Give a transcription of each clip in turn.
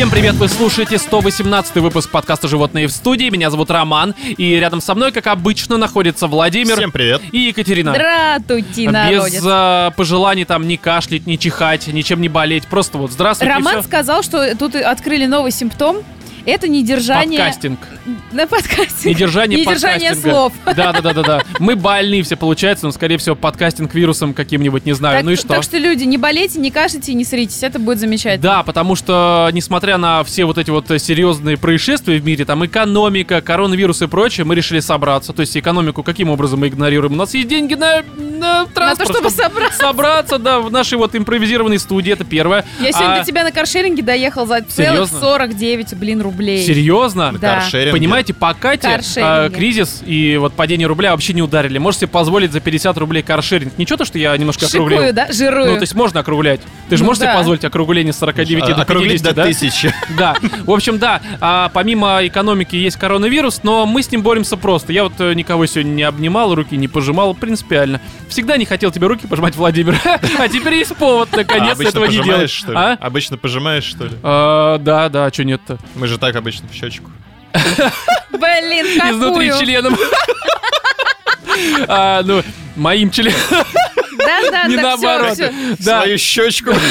Всем привет, вы слушаете 118 выпуск подкаста «Животные в студии». Меня зовут Роман, и рядом со мной, как обычно, находится Владимир Всем привет. и Екатерина. Здравствуйте, Без народец. а, пожеланий там не кашлять, не чихать, ничем не болеть. Просто вот здравствуйте. Роман сказал, что тут открыли новый симптом. Это недержание... Подкастинг. На подкасте. Недержание Недержание слов. Да, да, да, да, да. Мы больны все получается, но скорее всего подкастинг вирусом каким-нибудь, не знаю. Так, ну и что? так что, люди, не болейте, не кашляйте, не сритесь. Это будет замечательно. Да, потому что, несмотря на все вот эти вот э, серьезные происшествия в мире, там экономика, коронавирус и прочее, мы решили собраться. То есть экономику каким образом мы игнорируем? У нас есть деньги на, на На то, транспорт. чтобы собраться. собраться, да, в нашей вот импровизированной студии, это первое. Я сегодня А, до тебя на каршеринге доехал за целых Серьезно? 49, блин, рублей. Серьезно? Да. Понимаете, по Кате э, кризис и вот падение рубля вообще не ударили. Можете позволить за 50 рублей каршеринг. Ничего то, что я немножко округлил. Шикую, да? Жирую. Ну, то есть можно округлять. Ты же Ну можешь себе да. позволить округление с 49 А- до округлить 50, до да? тысячи. Да, в общем, да, а, помимо экономики есть коронавирус, но мы с ним боремся просто. Я вот э, никого сегодня не обнимал, руки не пожимал, принципиально. Всегда не хотел тебе руки пожимать, Владимир, а теперь есть повод, А наконец, этого не пожимаешь, делать. что ли? А? Обычно пожимаешь, что ли? А, Да, да, что нет-то? Мы же так обычно в щечку. Блин, Изнутри какую? членом. А, Ну, моим членом, Да, да, не всё, наоборот. всё. Да, Свою щечку.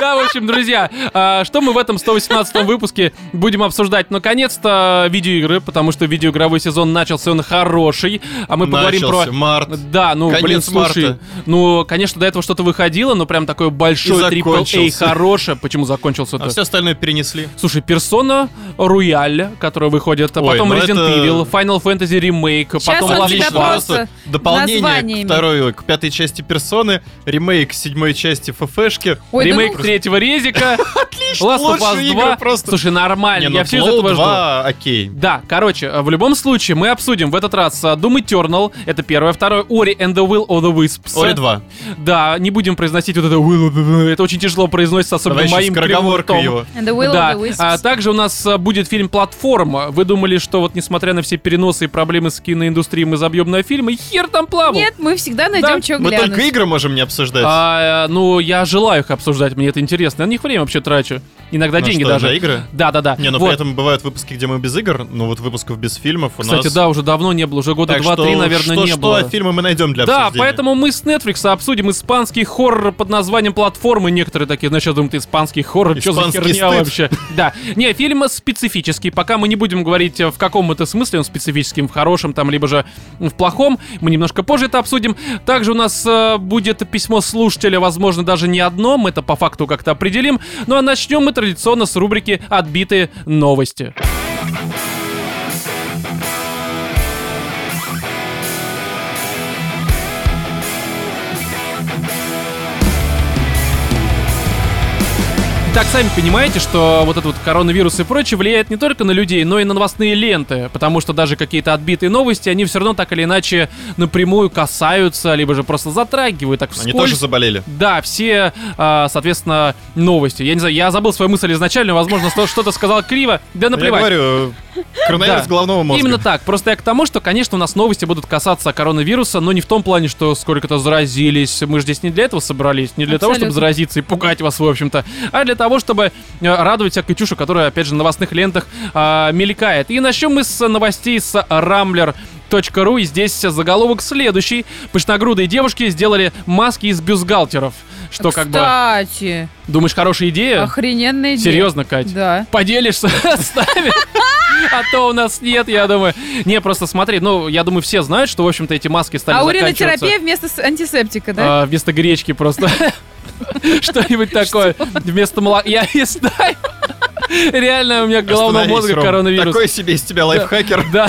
Да, в общем, друзья, а, что мы в этом 118 выпуске будем обсуждать? Наконец-то видеоигры, потому что видеоигровой сезон начался, он хороший, а мы поговорим Начался про... март. Да, ну, Конец блин, слушай, марта. ну, конечно, до этого что-то выходило, но прям такое большое И AAA закончился. хорошее. Почему закончился-то? А все остальное перенесли. Слушай, Persona Royale, которая выходит, а Ой, потом ну Resident это- Evil, Final Fantasy Remake, Сейчас потом он Last тебя Отлично. Просто дополнение названиями. к второй, к пятой части персоны, ремейк седьмой части ФФшки. Ой, да ремейк ну- третьего резика, Отлично, Last of Us игры 2. просто. Слушай, нормально, Не, ну я все из этого жду. 2, окей. Да, короче, в любом случае мы обсудим в этот раз а, Doom Eternal, это первое, второе Ori and the Will of the Wisps. Ори 2. Да, не будем произносить вот это Will of the Will, это очень тяжело произносится, особенно Давай моим кривым его. And the will да, of the wisps. а также у нас а, будет фильм «Платформа». Вы думали, что вот несмотря на все переносы и проблемы с киноиндустрией мы забьем на фильм, и хер там плавал. Нет, мы всегда найдем, Да, что Мы глянуть. только игры можем не обсуждать. А, э, ну, я желаю их обсуждать, мне это интересно. Я на них время вообще трачу. Иногда На деньги что, даже. на игры? Да, да, да. Не, ну Вот. при этом бывают выпуски, где мы без игр, ну вот выпусков без фильмов у Кстати, нас. да, уже давно не было, уже года Так два-три, что, наверное, что, не что, было. а фильмы мы найдем для Да, обсуждения. поэтому мы с Netflix обсудим испанский хоррор под названием «Платформы». Некоторые такие, значит, думают, испанский хоррор, что за Испанский херня стыд. вообще? Да, не, фильм специфический, пока мы не будем говорить, э, в каком это смысле он специфический, в хорошем там, либо же в плохом, мы немножко позже это обсудим. Также у нас э, будет письмо слушателя, возможно, даже не одно, мы это по факту как-то определим. Ну а начнем мы традиционно с рубрики «Отбитые новости». Так, сами понимаете, что вот этот вот коронавирус и прочее влияет не только на людей, но и на новостные ленты, потому что даже какие-то отбитые новости, они все равно так или иначе напрямую касаются, либо же просто затрагивают так Они вскользь. тоже заболели. Да, все, а, соответственно, новости. Я не знаю, я забыл свою мысль изначально, возможно, что- что-то сказал криво, да Я наплевать. говорю, коронавирус Да. головного мозга. Именно так. Просто я к тому, что, конечно, у нас новости будут касаться коронавируса, но не в том плане, что сколько-то заразились. Мы же здесь не для этого собрались, не для того, чтобы Абсолютно. заразиться и пугать вас, в общем-то, а для того, чтобы э, радовать всякой чушью, которая, опять же, на новостных лентах а, мелькает. И начнем мы с новостей с Rambler.ru, и здесь заголовок следующий. Пышногрудые девушки сделали маски из бюстгальтеров. Что как бы... Кстати, Думаешь, хорошая идея? охрененная идея. Серьезно, Кать? Да. Поделишься с нами? А то у нас нет, я думаю. Не, просто смотри, ну, я думаю, все знают, что, в общем-то, эти маски стали А уринотерапия вместо антисептика, да? а, вместо гречки просто. Что-нибудь такое. Вместо молока. Я не знаю. Реально, у меня головного Остановись, мозга Ром. коронавирус. Такой себе из тебя лайфхакер. Да.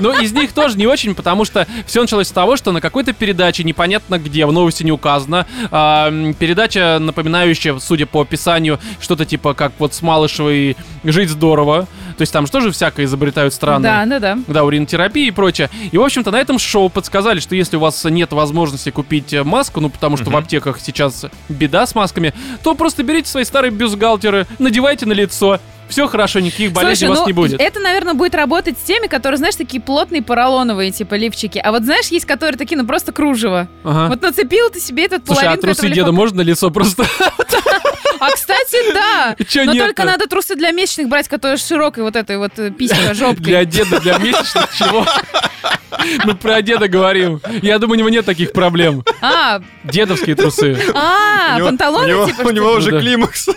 Но из них тоже не очень, потому что все началось с того, что на какой-то передаче, непонятно где, в новости не указано, а, передача, напоминающая, судя по описанию, что-то типа как вот с Малышевой «Жить здорово». То есть там же тоже всякое изобретают страны. Да, да, да. Да, уринотерапия и прочее. И, в общем-то, на этом шоу подсказали, что если у вас нет возможности купить э, маску, ну, потому что в аптеках сейчас беда с масками, то просто берите свои старые бюстгальтеры, надевайте на лицо. Все хорошо, никаких болезней Слушай, у вас ну, не будет. это, наверное, будет работать с теми, которые, знаешь, такие плотные поролоновые, типа, лифчики. А вот, знаешь, есть которые такие, ну, просто кружево. Ага. Вот нацепил ты себе этот Слушай, а половинку трусы этого деда лифа- можно на лицо просто? А, кстати, да. Чё Но нет-то? только надо трусы для месячных брать, которые с широкой вот этой вот э, писькой, жопкой. Для деда, для месячных чего? Мы про деда говорим. Я думаю, у него нет таких проблем. А, Дедовские трусы. а, панталоны, у него, типа, у него уже Ну климакс.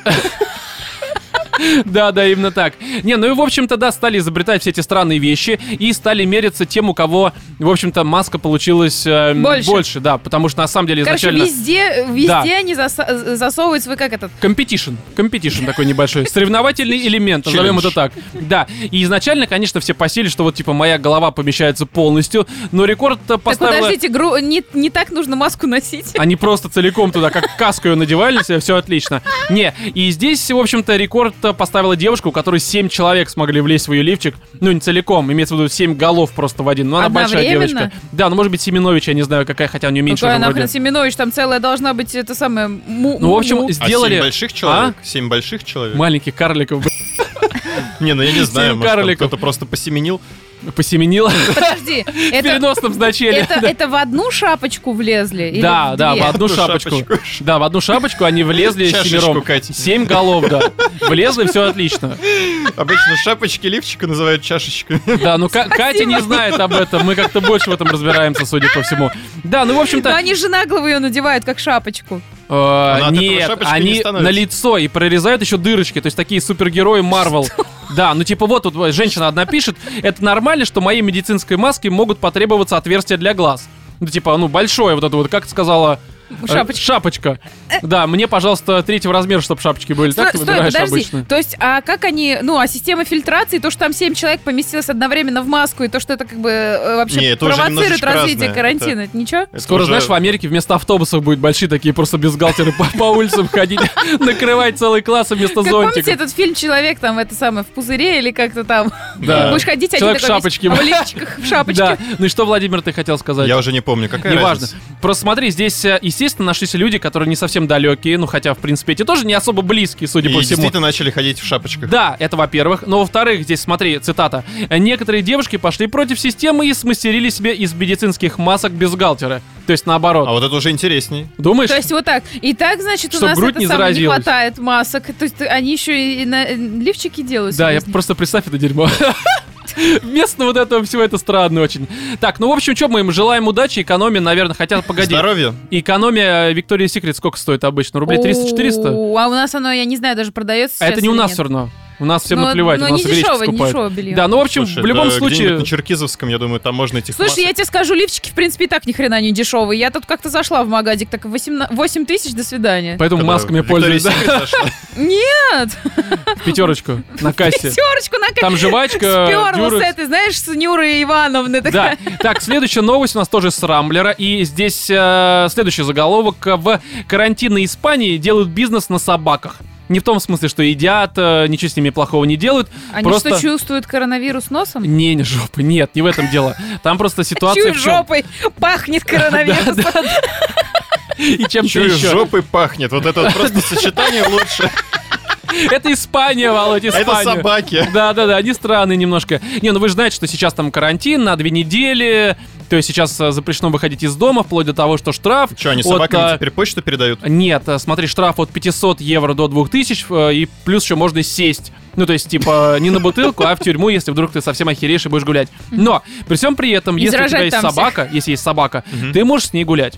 Да, да, именно так. Не, ну и, в общем-то, да, стали изобретать все эти странные вещи и стали мериться тем, у кого, в общем-то, маска получилась э, Больше. да, потому что на самом деле Короче, изначально... везде, везде Да. они заса- засовывают свой, как этот, Competition, competition такой небольшой, соревновательный элемент, назовем это так. Да, и изначально, конечно, все посели, что вот, типа, моя голова помещается полностью, но рекорд Так поставила... подождите, гру- не, не так нужно маску носить. Они просто целиком туда, как каску ее надевали, все отлично. Не, и здесь, в общем-то, рекорд э, поставила девушка, у которой 7 человек смогли влезть в ее лифчик. Ну, не целиком, имеется в виду 7 голов просто в один. Ну, она большая девочка. Да, ну, может быть, Семенович, я не знаю, какая, хотя у нее меньше Какая уже нахрен. Семенович, там целая должна быть это самое... му- Ну, в общем, А сделали... семь больших человек? Семь больших человек? Маленьких карликов Не, ну я не знаю, может, кто-то просто посеменил. Посеменила Подожди, в это, переносном значении. это, это в одну шапочку влезли? или Да, в да, в одну шапочку. шапочку. Да, в одну шапочку они влезли семером. Семь голов, да. Влезли, все отлично. Обычно шапочки лифчика называют чашечками. Да, ну Ка- Катя не знает об этом, мы как-то больше в этом разбираемся, судя по всему. Да, ну в Но общем-то, они же нагло ее надевают, как шапочку. э, нет, не они на лицо и прорезают еще дырочки, то есть такие супергерои Марвел. Да, ну типа вот тут женщина одна пишет, это нормально, что моей медицинской маске могут потребоваться отверстия для глаз. Ну типа, ну большое вот это вот, как сказала... э, Шапочка. Шапочка. Да, мне, пожалуйста, третьего размера, чтобы шапочки были. Стой, Так ты стой, выбираешь подожди. обычно. То есть, а как они, ну, а система фильтрации, то, что там 7 человек поместилось одновременно в маску, и то, что это как бы э, вообще Не, это провоцирует развитие разное. карантина, это ничего? Это Скоро, уже- знаешь, в Америке вместо автобусов будет большие такие просто бюстгальтеры по, по улицам ходить, накрывать целый класс вместо Как помните зонтиков. этот фильм «Человек» там, это самое, в пузыре или как-то там? Да. Будешь ходить, один Человек в шапочке. в лифчиках, в шапочке. Да, ну и что, Владимир, ты хотел сказать? Я уже не помню, какая Неважно. Просто смотри, здесь, э, естественно, нашлись люди, которые не совсем далекие, ну хотя, в принципе, эти тоже не особо близкие, судя И по всему. действительно начали ходить в шапочках. Да, это во-первых. Но во-вторых, здесь смотри, цитата. Некоторые девушки пошли против системы и смастерили себе из медицинских масок бюстгальтеры. То есть наоборот. А вот это уже интересней. Думаешь? То есть вот так. И так, значит, у Чтоб нас грудь это не самое, не заразилась. хватает масок. То есть они еще и на лифчики делают. Да, я просто представь это дерьмо. Вместо вот этого всего это странно очень. Так, ну в общем, что мы им желаем удачи, экономия, наверное, хотя, погоди. Здоровья. Экономия Виктория Секрет сколько стоит обычно? Рублей 300-400? О, А у нас оно, я не знаю, даже продается А это не у нас все равно. У нас всем Но- наплевать, но у нас не гречку дешевое, не скупают. дешевое белье. Да, ну в общем, Слушай, в любом да случае... на Черкизовском, я думаю, там можно этих Слушай, я тебе скажу, лифчики, в принципе, и так ни хрена не дешевые. Я тут как-то зашла в магазик, так 8, 8 тысяч, до свидания. Поэтому Когда масками пользуюсь. Нет, пятерочку на кассе. пятерочку на Там жвачка, Сперла с этой, знаешь, с Нюрой Ивановны. Да. Так, следующая новость у нас тоже с Рамблера. И здесь э, следующий заголовок. В карантинной Испании делают бизнес на собаках. Не в том смысле, что едят, э, ничего с ними плохого не делают. Они просто... что, чувствуют коронавирус носом? Не, не жопы, нет, не в этом дело. Там просто ситуация Чую в чем? жопой, пахнет коронавирусом. И чем-то Чую, еще. жопой пахнет. Вот это вот просто сочетание лучше. Это Испания, Володь, Это Испания. собаки. Да, да, да, они странные немножко. Не, ну вы же знаете, что сейчас там карантин на две недели. То есть сейчас э, запрещено выходить из дома, вплоть до того, что штраф. Что, они от, собаками а, теперь почту передают? Нет, э, смотри, штраф от 500 евро до 2000, э, и плюс еще можно сесть. Ну, то есть, типа, не на бутылку, а в тюрьму, если вдруг ты совсем охереешь и будешь гулять. Но, при всем при этом, если у тебя есть собака, если есть собака, ты можешь с ней гулять.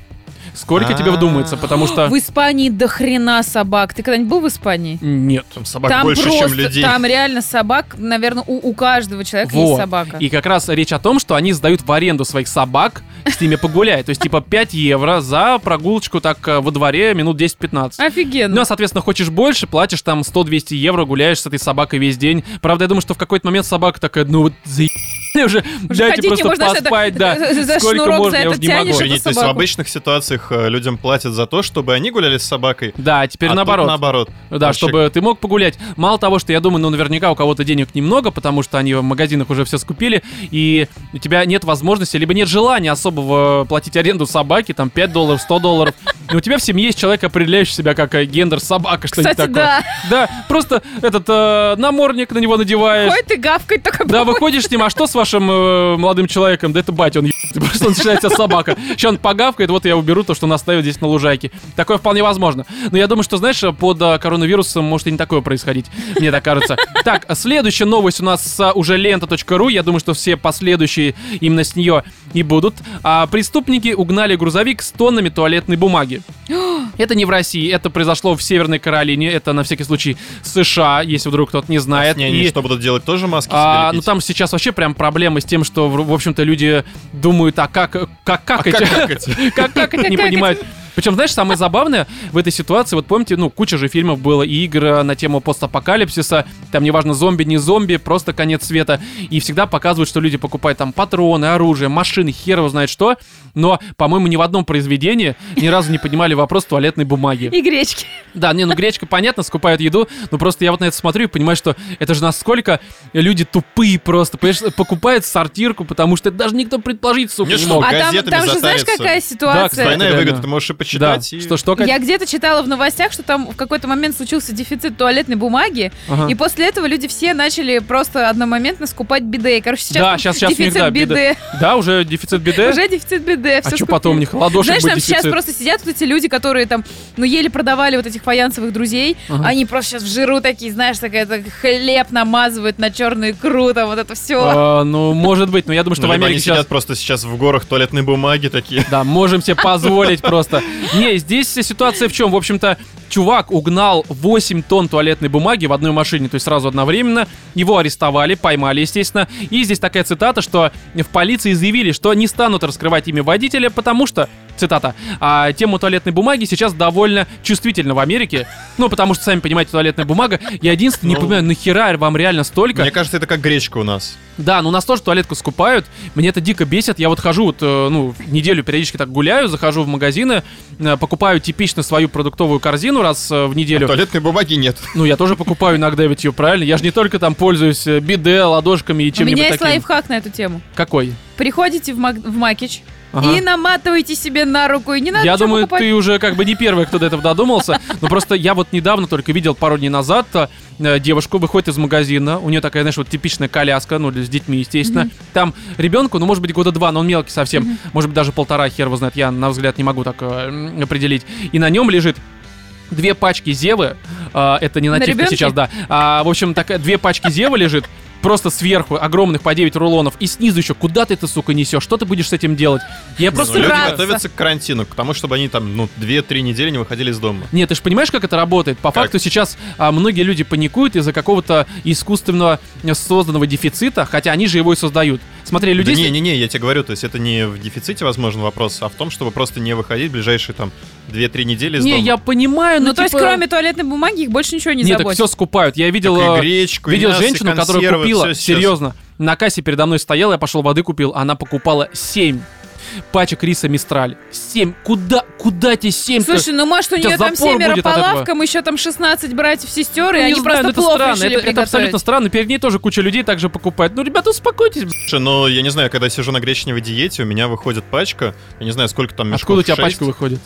Сколько тебе А. вдумается, потому что... В Испании до хрена собак. Ты когда-нибудь был в Испании? Нет. Там собак там больше, просто, чем людей. там реально собак, наверное, у, у каждого человека есть Вот. собака. И как раз речь о том, что они сдают в аренду своих собак, с ними погулять. То есть, типа, 5 евро за прогулочку так э, во дворе минут 10-15. Офигенно. Ну, а, соответственно, хочешь больше, платишь там 100-200 евро, гуляешь с этой собакой весь день. Правда, я думаю, что в какой-то момент собака такая, ну вот заеб... уже, дайте ходить не просто можно, это- поспать, да. за Сколько шнурок можно, за я это уже не могу. Извините, то есть в обычных ситуациях э, людям платят за то, чтобы они гуляли с собакой. Да, а теперь а наоборот. наоборот. Да, Вообще, чтобы ты мог погулять. Мало того, что я думаю, ну наверняка у кого-то денег немного, потому что они в магазинах уже все скупили, и у тебя нет возможности, либо нет желания особого платить аренду собаки, там 5 долларов, 100 долларов. у тебя в семье есть человек, определяющий себя как э, гендер собака, что-нибудь такое. да. Да, просто этот э, намордник на него надеваешь. Ходит и гавкает только Да, выходишь с ним, а что с вашим э, молодым человеком? Да это батя, он еб- просто он считается собака. Сейчас он погавкает, вот я уберу то, что он оставил здесь на лужайке. Такое вполне возможно. Но я думаю, что, знаешь, под э, коронавирусом может и не такое происходить. Мне так кажется. Так, следующая новость у нас уже лента.ру. Я думаю, что все последующие именно с нее и будут. А, преступники угнали грузовик с тоннами туалетной бумаги. Это не в России, это произошло в Северной Каролине, это на всякий случай США, если вдруг кто-то не знает. Не, они И- что будут делать? Тоже маски а, себе ну там сейчас вообще прям проблемы с тем, что, в в общем-то, люди думают, а как, как, как, А эти- как какать? как, как это не понимают. Причем, знаешь, самое забавное в этой ситуации, вот помните, ну, куча же фильмов было, и игр на тему постапокалипсиса, там, неважно, зомби, не зомби, просто конец света, и всегда показывают, что люди покупают там патроны, оружие, машины, хер его знает что, но, по-моему, ни в одном произведении ни разу не поднимали вопрос туалетной бумаги. И гречки. Да, не, ну гречка, понятно, скупают еду, но просто я вот на это смотрю и понимаю, что это же насколько люди тупые просто, понимаешь, покупают сортирку, потому что это даже никто предположить, сука, не что, мог. А там, там же знаешь, какая Да, ситуация? кстати. Двойная выгода, ты можешь и Да, почитать. и- что, что, Кать? Я где-то читала в новостях, что там в какой-то момент случился дефицит туалетной бумаги, Ага. и после этого люди все начали просто одномоментно скупать биде. Короче, сейчас, Да, сейчас, сейчас у них, дефицит да, биде. биде. Да, уже дефицит биде? Уже дефицит биде. а что потом у них ладошек Знаешь, будет там сейчас дефицит? просто сидят вот эти люди, которые там, ну, еле продавали вот этих фаянсовых друзей. Ага. Они просто сейчас в жиру такие, знаешь, такая так, хлеб намазывают на черную икру, там вот это все. А, ну, может быть, но я думаю, что Ну, в Америке они сейчас... сидят просто сейчас в горах туалетной бумаги такие. Да, можем себе позволить просто. Не, здесь ситуация в чем? В общем-то, чувак угнал 8 тонн туалетной бумаги в одной машине, то есть сразу одновременно. Его арестовали, поймали, естественно. И здесь такая цитата, что в полиции заявили, что не станут раскрывать имя водителя, потому что, цитата, «А, тему туалетной бумаги сейчас довольно чувствительна в Америке. Ну, потому что, сами понимаете, туалетная бумага. Я единственное не Ну, понимаю, нахера вам реально столько? Мне кажется, это как гречка у нас. Да, ну у нас тоже туалетку скупают. Мне это дико бесит. Я вот хожу, вот, э, ну, неделю периодически так гуляю, захожу в магазины, э, покупаю типично свою продуктовую корзину раз э, в неделю. Туалетной бумаги нет. Ну, я тоже покупаю иногда ведь ее, правильно? Я же не только там пользуюсь э, биде, ладошками и У чем-нибудь меня есть таким. лайфхак на эту тему. Какой? Приходите в, Мак- в Макич Ага. и наматывайте себе на руку, и не надо Я думаю, покупать. ты уже как бы не первый, кто до этого додумался. Но просто я вот недавно только видел пару дней назад э, девушку выходит из магазина. У нее такая, знаешь, вот типичная коляска, ну, с детьми, естественно. Там ребенку, ну, может быть, года два, но он мелкий совсем. Может быть, даже полтора, хер его знает. Я, на взгляд, не могу так э, определить. И на нем лежит две пачки Зевы. А, это не На нативка ребенке? сейчас, да. А, в общем, такая, две пачки Зевы лежит. Просто сверху, огромных по 9 рулонов, и снизу еще, куда ты это, сука, несешь? Что ты будешь с этим делать? Я просто Ну, люди готовятся к карантину, к тому, чтобы они там, ну, 2-3 недели не выходили из дома. Нет, ты же понимаешь, как это работает? По Как? факту сейчас а, многие люди паникуют из-за какого-то искусственного созданного дефицита, хотя они же его и создают. Смотри, людей... Да не-не-не, я тебе говорю, то есть это не в дефиците, возможно, вопрос, а в том, чтобы просто не выходить в ближайшие там 2-3 недели из Не, дома. я понимаю, но Ну, то есть, типа- кроме туалетной бумаги, их больше ничего не Нет, так все скупают. Я видел, Так и э, гречку, и видел мясо, и женщину, которая купила, серьезно, на кассе передо мной стояла, я пошел воды купил, она покупала 7 пачек риса Мистраль. 7. Куда, куда те 7 Слушай, ну может у нее там семеро по лавкам, еще там 16 братьев, сестер, и Ну, не они знаю, просто но это плов странно, это, это абсолютно странно. Перед ней тоже куча людей также покупает. Ну, ребята, успокойтесь. Слушай, ну, я не знаю, когда я сижу на гречневой диете, у меня выходит пачка, я не знаю, сколько там мешков, Откуда у тебя шесть. пачка выходит?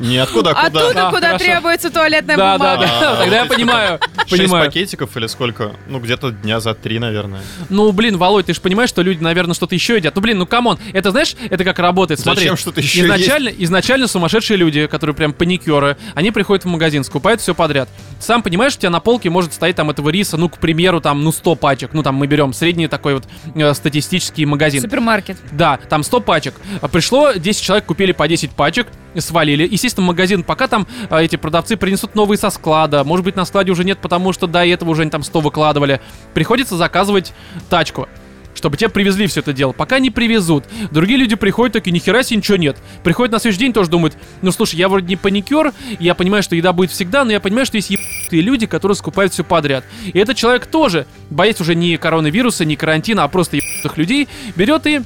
Не откуда, а куда? Оттуда, А, куда хорошо. требуется туалетная Да, да, бумага. да. А, Тогда я эти понимаю. Шесть Понимаю. пакетиков или сколько? Ну, где-то дня за три, наверное. Ну, блин, Володь, ты же понимаешь, что люди, наверное, что-то еще едят. Ну, блин, ну, come on. Это, знаешь, это как работает. Смотри, Зачем что-то еще изначально, изначально сумасшедшие люди, которые прям паникеры, они приходят в магазин, скупают все подряд. Сам понимаешь, у тебя на полке может стоять там этого риса, ну, к примеру, там, ну, 100 пачек. Ну, там мы берем средний такой вот э, статистический магазин. Супермаркет. Да, там 100 пачек. А Пришло 10 человек, купили по 10 пачек, свалили. Естественно, магазин, пока там а, эти продавцы принесут новые со склада, может быть, на складе уже нет, потому что до этого уже они там 100 выкладывали, приходится заказывать тачку чтобы тебе привезли все это дело. Пока не привезут. Другие люди приходят, такие, нихера себе ничего нет. Приходят на следующий день, тоже думают, ну слушай, я вроде не паникер, я понимаю, что еда будет всегда, но я понимаю, что есть ебаные люди, которые скупают все подряд. И этот человек тоже, боясь уже не коронавируса, не карантина, а просто ебаных людей, берет и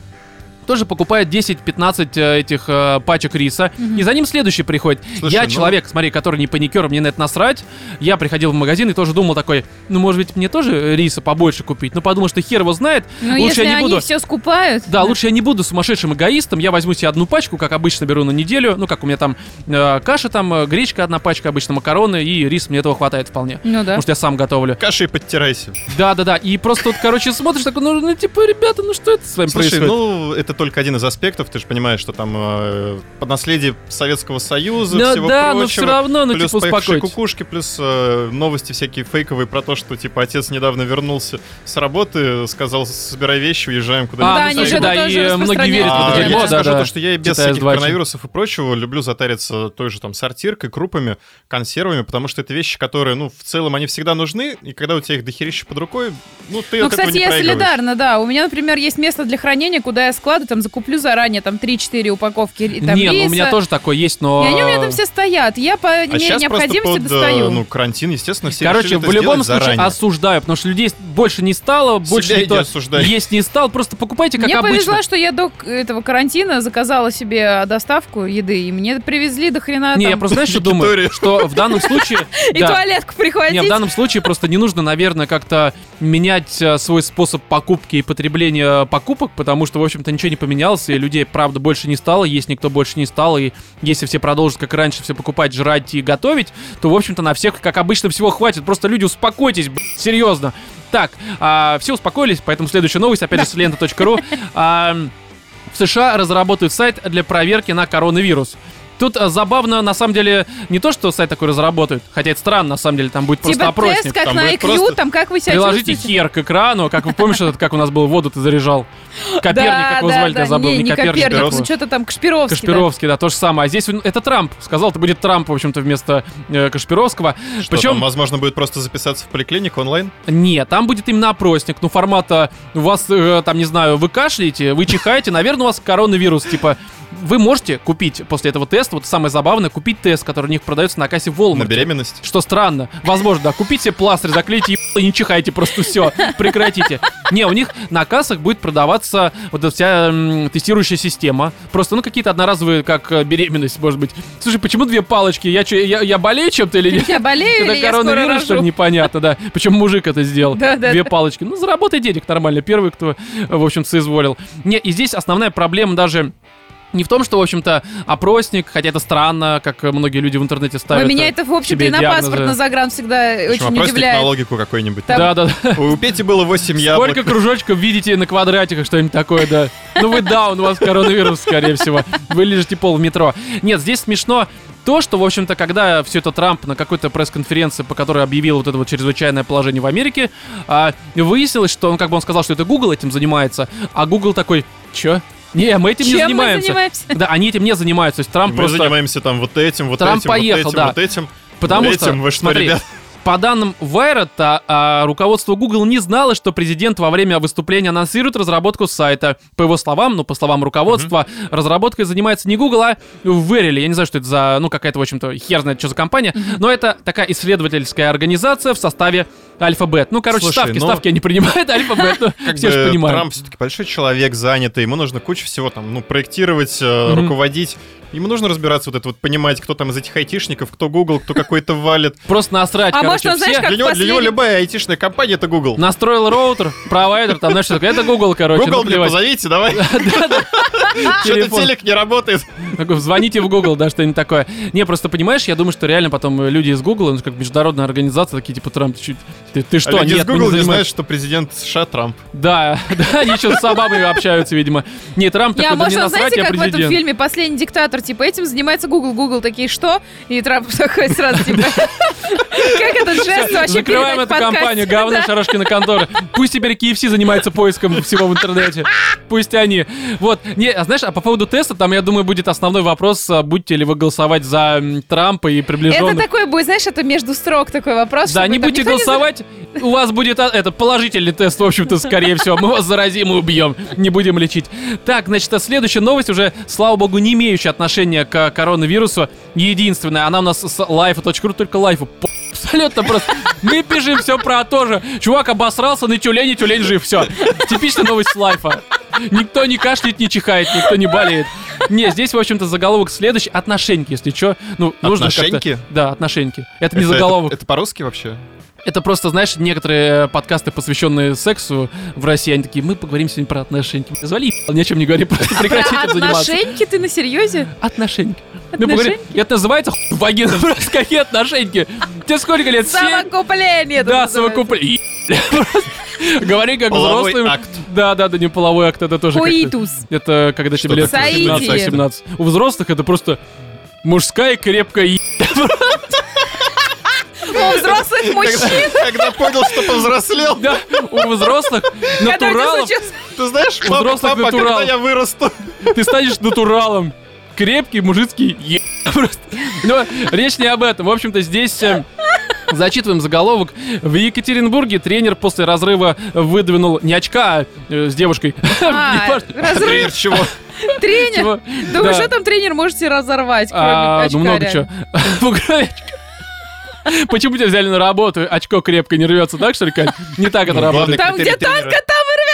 тоже покупает 10-15 э, этих э, пачек риса, и за ним следующий приходит. Слушай, я ну- человек, смотри, который не паникер, мне на это насрать. Я приходил в магазин и тоже думал такой, ну, может быть, мне тоже риса побольше купить? Но подумал, что хер его знает, Ну, лучше если я не они буду... все скупают. Да, лучше я не буду сумасшедшим эгоистом, я возьму себе одну пачку, как обычно беру на неделю, ну, как у меня там э, каша, там э, гречка одна пачка, обычно макароны, и рис мне этого хватает вполне. Ну да. Потому что я сам готовлю. Кашей подтирайся. Да-да-да, и просто вот, короче, смотришь такой, ну, ну, типа, ребята, ну что это с вами Слушай, происходит? ну, это только один из аспектов, ты же понимаешь, что там э, под наследие Советского Союза, Ну всего да, но прочего. все равно, ну, плюс типа, поехавшие кукушки, плюс э, новости всякие фейковые про то, что, типа, отец недавно вернулся с работы, сказал, собирай вещи, уезжаем А, куда-нибудь. Да, ну, они кстати, же да, это и э, многие верят в А, это я дерьмо, тебе да, скажу да. то, что я и без всяких коронавирусов и прочего люблю затариться той же там сортиркой, крупами, консервами, потому что это вещи, которые, ну, в целом, они всегда нужны, и когда у тебя их дохерища под рукой, ну, ты Ну, от этого кстати, не я солидарна, да. У меня, например, есть место для хранения, куда я складываю, там, закуплю заранее, там, 3-4 упаковки там, Не, ну, у меня риса. тоже такое есть, но... И они у меня там все стоят. Я по А мере необходимости под, достаю. э, ну, карантин, естественно, все Короче, решили в это любом случае заранее. осуждаю, потому что людей больше не стало, больше Себя никто иди осуждай. есть не стал, просто покупайте как мне обычно. повезло, что я до этого карантина заказала себе доставку еды, и мне привезли до хрена Не, там. я просто знаешь, что думаю? Что в данном случае... И туалетку Не, прихватить. в данном случае просто не нужно, наверное, как-то менять э, свой способ покупки и потребления покупок, потому что, в общем-то, ничего не поменялось, и людей, правда, больше не стало, есть никто больше не стал, и если все продолжат, как и раньше, все покупать, жрать и готовить, то, в общем-то, на всех, как обычно, всего хватит. Просто люди, успокойтесь, б***ь, серьезно. Так, а, все успокоились, поэтому следующая новость, опять же, с лента.ру. А, в США разработают сайт для проверки на коронавирус. Тут а, забавно, на самом деле, не то, что сайт такой разработают, хотя это странно, на самом деле, там будет просто Типа опросник. тест, как там на IQ, просто там как вы себя Приложите чувствуете? хер к экрану, как вы помнишь, этот, как у нас был, воду ты заряжал. Коперник, да, как его да, звали, да, я забыл, не, Коперник. Коперник, ну что-то там Кашпировский. да. Кашпировский, да, то же самое. А здесь это Трамп. Сказал, это будет Трамп, в общем-то, вместо э, Кашпировского. Что Причем, там, возможно, будет просто записаться в поликлинику онлайн? нет, там будет именно опросник. Ну, формата, у вас, э, там, не знаю, вы кашляете, вы чихаете, наверное, у вас коронавирус. Типа, вы можете купить после этого теста, вот самое забавное, купить тест, который у них продается на кассе в На Walmart. беременность? Что странно. Возможно, да. Купите пластырь, заклейте и не чихайте просто все. Прекратите. Не, у них на кассах будет продаваться вот эта вся м, тестирующая система. Просто, ну, какие-то одноразовые, как э, беременность, может быть. Слушай, почему две палочки? Я, чё, я, я болею чем-то или нет? Я болею Это или я скоро коронавирус, что ли, рожу? непонятно, да. Причем мужик это сделал. Да, да, Две да. палочки. Ну, заработай денег нормально. Первый, кто, э, в общем, соизволил. Не, и здесь основная проблема даже не в том, что, в общем-то, опросник, хотя это странно, как э, многие люди в интернете ставят. Ой, меня э, это, в общем-то, себе и на диагнозы. паспорт, на загран всегда общем, очень опросник удивляет. на логику какой-нибудь. Там- Да, да, да. У Пети было 8 яблок. Сколько кружочков видите на квадратиках, что-нибудь такое, да? Ну вы даун, у вас коронавирус, скорее всего. Вы лежите пол в метро. Нет, здесь смешно то, что, в общем-то, когда все это Трамп на какой-то пресс-конференции, по которой объявил вот это вот чрезвычайное положение в Америке, а, выяснилось, что он, как бы он сказал, что это Google этим занимается, а Google такой, чё? Не, мы этим не Чем мы занимаемся. занимаемся? Да, они этим не занимаются. То есть Трамп Мы просто... занимаемся там вот этим, вот Трамп этим, поехал, вот этим, да. вот этим. Потому этим, что, вы что, смотри, ребят? По данным Wired, а, а, руководство Google не знало, что президент во время выступления анонсирует разработку сайта. По его словам, ну, по словам руководства, разработкой занимается не Google, а Verily. Я не знаю, что это за, ну, какая-то, в общем-то, хер знает, что за компания. Но это такая исследовательская организация в составе Alphabet. Ну, короче, Слушай, ставки, ну- ставки они принимают, Alphabet, ну, Как все же понимают. Трамп все-таки большой человек, занятый, ему нужно кучу всего там, ну, проектировать, э, руководить. Ему нужно разбираться вот это вот, понимать, кто там из этих айтишников, кто Google, кто какой-то валит. Просто насрать, А короче, может, он, знаешь, все. как Для него, для него последний- любая айтишная компания — это Google. Настроил роутер, провайдер, там, знаешь, это Google, короче, ну, Google, мне плевать. позовите, давай. Что-то телек не работает. Звоните в Google, да, что-нибудь такое. Не, просто понимаешь, я думаю, что реально потом люди из Google, ну, как международная организация, такие типа Трамп, чё- ты, ты что, А люди нет, Google не занимаемся». знают, что президент США Трамп. Да, да, они что, с обамой общаются, видимо. Не, Трамп Не, такой, да может, не насрать, я как в этом президент. фильме «Последний диктатор», типа, этим занимается Google, Google такие, что? И Трамп такой сразу, типа, как этот жест вообще Закрываем эту компанию, говно. Шарашкина контора. Пусть теперь KFC занимается поиском всего в интернете. Пусть они. Вот. Не, а знаешь, а по поводу теста, там, я думаю, будет основной вопрос, а, будете ли вы голосовать за Трампа и Это приближенных. такой будет, знаешь, это между строк такой вопрос. Да, не будете не голосовать, у вас будет а, это положительный тест, в общем-то, скорее всего. Мы вас заразим и убьем, не будем лечить. Так, значит, а следующая новость уже, слава богу, не имеющая отношения к коронавирусу. Единственная, она у нас с life.ru, только лайфу. Абсолютно просто. Мы пишем все про то же. Чувак обосрался на тюлень, тюлень жив. Все. Типичная новость лайфа. Никто не кашляет, не чихает, никто не болеет. Не, здесь, в общем-то, заголовок следующий. Отношеньки, если что. Ну, нужно. Отношеньки? Да, отношеньки. Это не Это- заголовок. Это, это по-русски вообще? Это просто, знаешь, некоторые подкасты, посвященные сексу в России, они такие, мы поговорим сегодня про отношения. Звали, ни о чем не говори, просто прекрати этим заниматься. отношеньки ты на серьезе? Отношеньки. Ну, поговори. Отношеньки? Это называется хуй вагина, просто какие отношеньки? Тебе сколько лет? Совокупление. Да, совокупление. Говори как Половой взрослый. акт. Да, да, да, не половой акт, это тоже как-то- Коитус. Это когда тебе лет такое? 17-18. У взрослых это просто мужская крепкая У взрослых мужчин. Когда, понял, что повзрослел. Да, у взрослых натуралов Ты знаешь, У папа, взрослых папа, натурал. когда я вырасту. ты станешь натуралом. Крепкий мужицкий е-. Но речь не об этом. В общем-то, здесь э, зачитываем заголовок. В Екатеринбурге тренер после разрыва выдвинул не очка, а э, с девушкой. А, Не важно. Тренер Разрыв. чего? Тренер. Чего? Думаю, Да. что там тренер можете разорвать, кроме А, очка, ну много чего. Почему тебя взяли на работу? Очко крепко не рвется, так что ли, Кать? Не так это Ну, работает. Там, где танка, там и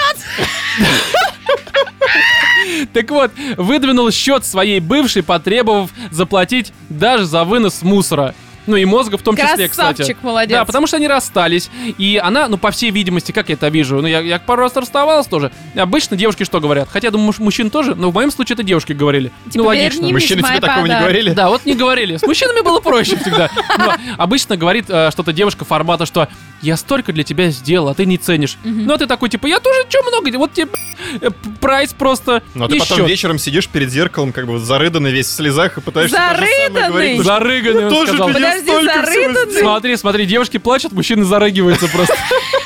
Так вот, выдвинул счет своей бывшей, потребовав заплатить даже за вынос мусора. Ну и мозга в том числе, кстати. Красавчик, молодец. Да, потому что они расстались. И она, ну, по всей видимости, как я это вижу, ну, я, я пару раз расставалась тоже. Обычно девушки что говорят? Хотя, я думаю, муж- мужчин тоже, но в моем случае это девушки говорили. Типа, ну, логично. Мужчины тебе такого не говорили? Да, вот не говорили. С мужчинами было проще всегда. Но обычно говорит э, что-то девушка формата, что я столько для тебя сделал, а ты не ценишь. Ну, а ты такой, типа, я тоже что много, вот тебе э, прайс просто Ну, а ты потом счет. вечером сидишь перед зеркалом, как бы зарыданный весь в слезах, и пытаешься Зарыданный? говорить. Зарыганный, он Тоже сказал. Подожди, всего зарыданный? Смотри, смотри, девушки плачут, мужчины зарыгиваются просто.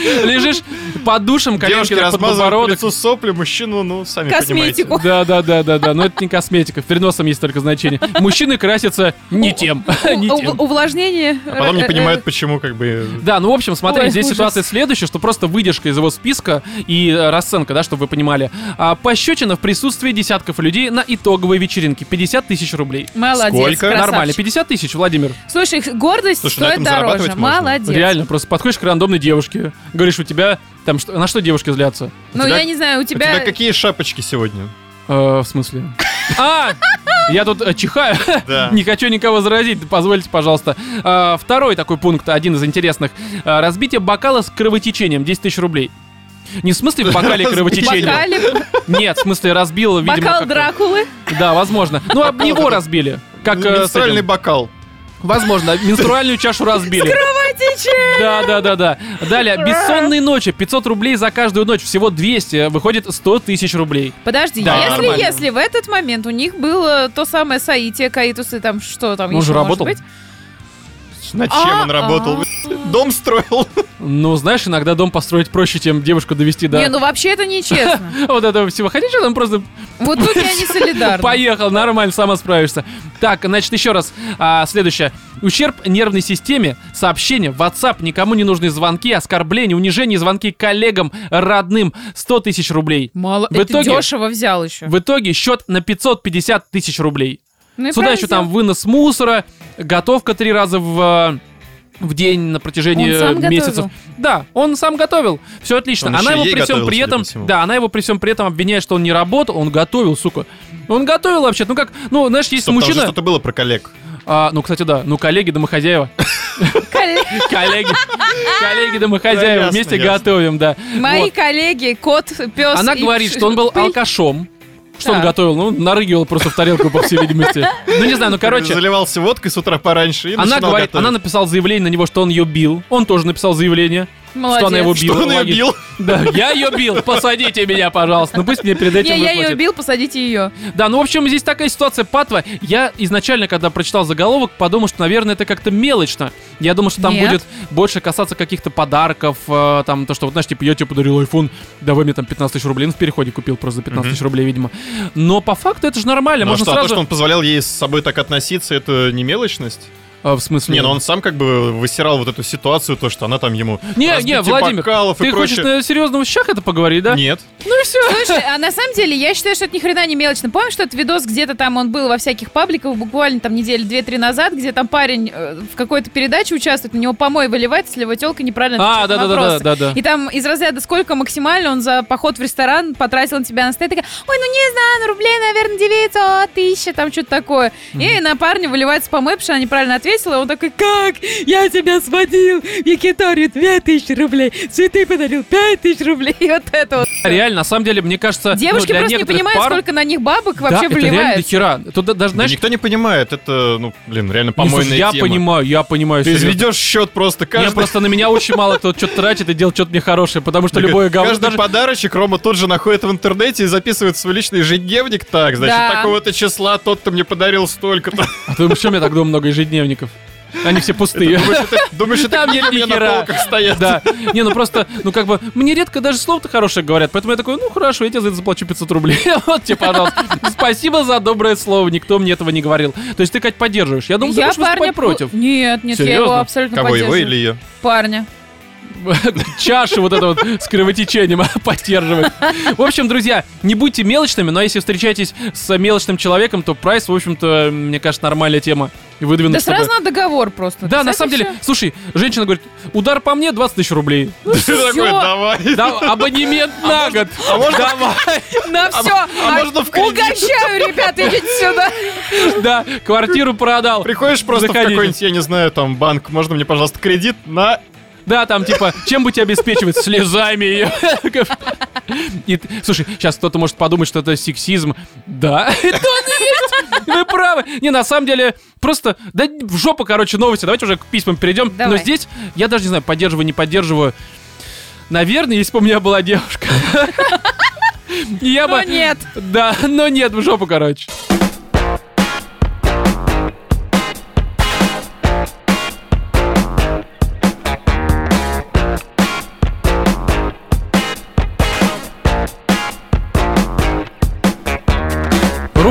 Лежишь под душем, коленки Девушки так под подбородок. лицу сопли, мужчину, ну, сами понимаете. Косметику. Да, да, да, да, да. Но это не косметика. В переносном есть только значение. Мужчины красятся не тем. Не тем. Увлажнение. А потом не э, э, понимают, почему, как бы... Да, ну, в общем, смотри, Ой, здесь ужас. ситуация следующая, что просто выдержка из его списка и э, расценка, да, чтобы вы понимали. А, пощечина в присутствии десятков людей на итоговой вечеринке. 50 тысяч рублей. Молодец, Сколько? красавчик. Нормально, 50 тысяч, Владимир. Слушай, гордость Слушай, стоит дороже. можно. Молодец. Реально, просто подходишь к рандомной девушке, говоришь, у тебя там что, на что девушки злятся? Ну, тебя- я не знаю, у У тебя тебя... какие шапочки сегодня? Э, в смысле? А, я тут э, чихаю. Да. Не хочу никого заразить, позвольте, пожалуйста. А, Второй такой пункт, один из интересных. А, Разбитие бокала с кровотечением, 10 тысяч рублей. Не в смысле в бокале кровотечение. Бокале, Нет, в смысле разбил, видимо, бокал как-то- Дракулы. Да, возможно. Ну, об него разбили. Как э, с Менструальный этим. бокал. Возможно, менструальную чашу разбили. Да, да, да, да. Далее, бессонные ночи, 500 рублей за каждую ночь, всего 200, выходит 100 тысяч рублей. Подожди, Да, если, нормально. если в этот момент у них было то самое соитие, каитусы, там что там он еще же может работал. быть? Над чем он А, работал? Дом строил. Ну, знаешь, иногда дом построить проще, чем девушку довести до Не, ну вообще это нечестно. вот этого всего. Хотя что там просто Вот тут я не солидарна. поехал, нормально, сама справишься. Так, значит, еще раз. А, следующее. Ущерб нервной системе, сообщения, WhatsApp, никому не нужны звонки, оскорбления, унижение, звонки коллегам, родным, 100 тысяч рублей. Мало, В это итоге- дешево взял еще. В итоге счет на 550 тысяч рублей. Ну Сюда еще там сделал. вынос мусора, готовка три раза в э, в день на протяжении Он сам месяцев. готовил? Да, он сам готовил. Все отлично. Он она его при всем при этом, да, она его при всем при этом обвиняет, что он не работал, он готовил, сука. Он готовил вообще. Ну как, ну знаешь, есть Стоп, мужчина. что-то было про коллег. А, ну кстати, да, ну коллеги домохозяева, Коллеги- коллеги, домохозяева ясно, вместе готовим, да. Мои коллеги, кот, пес Она говорит, что он был алкашом. Что он готовил? Ну, нарыгивал просто в тарелку, по всей видимости. Ну, не знаю, ну, короче, Заливался водкой с утра пораньше и она говорит, она написала заявление на него, что он ее бил. Он тоже написал заявление, Молодец. что она его Что била. он ее бил? Да, я ее бил, посадите меня, пожалуйста. Ну, пусть мне перед этим Не, я ее бил, посадите ее. Да, ну, в общем, здесь такая ситуация патва. Я изначально, когда прочитал заголовок, подумал, что, наверное, это как-то мелочно. Я думал, что там Нет. будет больше касаться каких-то подарков, э, там, то, что, вот, знаешь, типа, я тебе подарил iPhone, давай мне там 15 тысяч рублей. Ну, в переходе купил просто за 15 тысяч рублей, видимо. Но по факту это же нормально, Ну а можно что, а то, сразу... что он позволял ей с собой так относиться, это не мелочность? А, в смысле? Не, ну он сам как бы высирал вот эту ситуацию, то, что она там ему... Не, не, Владимир, бокалов и ты хочешь на серьезном щах это поговорить, да? Нет. Ну и все. Слушай, а на самом деле, я считаю, что это ни хрена не мелочно. Помнишь, что этот видос где-то там он был во всяких пабликах буквально там недели две-три назад, где там парень э, в какой-то передаче участвует, на него помой выливается, если его телка неправильно А, да, да, да, да, да, да. И там из разряда сколько максимально он за поход в ресторан потратил на тебя на стоит, такая, ой, ну не знаю, ну рублей, наверное, 900, тысяча, там что-то такое. И на парня выливается помой, потому что она неправильно ответила, и он такой, как? Я тебя сводил в Якиторию 2000 рублей, цветы подарил 5000 рублей, и вот это вот. Реально, на самом деле, мне кажется, ну, Девушки для просто не понимают, пар- сколько на них бабок Да, вообще это реально до хера. Тут да- даже, Да знаешь, никто не понимает, это, ну, блин, реально помойная я тема. понимаю, я понимаю. Ты серьезно. изведешь счет просто Мне каждый... просто на меня очень мало кто что-то тратит и делает что-то мне хорошее, потому что любое говно... Каждый даже- подарочек Рома тут же находит в интернете и записывает в свой личный ежедневник. Так, значит, Да. такого-то числа тот-то мне подарил столько-то. А ты думаешь, что у меня так дома много ежедневников? Они все пустые. Думаешь, это- Думаешь, это Там нет ни на хера. полках стоят? Да. Не, ну просто, ну как бы, мне редко даже слово-то хорошее говорят, поэтому я такой, ну хорошо, я тебе за это заплачу 500 рублей. Вот тебе, пожалуйста. Спасибо за доброе слово, никто мне этого не говорил. То есть ты, Кать, поддерживаешь. Я думал, ты Я будешь парня выступать против. Нет, нет, я его Серьезно? абсолютно Кого, его или ее? Парня. Чаши вот это вот с кровотечением поддерживать. В общем, друзья, не будьте мелочными, но если встречаетесь с мелочным человеком, то прайс, в общем-то, мне кажется, нормальная тема. И выдвинуть, Да чтобы- сразу надо договор просто. Да, на самом деле, слушай, женщина говорит, удар по мне 20 тысяч рублей. Ты такой, всё. давай. Да, абонемент на год. А можно, Давай. На все. а можно в кредит? Угощаю, ребята, идите сюда. Да, квартиру продал. приходишь просто в Заходите. какой-нибудь, я не знаю, там, банк, можно мне, пожалуйста, кредит на... Да, там типа, чем бы тебя обеспечивать? Слезами ее. И Слушай, сейчас кто-то может подумать, что это сексизм. Да, это он и есть. Вы правы. Не, на самом деле, просто, да в жопу, короче, новости. Давайте уже к письмам перейдем. Давай. Но здесь, я даже не знаю, поддерживаю, не поддерживаю. Наверное, если бы у меня была девушка. Я Но бы... нет. Да, но нет, в жопу, короче.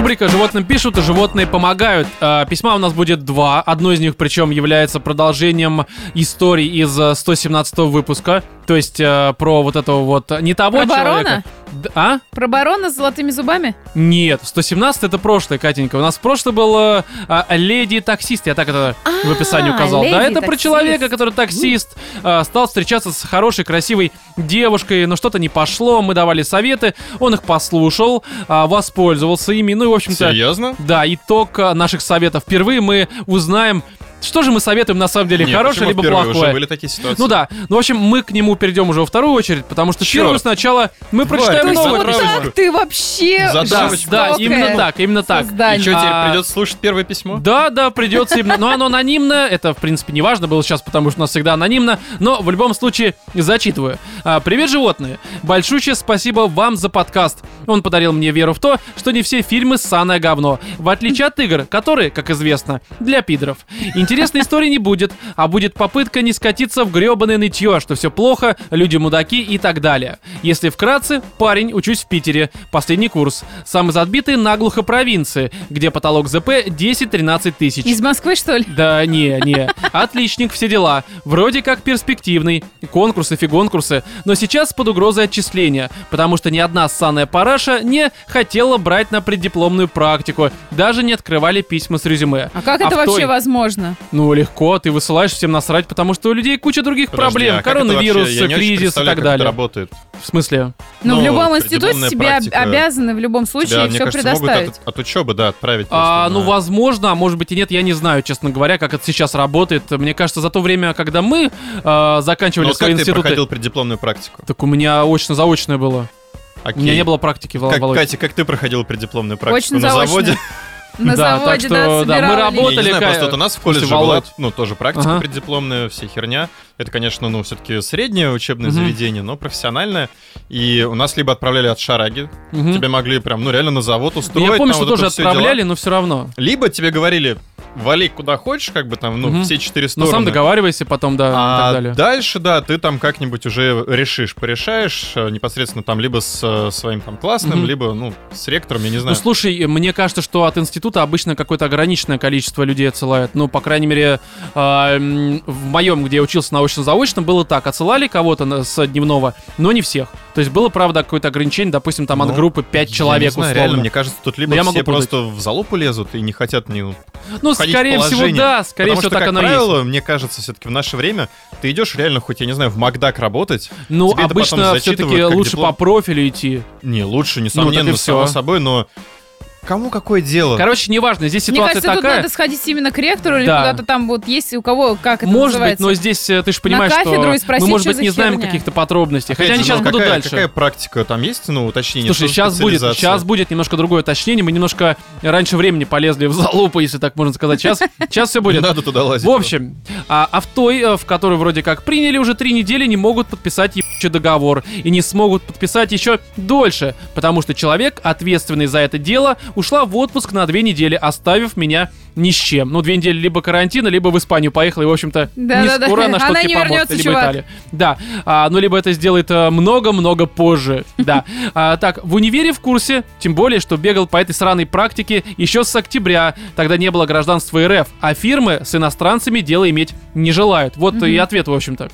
Рубрика «Животным пишут, и животные помогают». А, Письма у нас будет два. Одно из них, причем, является продолжением истории из э, 117 выпуска. То есть э, про вот этого вот... Не того Про барона? человека. Д- А? Про барона с золотыми зубами? Нет, 117 это прошлое, Катенька. У нас в прошлое был э, а, леди-таксист, я так это в описании указал. Да, это про человека, который таксист, э, стал встречаться с хорошей, красивой девушкой, но что-то не пошло, мы давали советы, он их послушал, а, воспользовался ими, ну и, в общем-то... Серьезно? Да, итог э, наших советов. Впервые мы узнаем, что же мы советуем на самом деле, Нет, хорошее либо плохое. Уже были такие ситуации? Ну да, ну в общем, мы к нему перейдем уже во вторую очередь, потому что Чёрт. первую сначала мы прочитаем задрал письмо. его. Так ты вообще Да, да, именно так, именно так. создание. И что, теперь придется слушать первое письмо? Да, да, придется именно. Но оно анонимно. Это, в принципе, не важно было сейчас, потому что у нас всегда анонимно. Но в любом случае зачитываю. А, Привет, животные. Большущее спасибо вам за подкаст. Он подарил мне веру в то, что не все фильмы ссаное говно. В отличие от игр, которые, как известно, для пидоров. Интересной истории не будет, а будет попытка не скатиться в гребаное нытье, что все плохо, люди мудаки и так далее. Если вкратце, парень, учусь в Питере, последний курс. Самый задбитый наглухо провинции, где потолок ЗП 10-13 тысяч. Из Москвы, что ли? Да, не, не. Отличник, все дела. Вроде как перспективный. Конкурсы, фигонкурсы. Но сейчас под угрозой отчисления. Потому что ни одна ссаная параша не хотела брать на преддипломную практику. Даже не открывали письма с резюме. А как А это в вообще той- возможно? Ну, легко, ты высылаешь всем насрать, потому что у людей куча других Подожди, проблем. а как это Коронавирус, вообще? Кризис и так как это далее. работает. В смысле? Ну, в Ну, любом институте тебе обязаны в любом случае Тебя, мне все кажется, могут предоставить. от, от учебы, да, отправить А, ну, возможно, а может быть и нет, я не знаю, честно говоря, как это сейчас работает. Мне кажется, за то время, когда мы э, заканчивали Ну, вот свои как ты институты... проходил преддипломную практику? Так у меня очно-заочное было. У Окей. меня не было практики, Вла- Как, Володь. Катя, как ты проходил преддипломную практику? Очень на заочно. заводе? На Да, так заводе, что, да, да, мы работали. Я не знаю, просто вот у нас в колледже была, ну, тоже практика Ага. преддипломная, вся херня. Это, конечно, ну, все-таки среднее учебное Мгм. заведение, но профессиональное. И у нас либо отправляли от шараги, Мгм. тебя могли прям, ну, реально на завод устроить. Я помню, там что вот тоже все дела. отправляли, но все равно. Либо тебе говорили, вали куда хочешь, как бы там, ну, Мгм. все четыре Ну, стороны. сам договаривайся потом, да, и А так далее. дальше, да, ты там как-нибудь уже решишь, порешаешь э, непосредственно там либо с э, своим там классным, Мгм. либо, ну, с ректором, я не Ну, знаю. слушай, мне кажется, что от института обычно какое-то ограниченное количество людей отсылают. Ну, по крайней мере, м, в моем, где я учился научно-заочно, было так. Отсылали кого-то с дневного, но не всех. То есть было, правда, какое-то ограничение, допустим, там от Ну, группы 5 Я человек, не знаю, условно. реально, мне кажется, тут либо Но я все могу просто в залупу лезут и не хотят ни, ну, входить скорее в всего, положение. да, скорее Потому всего, что, так как оно и есть. правило, мне кажется, все-таки в наше время ты идешь реально хоть, я не знаю, в Макдак работать. Ну, Тебе это потом обычно все-таки лучше диплом. по профилю идти. Не, лучше, Ну, несомненно, и само собой, но кому какое дело? Короче, неважно, здесь Мне ситуация кажется, тут такая. надо сходить именно к ректору или Да. куда-то там вот есть у кого, как это Может быть, называется. но здесь э, ты же понимаешь, что кафедру и спросить, мы, может что быть, не знаем каких-то подробностей. Опять Хотя они сейчас ну, будут какая, дальше. Какая практика там есть, ну, уточнение? Слушай, что сейчас будет, сейчас будет немножко другое уточнение. Мы немножко раньше времени полезли в залупу, если так можно сказать. Сейчас, сейчас все Не будет. надо туда лазить. В общем, а, а в той, э, в которой вроде как приняли уже три недели, не могут подписать ебучий договор. И не смогут подписать еще дольше, потому что человек, ответственный за это дело, ушла в отпуск на две недели, оставив меня ни с чем. Ну, две недели либо карантина, либо в Испанию поехала, и, в общем-то, Да, не да, да. скоро она что-то не поможет, либо чувак. Италия. Да, а, ну, либо это сделает э, много-много позже, да. А, так, в универе в курсе, тем более, что бегал по этой сраной практике еще с октября, тогда не было гражданства РФ, а фирмы с иностранцами дело иметь не желают. Вот и ответ, в общем-то.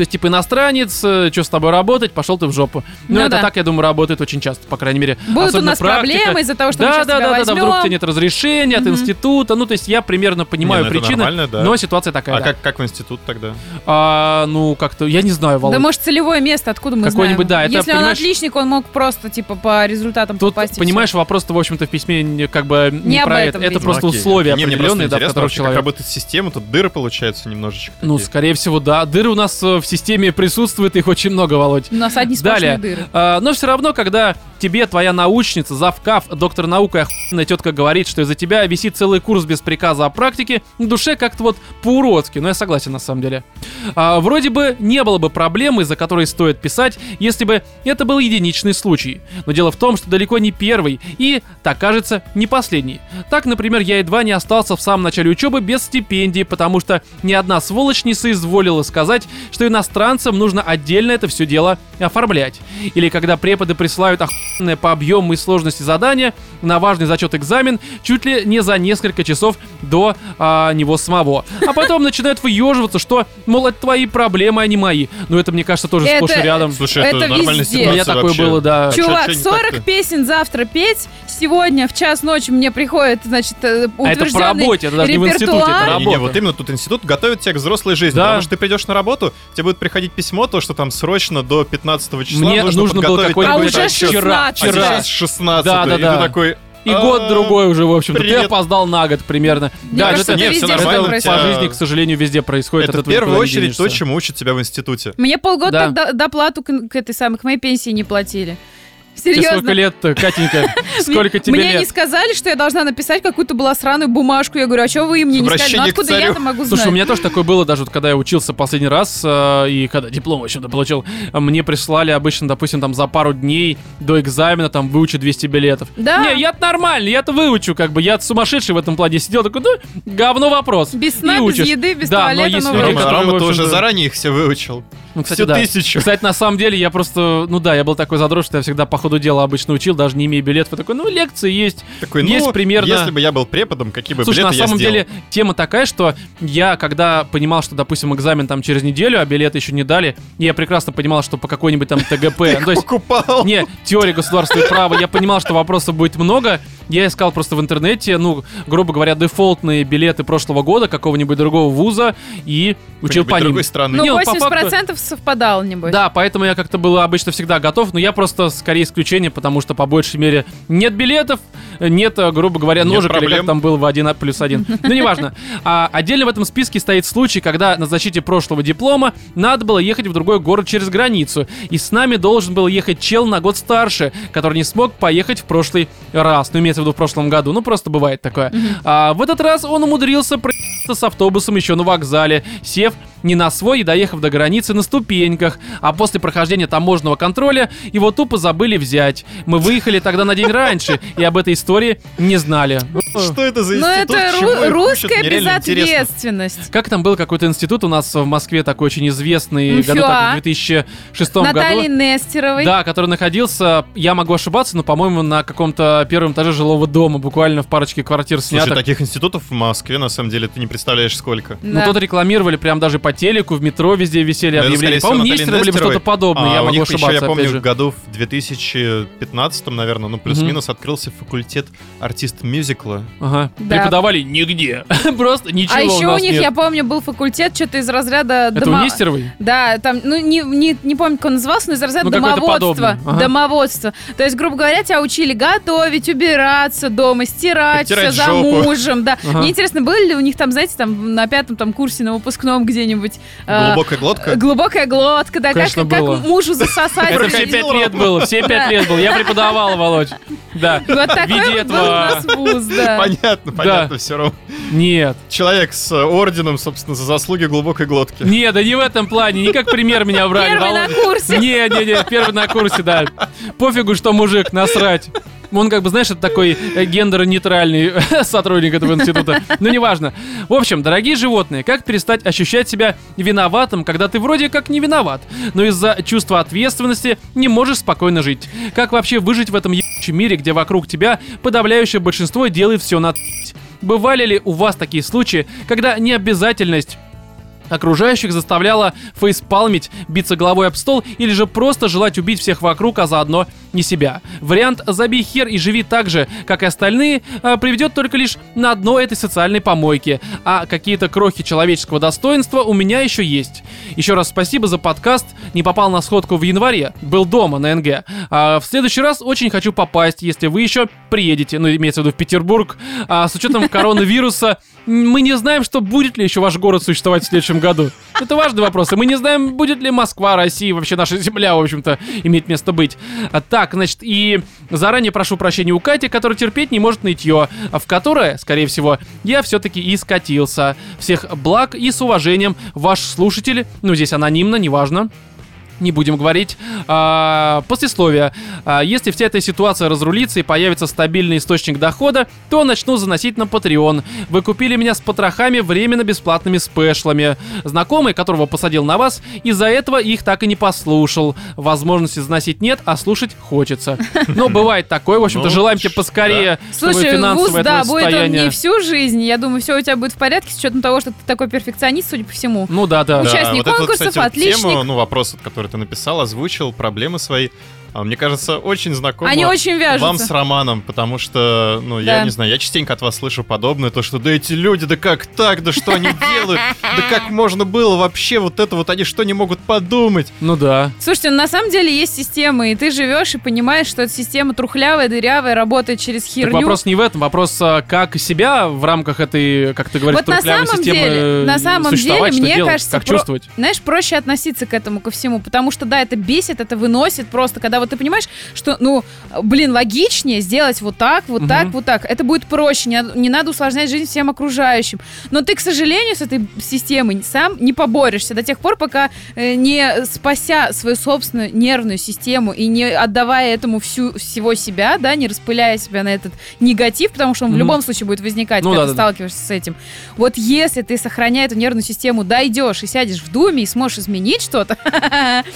То есть, типа, иностранец, что с тобой работать, пошел ты в жопу. Ну, Ну это да. так, я думаю, работает очень часто, по крайней мере. Будут у нас практика. проблемы из-за того, что мы Да, сейчас да, тебя да, да, да, вдруг у тебя нет разрешения от Мгм. института. Ну, то есть я примерно понимаю Не, ну это причины, нормально, да. но ситуация такая. А да. как, как в институт тогда? А, ну, как-то, я не знаю, Володь. Да может целевое место, откуда мы Какое-нибудь, знаем? да, это, Если он отличник, он мог просто, типа, по результатам Тут, попасть. понимаешь, вопрос-то, в общем-то, в письме как бы не, Не об про этом, это. Это видимо. просто Ну, окей. условия Не, мне просто определенные, да, в которых вообще, как человек... работает система, тут дыры получаются немножечко. Ну, скорее всего, да. Дыры у нас э, в системе присутствуют, их очень много, Володь. У нас одни Далее. дыры. А, но все равно, когда тебе твоя научница, завкав, доктор наук и охуенная тетка говорит, что из-за тебя висит целый курс без приказа о практике, на душе как-то вот по-уродски. Но я согласен, на самом деле. А, вроде бы не было бы проблемы, из-за которой стоит писать, если бы это был единичный случай. Но дело в том, что далеко не первый и, так кажется, не последний. Так, например, я едва не остался в самом начале учебы без стипендии, потому что ни одна сволочь не соизволила сказать, что иностранцам нужно отдельно это все дело оформлять. Или когда преподы присылают охуенное по объему и сложности задания на важный зачет экзамен чуть ли не за несколько часов до а, него самого. А потом начинают выеживаться, что, мол, это твои проблемы, а не мои. Ну это, мне кажется, тоже сплошь и Это- рядом. Слушай, это, Это нормальная везде. У ситуация меня такое вообще. было, да. Чувак, чё не 40 так-то? песен завтра петь. Сегодня в час ночи мне приходит, значит, э, А это по утвержденный работе, это даже не в институте, это репертуар. работа. Не-не, вот именно тут институт готовит тебя к взрослой жизни. Да. Потому что ты придешь на работу, тебе будет приходить письмо, то, что там срочно до 15 числа Мне нужно, нужно было подготовить какой-нибудь А уже отчет. вчера, шестнадцать. А вчера. сейчас 16 Да, да, и да. ты такой... И «А, год другой уже, в общем-то. Ты привет». опоздал на год примерно. Мне Да, кажется, это, не, всё везде нормально, это по жизни, к сожалению, везде происходит. Это от в первую не очередь то, чему учат тебя в институте. Мне полгода Да. доплату к, к этой самой, к моей пенсии не платили. Тебе Серьезно. сколько лет-то, Катенька? Сколько Мне- тебе Мне не лет? сказали, что я должна написать какую-то была сраную бумажку. Я говорю, а что вы мне не сказали? Ну откуда я это могу Слушай, знать? у меня тоже такое было, даже вот когда я учился последний раз, э, и когда диплом, в общем-то, получил, мне прислали обычно, допустим, там за пару дней до экзамена, там, выучи 200 билетов. Да. Не, я-то нормальный, я-то выучу, как бы, я сумасшедший в этом плане сидел, такой, ну, говно вопрос. Без сна, без еды, без Да, но туалета, есть но люди, которые, общем-то- заранее их все выучил. Ну, кстати, Всю да. тысячу. Кстати, на самом деле, я просто, ну да, я был такой задрот, что я всегда по ходу дела обычно учил, даже не имея билетов. Я такой, ну, лекции есть. Такой, Есть ну, примерно- если бы я был преподом, какие бы Слушай, билеты на я самом сделал? деле тема такая, что я, когда понимал, что, допустим, экзамен там через неделю, а билеты еще не дали, я прекрасно понимал, что по какой-нибудь там ТГП, ну, то есть покупал. не, теория государства и права. Я понимал, что вопросов будет много. Я искал просто в интернете, ну, грубо говоря, дефолтные билеты прошлого года какого-нибудь другого вуза и учил по ним. другой страны. Ну, Не, ну, по 80% совпадало, небось. Да, поэтому я как-то был обычно всегда готов, но я просто скорее исключение, потому что по большей мере нет билетов, нет, э, грубо говоря, Нет ножек, или проблем. как там был в 1 плюс 1. Ну, неважно. А отдельно в этом списке стоит случай, когда на защите прошлого диплома надо было ехать в другой город через границу, и с нами должен был ехать чел на год старше, который не смог поехать в прошлый раз, ну, имеется в виду в прошлом году, ну, просто бывает такое. А в этот раз он умудрился проехаться с автобусом еще на вокзале, сев не на свой и доехав до границы на ступеньках, а после прохождения таможенного контроля его тупо забыли взять. Мы выехали тогда на день раньше и об этой истории не знали. Что это за Ну институт? это Чему ру- русская реально интересно. безответственность. Как там был какой-то институт у нас в Москве такой очень известный, году так, в 2006 Натальи году. Нестеровой. Да, который находился, я могу ошибаться, но, по-моему, на каком-то первом этаже жилого дома, буквально в парочке квартир Слушай, снятых. таких институтов в Москве, на самом деле, ты не представляешь, сколько. Ну, Да. тут рекламировали прям даже по телеку, в метро везде висели Ну, это, объявления. По-моему, либо Нестеровой. что-то подобное, А я у могу них ошибаться, еще, я помню, же. в году в 2015, наверное, ну плюс-минус, открылся факультет артист мюзикла. Ага. Да. Преподавали нигде. Просто ничего А у еще у нас них, нет. я помню, был факультет что-то из разряда Это дома- у Нестеровой? Да, там, ну, не, не, не помню, как он назывался, но из разряда Ну, домоводства. Ага. Домоводство. То есть, грубо говоря, тебя учили готовить, убираться дома, стирать, все Подтирать за жопу. мужем. Да. Ага. Мне интересно, были ли у них там, знаете, там на пятом там курсе на выпускном где-нибудь э, Глубокая глотка. глубокая глотка, да, как, Конечно, как было. мужу засосать. Это все пять лет было, все пять лет было. Я преподавал, Володь. Да. Вот такой был у нас вуз, да. Понятно, понятно, все равно. Нет. Человек с э, орденом, собственно, за заслуги глубокой глотки. Не, да не в этом плане, не как пример меня брали. Первый на курсе. Не, не, не, первый на курсе, да. Пофигу, что мужик, насрать. Он как бы, знаешь, это такой э, гендерно-нейтральный сотрудник этого института. Ну, неважно. В общем, дорогие животные, как перестать ощущать себя виноватым, когда ты вроде как не виноват, но из-за чувства ответственности не можешь спокойно жить? Как вообще выжить в этом ебучем мире, где вокруг тебя подавляющее большинство делает все на Бывали ли у вас такие случаи, когда необязательность окружающих заставляла фейспалмить, биться головой об стол или же просто желать убить всех вокруг, а заодно не себя. Вариант «забей хер и живи так же, как и остальные» а, приведет только лишь на дно этой социальной помойки, а какие-то крохи человеческого достоинства у меня еще есть. Еще раз спасибо за подкаст, не попал на сходку в январе, был дома на НГ. А в следующий раз очень хочу попасть, если вы еще приедете, ну имеется в виду в Петербург, а с учетом коронавируса, мы не знаем, что будет ли еще ваш город существовать в следующем году. Это важный вопрос. И мы не знаем, будет ли Москва, Россия, вообще наша земля, в общем-то, иметь место быть. Так, значит, и заранее прошу прощения у Кати, которая терпеть не может нытье, в которое, скорее всего, я все-таки и скатился. Всех благ и с уважением, ваш слушатель, ну здесь анонимно, неважно, не будем говорить. А, послесловие. А, если вся эта ситуация разрулится и появится стабильный источник дохода, то начну заносить на Patreon. Вы купили меня с потрохами временно бесплатными спешлами. Знакомый, которого посадил на вас, из-за этого их так и не послушал. Возможности заносить нет, а слушать хочется. Но бывает такое. В общем-то, Ну, желаем тебе поскорее, чтобы Слушай, вуз, да, будет он не всю жизнь. Я думаю, все у тебя будет в порядке, с учетом того, что ты такой перфекционист, судя по всему. Ну да, да. Участник Да, вот это, конкурсов, кстати, отличник. Ну, вопрос, который ты написал, озвучил, проблемы свои. А, Мне кажется, очень знакомо Они очень вяжутся. вам с Романом, потому что, ну, Да. я не знаю, я частенько от вас слышу подобное, то, что да эти люди, да как так, да что они делают, да как можно было вообще вот это вот, они что не могут подумать? Ну да. Слушайте, ну, на самом деле есть система, и ты живешь и понимаешь, что эта система трухлявая, дырявая, работает через Так херню. вопрос не в этом, вопрос а, как себя в рамках этой, как ты говоришь, Вот на трухлявой самом системы деле- э, на самом деле, что мне делать, кажется, как про- чувствовать. Знаешь, проще относиться к этому ко всему, потому что, да, это бесит, это выносит просто, когда вот ты понимаешь, что, ну, блин, логичнее сделать вот так, вот Мгм. так, вот так. Это будет проще, не, надо- не надо усложнять жизнь всем окружающим. Но ты, к сожалению, с этой системой сам не поборешься до тех пор, пока э, не спася свою собственную нервную систему и не отдавая этому всю, всего себя, да, не распыляя себя на этот негатив, потому что он в Мгм. любом случае будет возникать, Ну когда да, ты да, да. сталкиваешься с этим. Вот если ты, сохраняя эту нервную систему, дойдешь и сядешь в думе и сможешь изменить что-то,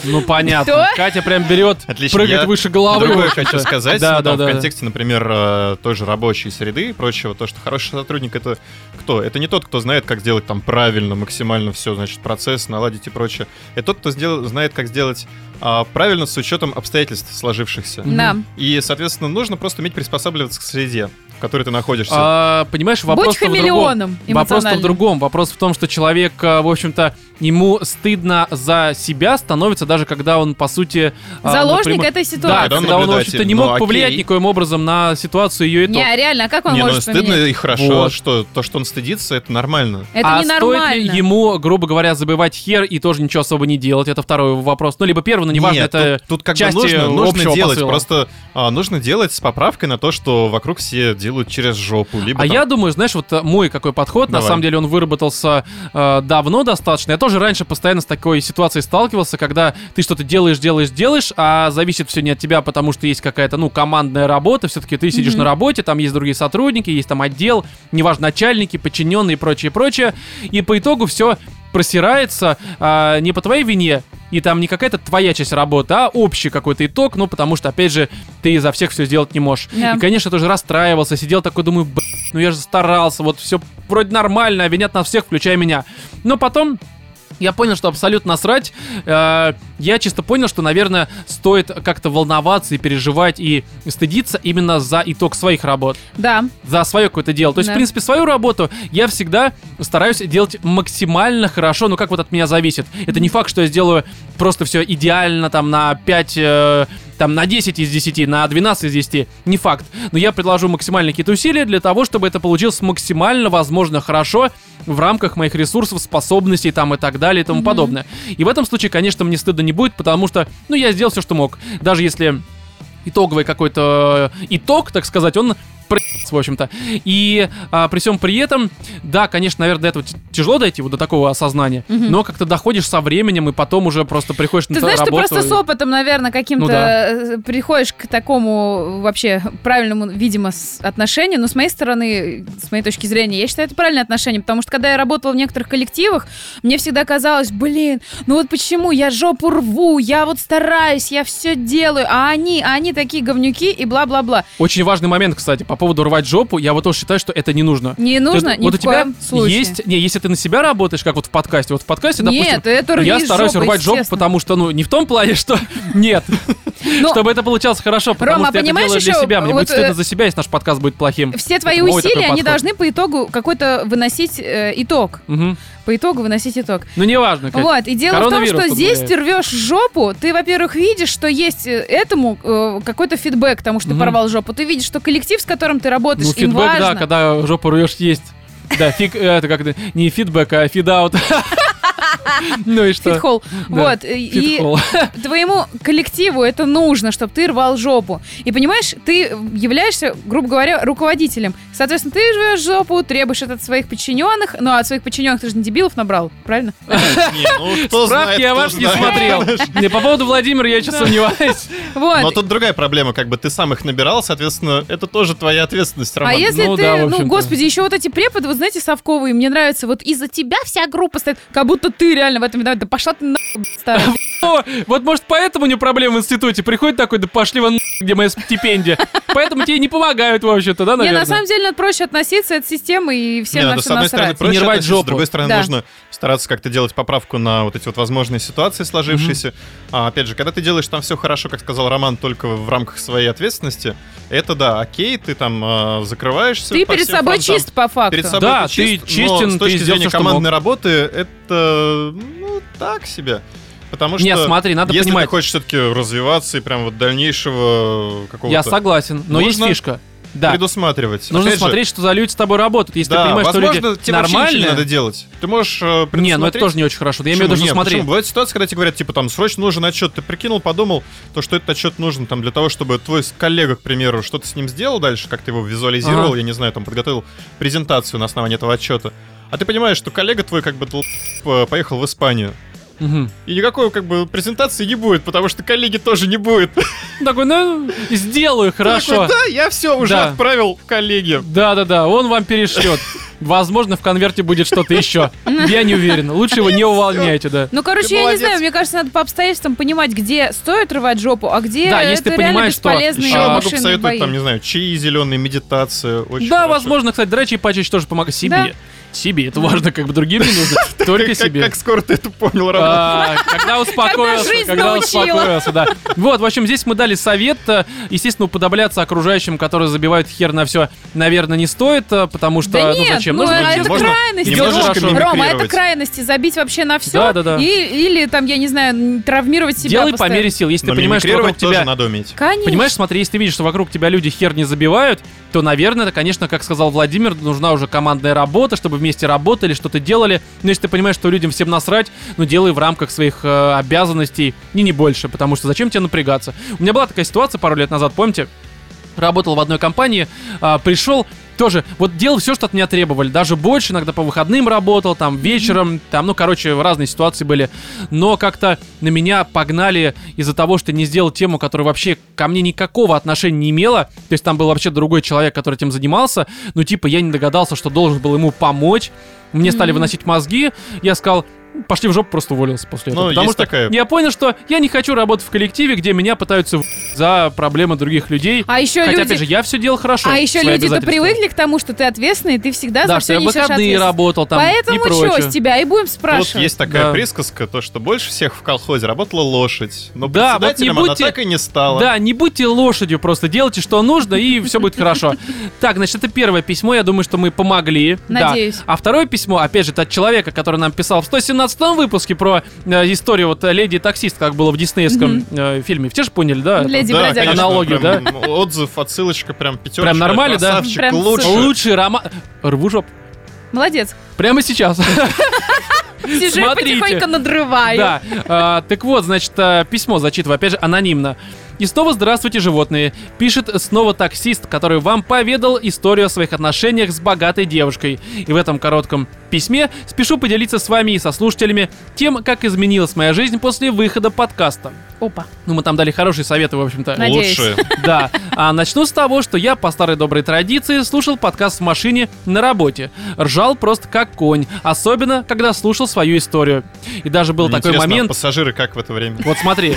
Ну понятно. Катя прям берет, Отлично, прыгает я выше головы. Другое хочу сказать, Да, ну, да, да. в контексте, например, э, той же рабочей среды и прочего, то, что хороший сотрудник это кто? Это не тот, кто знает, как сделать там правильно, максимально все, значит, процесс, наладить и прочее. Это тот, кто сдел- знает, как сделать а, правильно с учетом обстоятельств сложившихся. Да. И, соответственно, нужно просто уметь приспосабливаться к среде, которой ты находишься. А, понимаешь, вопрос Будь в другом. Вопрос в другом. Вопрос в том, что человек, а, в общем-то, ему стыдно за себя становится, даже когда он, по сути... а, Заложник напрямую- этой Да, ситуации. Когда он когда он, в общем-то, не Ну, мог окей. повлиять никоим образом на ситуацию ее и то. Не, реально, а как он не, ну может стыдно поменять? и хорошо, Вот. что то, что он стыдится, это нормально. Это а стоит ли ненормально. ему, грубо говоря, забывать хер и тоже ничего особо не делать? Это второй вопрос. Ну, либо первый, но неважно, Нет, это тут, тут как бы части нужно, нужно делать, посыла. просто а, нужно делать с поправкой на то, что вокруг все делают делают через жопу. Либо А там- я думаю, знаешь, вот э, мой какой подход, на Давай. самом деле он выработался э, давно достаточно. Я тоже раньше постоянно с такой ситуацией сталкивался, когда ты что-то делаешь, делаешь, делаешь, а зависит все не от тебя, потому что есть какая-то, ну, командная работа, все-таки ты сидишь Мгм. на работе, там есть другие сотрудники, есть там отдел, неважно, начальники, подчиненные и прочее, прочее. И по итогу все просирается а, не по твоей вине, и там не какая-то твоя часть работы, а общий какой-то итог, ну, потому что, опять же, ты за всех все сделать не можешь. Да. И, конечно, тоже расстраивался, сидел такой, думаю, «Б***ь, ну я же старался, вот все вроде нормально, а винят нас всех, включая меня. Но потом я понял, что абсолютно насрать. Э, Я чисто понял, что, наверное, стоит как-то волноваться и переживать и стыдиться именно за итог своих работ Да. за свое какое-то дело. То есть, Да. в принципе, свою работу я всегда стараюсь делать максимально хорошо, ну как вот от меня зависит. Это не факт, что я сделаю просто все идеально там на 5, э, там на 10 из 10, на 12 из 10. Не факт. Но я предложу максимально какие-то усилия для того, чтобы это получилось максимально возможно хорошо в рамках моих ресурсов, способностей там и так далее и тому подобное. И в этом случае, конечно, мне стыдно не будет, потому что, ну, я сделал все, что мог. Даже если итоговый какой-то э, итог, так сказать, он в общем-то. И а, при всем при этом, да, конечно, наверное, до этого тяжело дойти, вот до такого осознания, Мгм. но как-то доходишь со временем, и потом уже просто приходишь на Ты свою знаешь, ты работу. просто с опытом, наверное, каким-то Ну да. э, приходишь к такому вообще правильному, видимо, отношению. Но с моей стороны, с моей точки зрения, я считаю, это правильное отношение. Потому что когда я работала в некоторых коллективах, мне всегда казалось, блин, ну вот почему я жопу рву, я вот стараюсь, я все делаю, а они, а они такие говнюки и бла-бла-бла. Очень важный момент, кстати, по поводу рвать жопу, я вот тоже считаю, что это не нужно. Не То нужно есть, ни вот в у тебя случае. есть, не, если ты на себя работаешь, как вот в подкасте, вот в подкасте, допустим, Нет, это рви я стараюсь жопу, рвать жопу, потому что, ну, не в том плане, что нет, Но чтобы это получалось хорошо, потому Рома, что я это делаю для себя, мне вот, будет стыдно э, за себя, если наш подкаст будет плохим. все твои мой усилия, они должны по итогу какой-то выносить э, итог. Мгм. По итогу выносить итог. Ну, неважно, Кать. Вот, и дело в том, что здесь ты рвешь жопу, ты, во-первых, видишь, что есть э, этому э, какой-то фидбэк, потому что ты Мгм. порвал жопу. Ты видишь, что коллектив, с которым ты работаешь, Ну, им фидбэк, важно. да, когда жопу рвешь, есть. Да, фиг, э, это как-то не фидбэк, а фидаут. Ну и что? Фитхол. Вот, и- твоему коллективу это нужно, чтобы ты рвал жопу. И понимаешь, ты являешься, грубо говоря, руководителем. Соответственно, ты рвешь жопу, требуешь это от своих подчиненных, ну а от своих подчиненных ты же не дебилов набрал, правильно? Не, ну, Справки я ваш не смотрел. Не, по поводу Владимира я сейчас сомневаюсь. Вот. Но тут другая проблема, как бы ты сам их набирал, соответственно, это тоже твоя ответственность, А Роман. если ну ты, ну, господи, еще вот эти преподы, вот знаете, совковые, мне нравится, вот из-за тебя вся группа стоит, как будто ты реально в этом виноват. Да пошла ты нахуй, старая. О, вот может поэтому у него проблемы в институте. Приходит такой, да пошли вон, где моя стипендия. Поэтому тебе не помогают, в общем-то, да, Не, наверное? на самом деле надо проще относиться от системы и всем Не, на ну, все с одной стороны, насрать. проще не рвать жопу. с другой стороны, Да. нужно стараться как-то делать поправку на вот эти вот возможные ситуации сложившиеся. А, опять же, когда ты делаешь там все хорошо, как сказал Роман, только в рамках своей ответственности, это да, окей, ты там а, закрываешься. Ты перед собой фронтам. чист по факту. Перед собой Да, ты, ты чист, честен, но с ты точки сделал зрения командной работы, это, ну, так себе. Потому что Не, смотри, надо если понимать. ты хочешь все-таки развиваться и прям вот дальнейшего какого-то Я согласен, но есть фишка. Да, предусматривать. нужно Опять же, смотреть, что за люди с тобой работают. Если да, ты понимаешь, что возможно, люди тебе нормальные... надо делать. Ты можешь э, Не, ну это тоже не очень хорошо. Я имею в виду, что смотри. Бывают ситуации, когда тебе говорят, типа, там, срочно нужен отчет. Ты прикинул, подумал, то, что этот отчет нужен там для того, чтобы твой коллега, к примеру, что-то с ним сделал дальше, как ты его визуализировал, Ага. я не знаю, там, подготовил презентацию на основании этого отчета. А ты понимаешь, что коллега твой как бы поехал в Испанию. Мгм. И никакой, как бы, презентации не будет, потому что коллеги тоже не будет. Такой, ну, сделаю, хорошо. такой, да, я все уже Да. отправил коллеге. Да-да-да, он вам перешлет. Возможно, в конверте будет что-то еще. Я не уверен. Лучше его не увольняйте, да. Ну, короче, Ты я не знаю, мне кажется, надо по обстоятельствам понимать, где стоит рвать жопу, а где Да, это если ты понимаешь, что Еще могу посоветовать, там, не знаю, чаи зеленые, медитация. Очень Да, хорошо. возможно, кстати, драчи почаще тоже помогает себе. Да. Себе, это важно, как бы другим не нужно, только себе. Как скоро ты это понял, Роман? А, Когда успокоился, Когда успокоился, да. Вот, в общем, здесь мы дали совет. э, Естественно, уподобляться окружающим, которые забивают хер на все, наверное, не стоит, э, потому что, Да ну зачем? ну это крайности. Рома. это крайности. Забить вообще на все. Да-да-да. или там, я не знаю, травмировать себя Делай по мере сил. Если ты понимаешь, что вокруг тебя... надо уметь. Конечно. Понимаешь, смотри, если ты видишь, что вокруг тебя люди хер не забивают, то, наверное, это, конечно, как сказал Владимир, нужна уже командная работа, чтобы вместе работали, что-то делали. Но если ты понимаешь, что людям всем насрать, ну, делай в рамках своих э, обязанностей, и не больше, потому что зачем тебе напрягаться? У меня была такая ситуация пару лет назад, помните? работал в одной компании, а, пришел, тоже, вот делал все, что от меня требовали, даже больше, иногда по выходным работал, там, вечером, там, ну, короче, разные ситуации были, но как-то на меня погнали из-за того, что не сделал тему, которая вообще ко мне никакого отношения не имела, то есть там был вообще другой человек, который этим занимался, ну, типа, я не догадался, что должен был ему помочь, мне стали выносить мозги, я сказал, пошли в жопу, просто уволился после этого. Ну, потому есть что такая- я понял, что я не хочу работать в коллективе, где меня пытаются за проблемы других людей. А еще Хотя, люди... опять же, я все делал хорошо. А еще люди-то привыкли к тому, что ты ответственный, и ты всегда Да, за что все несешь выходные ответственность. работал там и Поэтому что, прочее. с тебя и будем Вот спрашивать. есть такая Да. присказка, то, что больше всех в колхозе работала лошадь. Но Да, вот не председателем она будьте- так и не стала. Да, не будьте лошадью, просто делайте, что нужно, и все будет хорошо. Так, значит, это первое письмо, я думаю, что мы помогли. Надеюсь. А второе письмо, опять же, это от человека, который нам писал в 117 выпуске про э, историю вот э, леди таксист, как было в диснеевском э, фильме. Все же поняли, да? Леди да, Бродяга. конечно, Аналогия, прям Отзыв, отсылочка, прям пятерочка. Прям нормально, да? красавчик, Прям лучше. Лучший роман... Рву жоп. Молодец. Прямо сейчас. Сижу и потихоньку надрываю. Да. А, так вот, значит, а, письмо зачитываю, опять же, анонимно. И снова здравствуйте, животные. Пишет снова таксист, который вам поведал историю о своих отношениях с богатой девушкой. И в этом коротком письме спешу поделиться с вами и со слушателями тем, как изменилась моя жизнь после выхода подкаста. Опа. Ну, мы там дали хорошие советы, в общем-то. Надеюсь. Лучше. Да, а начну с того, что я по старой доброй традиции слушал подкаст в машине на работе. Ржал просто как конь, особенно когда слушал свою историю. И даже был Мне такой интересно, а момент... пассажиры как в это время? Вот смотри.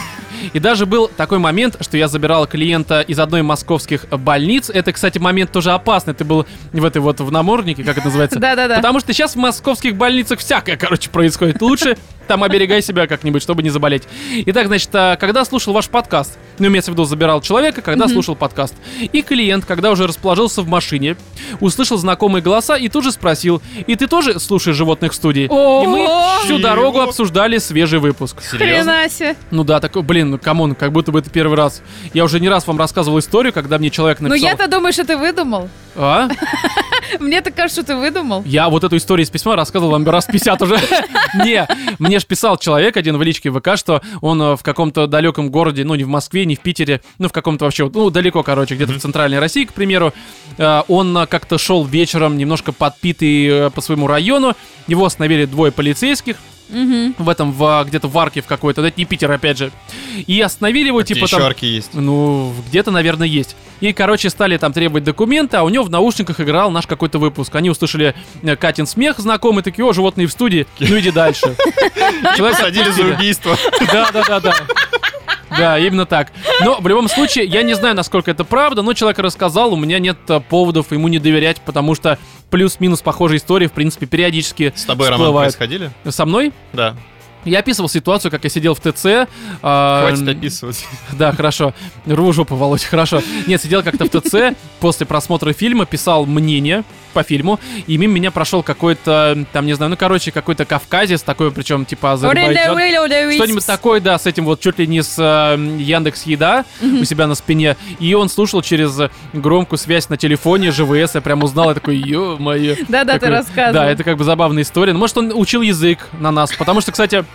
И даже был такой момент, что я забирал клиента из одной московских больниц. Это, кстати, момент тоже опасный. Ты был в этой вот в наморднике, как это называется. Да-да-да. Потому что сейчас в московских больницах всякое, короче, происходит. Лучше там оберегай себя как-нибудь, чтобы не заболеть. Итак, значит, а, когда слушал ваш подкаст, ну, имеется в виду, забирал человека, когда слушал подкаст, и клиент, когда уже расположился в машине, услышал знакомые голоса и тут же спросил, и ты тоже слушаешь животных в студии? И мы всю дорогу обсуждали свежий выпуск. Серьезно? Хрена себе. Ну да, такой, блин, ну come on, как будто бы это первый раз. Я уже не раз вам рассказывал историю, когда мне человек Ну написал... я-то думаю, что ты выдумал. А? Мне так кажется, что ты выдумал. Я вот эту историю из письма рассказывал вам раз 50 уже. Не, мне ж писал человек один в личке ВК, что он э, в каком-то далеком городе, ну не в Москве, не в Питере, ну в каком-то вообще, вот, ну далеко, короче, где-то в центральной России, к примеру. Э, Он э, как-то шел вечером немножко подпитый по своему району. Его остановили двое полицейских. В этом, в, где-то в арке в какой-то, да, это не Питер, опять же. И остановили его, Где типа еще там... арки есть? Ну, где-то, наверное, есть. И, короче, стали там требовать документы, а у него в наушниках играл наш какой-то выпуск. Они услышали э, Катин смех знакомый, такие, о, животные в студии, ну иди дальше. Человек Посадили за убийство. Да, да, да, да. Да, именно так. Но в любом случае, я не знаю, насколько это правда, но человек рассказал, у меня нет э, поводов ему не доверять, потому что плюс-минус похожие истории, в принципе, периодически С тобой, Роман, всплывают. происходили? Со мной? Да. Я описывал ситуацию, как я сидел в ТЦ. а, Хватит описывать. Да, хорошо. Рву жопу, Володь, хорошо. Нет, сидел как-то в ТЦ, после просмотра фильма писал мнение по фильму, и мимо меня прошел какой-то, там, не знаю, ну, короче, какой-то кавказец, такой, причем, типа, Азербайджан. Что-нибудь такое, да, с этим вот чуть ли не с э, Яндекс Еда у себя на спине. И он слушал через э, громкую связь на телефоне ЖВС. Я прям узнал, я такой, ё-моё. Да-да, ты рассказывал. Да, это как бы забавная история. Ну, может, он учил язык на нас. Потому что, кстати,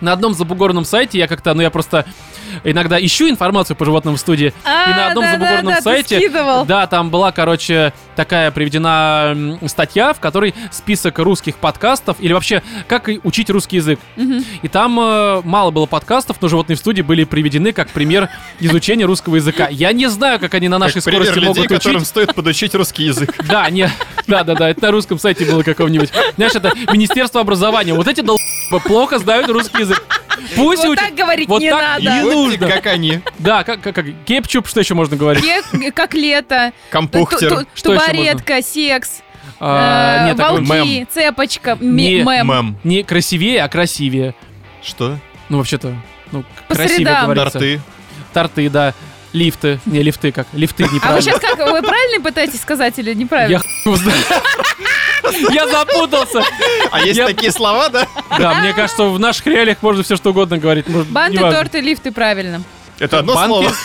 на одном забугорном сайте я как-то, ну, я просто иногда ищу информацию по животным в студии. А, и на одном да-да-да, забугорном ты сайте... скидывал. Да, там была, короче, такая приведена статья, в которой список русских подкастов, или вообще, как учить русский язык. И там э, мало было подкастов, но животные в студии были приведены как пример изучения русского языка. Я не знаю, как они на нашей Как скорости людей, могут которым учить. стоит подучить русский язык. Да, не, да, да, да, это на русском сайте было каком-нибудь. Знаешь, это Министерство образования. Вот эти дол плохо знают русский язык. Пусть Вот учат. так говорить Вот не так надо. не нужно. Как они. Да, как, как, как кепчуп, что еще можно говорить? Как лето. Компухтер. Тубаретка, секс. А, э, нет, такой волки, цепочка, Не, ме- мем. Мем. Не красивее, а красивее. Что? Ну, вообще-то, ну, По красивее средам. говорится. Торты. Торты, да. Лифты. Не, лифты как? Лифты А вы неправильно. сейчас как, вы правильно пытаетесь сказать или Я неправильно? хуй его знаю. Я запутался. А есть Я- такие слова, да? Да, мне кажется, в наших реалиях можно все что угодно говорить. Банты, торты, лифты, правильно. Это одно Банки? слово.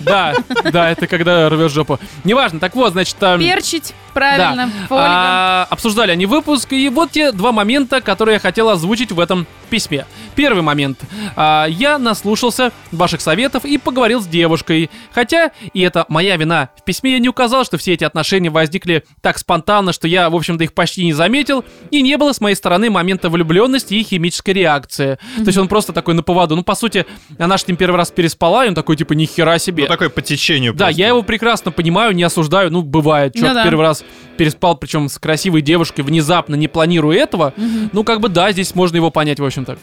Да, да, это когда рвешь жопу. Неважно, так вот, значит... эм, Перчить, правильно, да. А, обсуждали они выпуск, и вот те два момента, которые я хотел озвучить в этом письме. Первый момент. А, я наслушался ваших советов и поговорил с девушкой. Хотя, и это моя вина, в письме я не указал, что все эти отношения возникли так спонтанно, что я, в общем-то, их почти не заметил, и не было с моей стороны момента влюбленности и химической реакции. То есть он просто такой на поводу. Ну, по сути, она ж с ним первый раз переспала, и он такой, типа, нихера себе. Ну, такой по течению Да, просто. я его прекрасно понимаю, не осуждаю, ну, бывает. Чувак Ну да. первый раз переспал, причем с красивой девушкой, внезапно, не планируя этого. Ну, как бы да, здесь можно его понять, в общем-то.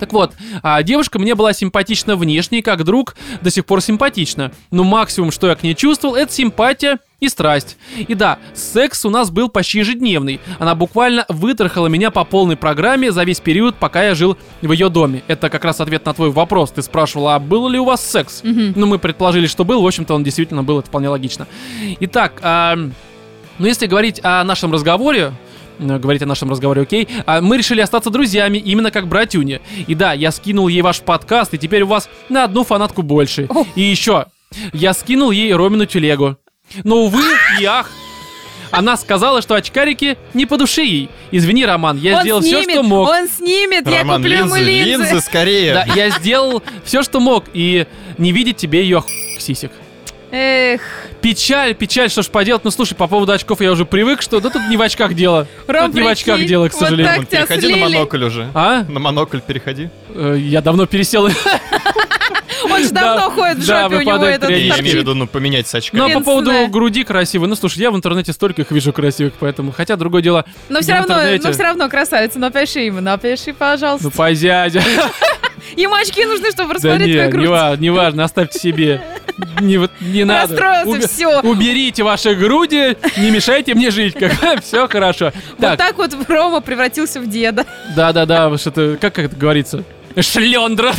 Так вот, а девушка мне была симпатична внешне, как друг до сих пор симпатична. Но максимум, что я к ней чувствовал, это симпатия и страсть. И да, секс у нас был почти ежедневный. Она буквально вытрахала меня по полной программе за весь период, пока я жил в ее доме. Это как раз ответ на твой вопрос. Ты спрашивала, а был ли у вас секс? Ну, мы предположили, что был. В общем-то, он действительно был, это вполне логично. Итак, а, ну если говорить о нашем разговоре, говорить о нашем разговоре, окей. А мы решили остаться друзьями, именно как братюни. И да, я скинул ей ваш подкаст, и теперь у вас на одну фанатку больше. О. И еще, я скинул ей Ромину телегу. Но, увы и ах, она сказала, что очкарики не по душе ей. Извини, Роман, я он сделал снимет, все, что мог. он снимет, Роман, я куплю ему линзы, линзы. линзы скорее. Да, я сделал все, что мог, и не видеть тебе ее сисек. Эх, Печаль, печаль, что ж поделать. Ну слушай, по поводу очков я уже привык, что да тут не в очках дело. Ром, тут не в очках дело, к вот сожалению. тебя переходи на слили. монокль уже. А? На монокль переходи. Э, Я давно пересел. он же Да, давно ходит в да, жопе, у него выпадает этот я имею в виду, ну, поменять с очками. Ну, а по поводу груди красивой, ну слушай, я в интернете столько их вижу красивых, поэтому, хотя другое дело, Но все равно, но все равно красавица, напиши ему, напиши, пожалуйста. ну позязя. Ему очки нужны, чтобы Да рассмотреть не, твою грудь. не ва- не важно, оставьте себе. Не, вот- не надо. Расстроился, Убе- всё. Уберите ваши груди, не мешайте мне жить. Все хорошо. Вот Так, так вот Рома превратился в деда. Да-да-да, что-то, как это говорится? Шлендра.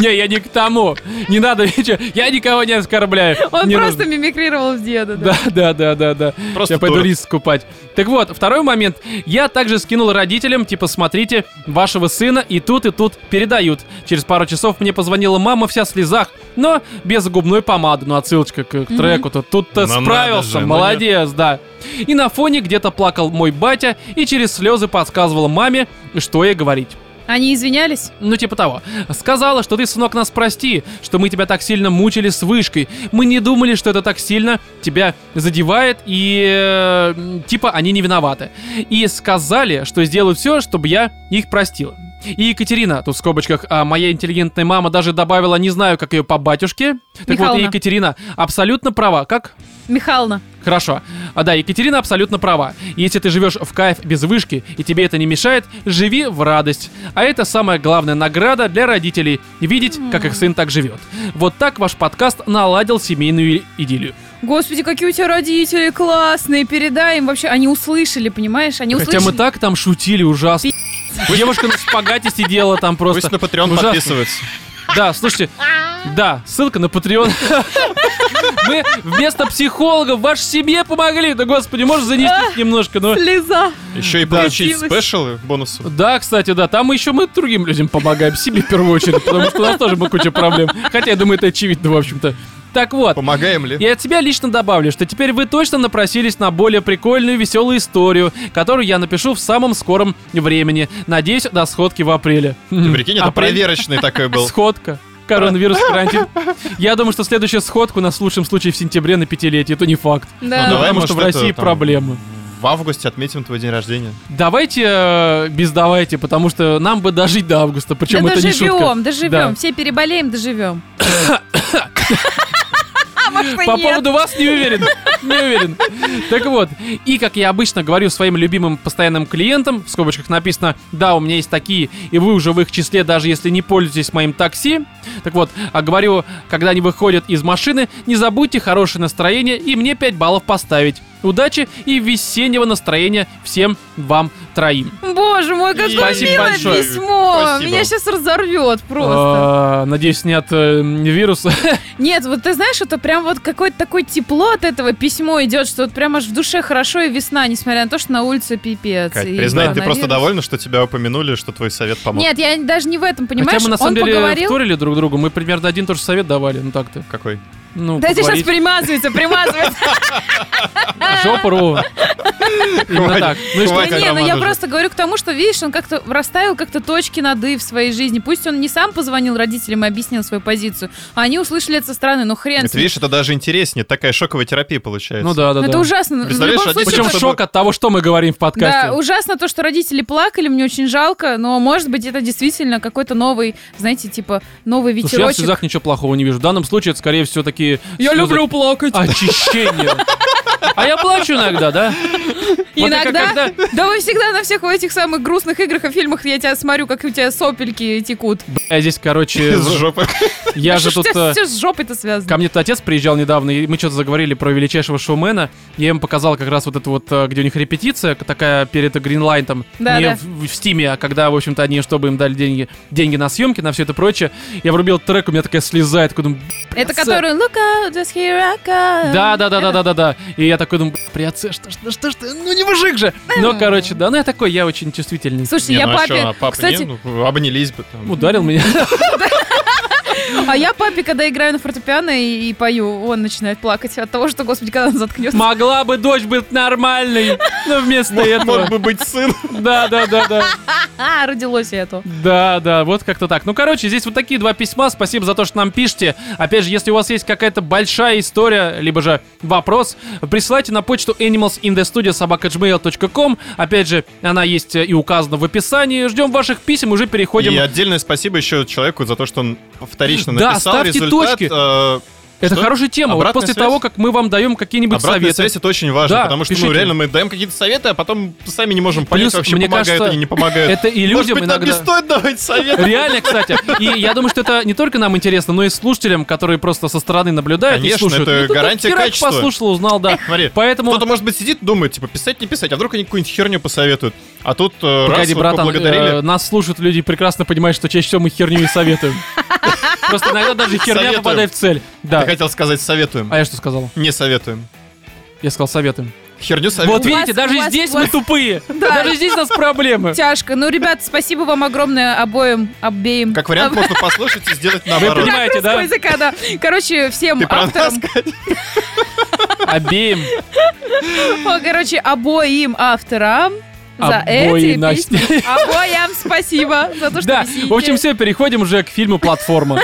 Не, я не к тому. Не надо, ничего. я никого не оскорбляю. Он Не просто нужно. мимикрировал в деда. Да. Да, да, да, да, да. Просто я пойду дура. рис скупать. Так вот, второй момент. Я также скинул родителям, типа, смотрите, вашего сына и тут, и тут передают. Через пару часов мне позвонила мама вся в слезах, но без губной помады. Ну, отсылочка к, к треку-то. Тут-то Ну, справился, же, ну, молодец, да. И на фоне где-то плакал мой батя и через слезы подсказывала маме, что ей говорить. Они извинялись? Ну, типа того. Сказала, что ты, сынок, нас прости, что мы тебя так сильно мучили с вышкой. Мы не думали, что это так сильно тебя задевает, и э, типа они не виноваты. И сказали, что сделают все, чтобы я их простила. И Екатерина, тут в скобочках, а моя интеллигентная мама даже добавила, не знаю, как ее по батюшке. Так вот, и Михайловна. Екатерина абсолютно права. Как? Михална. Хорошо. А да, Екатерина абсолютно права. Если ты живешь в кайф без вышки, и тебе это не мешает, живи в радость. А это самая главная награда для родителей — видеть, как их сын так живет. Вот так ваш подкаст наладил семейную идиллию. Господи, какие у тебя родители классные, передай им вообще. Они услышали, понимаешь? Они Хотя услышали. мы так там шутили ужасно. Девушка на шпагате сидела там просто. Пусть на Patreon Ужасно. подписываются. Да, слушайте, да, ссылка на Patreon. Мы вместо психологов вашей семье помогли. Да, господи, можешь занести немножко, но... Слеза. Еще и получить спешалы, бонусы. Да, кстати, да, там еще мы другим людям помогаем, себе в первую очередь, потому что у нас тоже была куча проблем. Хотя, я думаю, это очевидно, в общем-то. Так вот, Помогаем ли? и от себя лично добавлю, что теперь вы точно напросились на более прикольную и веселую историю, которую я напишу в самом скором времени. Надеюсь, до сходки в апреле. Ты прикинь, это Апрель. проверочный такой был. Сходка. Коронавирус, карантин. Я думаю, что следующая сходка у нас в лучшем случае в сентябре на пятилетие. Это не факт. Да. Ну, давай, потому может, что в это, России там, проблемы. В августе отметим твой день рождения. Давайте э, без давайте, потому что нам бы дожить до августа. Причем да это не шутка. доживем, доживем. Да. Все переболеем, доживем. Может и По нет. поводу вас не уверен. Не уверен. Так вот, и как я обычно говорю своим любимым постоянным клиентам, в скобочках написано, да, у меня есть такие, и вы уже в их числе, даже если не пользуетесь моим такси. Так вот, а говорю, когда они выходят из машины, не забудьте хорошее настроение и мне 5 баллов поставить. Удачи и весеннего настроения всем вам троим. Боже мой, какое Спасибо милое большое. письмо! Спасибо. Меня сейчас разорвет просто. А, Надеюсь, не от э, вируса. Нет, вот ты знаешь, это прям вот какое-то такое тепло от этого письмо идет, что вот прям аж в душе хорошо и весна, несмотря на то, что на улице пипец. Кать, признай, ты просто довольна, что тебя упомянули, что твой совет помог. Нет, я даже не в этом, понимаешь? Хотя мы на самом Он деле поговорил... вторили друг другу, мы примерно один и тот же совет давали, ну так-то. Какой? Ну, Да тебе сейчас поговорить. примазывается, примазывается. Жопу Именно так. Ну что? Да не, ну я просто говорю к тому, что, видишь, он как-то расставил как-то точки над «и» в своей жизни. Пусть он не сам позвонил родителям и объяснил свою позицию, а они услышали это со стороны, ну хрен Это, видишь, это даже интереснее. Такая шоковая терапия получается. Ну да, да, да. Это ужасно. Представляешь, случае, Причем шок от того, что мы говорим в подкасте. Да, ужасно то, что родители плакали, мне очень жалко, но, может быть, это действительно какой-то новый, знаете, типа, новый Слушай, я в ветерочек. ничего плохого не вижу. В данном случае это, скорее всего, такие... Я слезы люблю плакать. Очищение. А я плачу иногда, да? Вот Иногда? когда- Да вы всегда на всех этих самых грустных играх и фильмах я тебя смотрю, как у тебя сопельки текут. Я здесь, короче, Из жопы. я же тут... э, все с жопой-то связано? Ко мне тут отец приезжал недавно, и мы что-то заговорили про величайшего шоумена. Я ему показал как раз вот это вот, э, где у них репетиция, такая перед Гринлайтом. Да, не да. В, в Стиме, а когда, в общем-то, они, чтобы им дали деньги, деньги на съемки, на все это прочее. Я врубил трек, у меня такая слеза, я такой думаю, Это который Look out, just here I come. да, да, да, да, да, да, да. И я такой думаю, при отце, что ж, ну что ж ты, ну не мужик же. Ну, короче, да, ну я такой, я очень чувствительный. Слушай, Не, я ну а папе, а папа кстати, не? Ну, обнялись бы там. Ударил меня. а я папе, когда играю на фортепиано и, и пою, он начинает плакать от того, что, господи, когда он заткнется. Могла бы дочь быть нормальной, но вместо Мог этого... мог бы быть сын. Да, да, да, да. А, родилось это. Да, да, вот как-то так. Ну, короче, здесь вот такие два письма. Спасибо за то, что нам пишете. Опять же, если у вас есть какая-то большая история, либо же вопрос, присылайте на почту animalsinthestudio.gmail.com. Опять же, она есть э, и указана в описании. Ждем ваших писем, уже переходим. И отдельное спасибо еще человеку за то, что он вторично Да, написал ставьте результат. точки. э, Это что? хорошая тема. Вот Обратная после связь? того, как мы вам даем какие-нибудь Обратная советы. связь это очень важно, Да, потому что пишите. ну, реально мы даем какие-то советы, а потом сами не можем понять, Плюс, вообще мне помогают кажется, они, не помогают. Это и Может людям быть, нам иногда... не стоит давать советы? Реально, кстати. И я думаю, что это не только нам интересно, но и слушателям, которые просто со стороны наблюдают и Конечно, слушают. это Ну, гарантия херак качества. послушал, узнал, да. Смотри, Поэтому... кто-то, может быть, сидит, думает, типа, писать, не писать, а вдруг они какую-нибудь херню посоветуют. А тут э, раз, Погоди, вот братан, поблагодарили. э, нас слушают люди и прекрасно понимают, что чаще всего мы херню и советуем. Просто иногда даже херня попадает в цель. Ты Да. хотел сказать советуем. А я что сказал? Не советуем. Я сказал советуем. Херню Вот советуем. видите, вас- даже вас- здесь у мы вас- тупые. Да. Даже здесь у нас проблемы. Тяжко. Ну, ребят, спасибо вам огромное обоим, обеим. Как вариант, можно послушать и сделать Вы наоборот. понимаете, да? Языка, да. Короче, всем Ты про нас, авторам? Обеим. о, короче, обоим авторам за Обои, эти Настя. песни. Обоям спасибо за то, что Да, в общем, все, переходим уже к фильму «Платформа».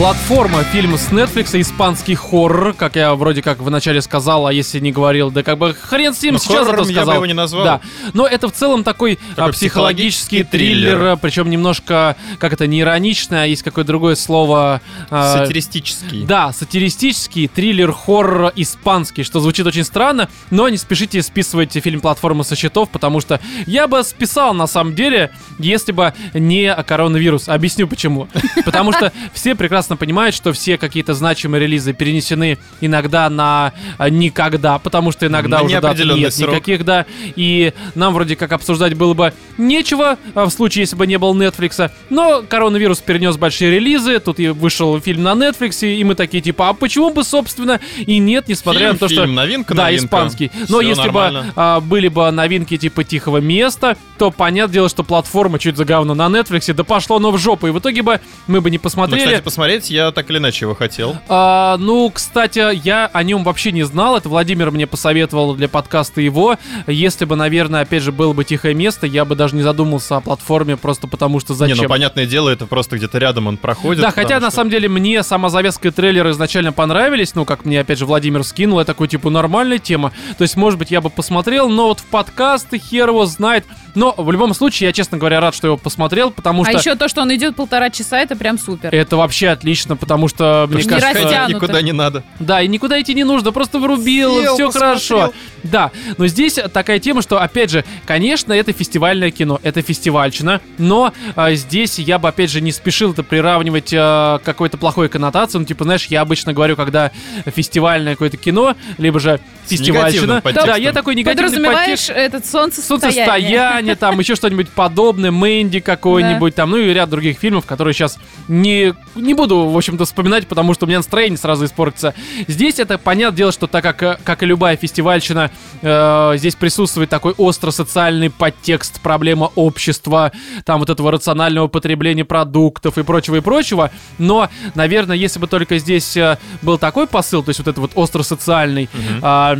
Платформа, фильм с Netflix, испанский хоррор, как я вроде как вначале сказал, а если не говорил, да как бы хрен с ним, Ну, сейчас это хоррором я бы сказал. его не назвал. Да, но это в целом такой, а, Такой психологический психологический триллер, триллер. причем немножко, как это, не иронично, а есть какое-то другое слово. а, Сатиристический. да, сатиристический триллер хоррор испанский, что звучит очень странно, но не спешите списывать фильм «Платформа» со счетов, потому что я бы списал на самом деле, если бы не коронавирус. Объясню почему. Потому что все прекрасно понимают, что все какие-то значимые релизы перенесены иногда на а, никогда, потому что иногда На уже дат нет срок. никаких, да. И нам вроде как обсуждать было бы нечего а, в случае, если бы не было Netflix. Но коронавирус перенес большие релизы, тут и вышел фильм на Netflix, и мы такие типа, а почему бы, собственно, и нет, несмотря Фильм, на то, что... фильм, новинка, да, новинка. испанский. Но Всё если нормально. бы а, были бы новинки типа Тихого места, то понятное дело, что платформа чуть за говно на Netflix, да пошло оно в жопу. И в итоге бы мы бы не Ну, посмотрели. кстати, посмотреть я так или иначе его хотел. А, ну, кстати, я о нем вообще не знал. Это Владимир мне посоветовал для подкаста его. Если бы, наверное, опять же, было бы тихое место, я бы даже не задумался о платформе, просто потому что зачем. Не, ну понятное дело, это просто где-то рядом он проходит. Да, хотя потому на что- самом деле мне сама завязка и трейлер изначально понравились, ну, как мне опять же Владимир скинул, я такой, типа, нормальная тема. То есть, может быть, я бы посмотрел, но вот в подкасты хер его знает. Но в любом случае, я, честно говоря, рад, что его посмотрел, потому А что еще то, что он идет полтора часа, это прям супер. это вообще отлично, потому что, мне что кажется... растянуто. Никуда не надо. Да, и никуда идти не нужно, просто врубил, Сел, все посмотрел. хорошо. Да, но здесь такая тема, что, опять же, конечно, это фестивальное кино, это фестивальщина, но а, здесь я бы, опять же, не спешил это приравнивать а, к какой-то плохой коннотации. Ну, типа, знаешь, я обычно говорю, когда фестивальное какое-то кино, либо же фестивальщина. Да, я такой негативный Подразумеваешь подтекст. этот солнцестояние. Солнцестояние, там еще что-нибудь подобное, Мэнди какой-нибудь, там, ну и ряд других фильмов, которые сейчас не, не буду, в общем-то, вспоминать, потому что у меня настроение сразу испортится. Здесь это, понятное дело, что так как, э, как и любая фестивальщина, э, здесь присутствует такой остро-социальный подтекст, проблема общества, там вот этого рационального потребления продуктов и прочего, и прочего. Но, наверное, если бы только здесь э, был такой посыл, то есть вот это вот остро-социальный, а,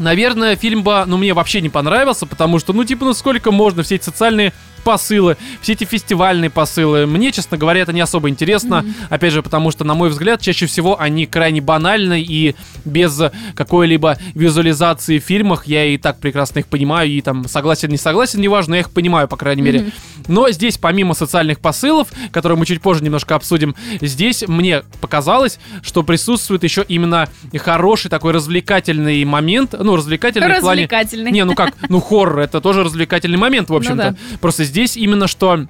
Наверное, фильм бы, ну, мне вообще не понравился, потому что, ну, типа, ну, сколько можно все эти социальные посылы, все эти фестивальные посылы. Мне, честно говоря, это не особо интересно. Опять же, потому что, на мой взгляд, чаще всего они крайне банальны и без какой-либо визуализации в фильмах. Я и так прекрасно их понимаю, и там согласен, не согласен, неважно, я их понимаю, по крайней мере. Но здесь, помимо социальных посылов, которые мы чуть позже немножко обсудим, здесь мне показалось, что присутствует еще именно хороший такой развлекательный момент. Ну, развлекательный в плане... Развлекательный. Не, ну как, ну хоррор, это тоже развлекательный момент, в общем-то. Просто здесь именно что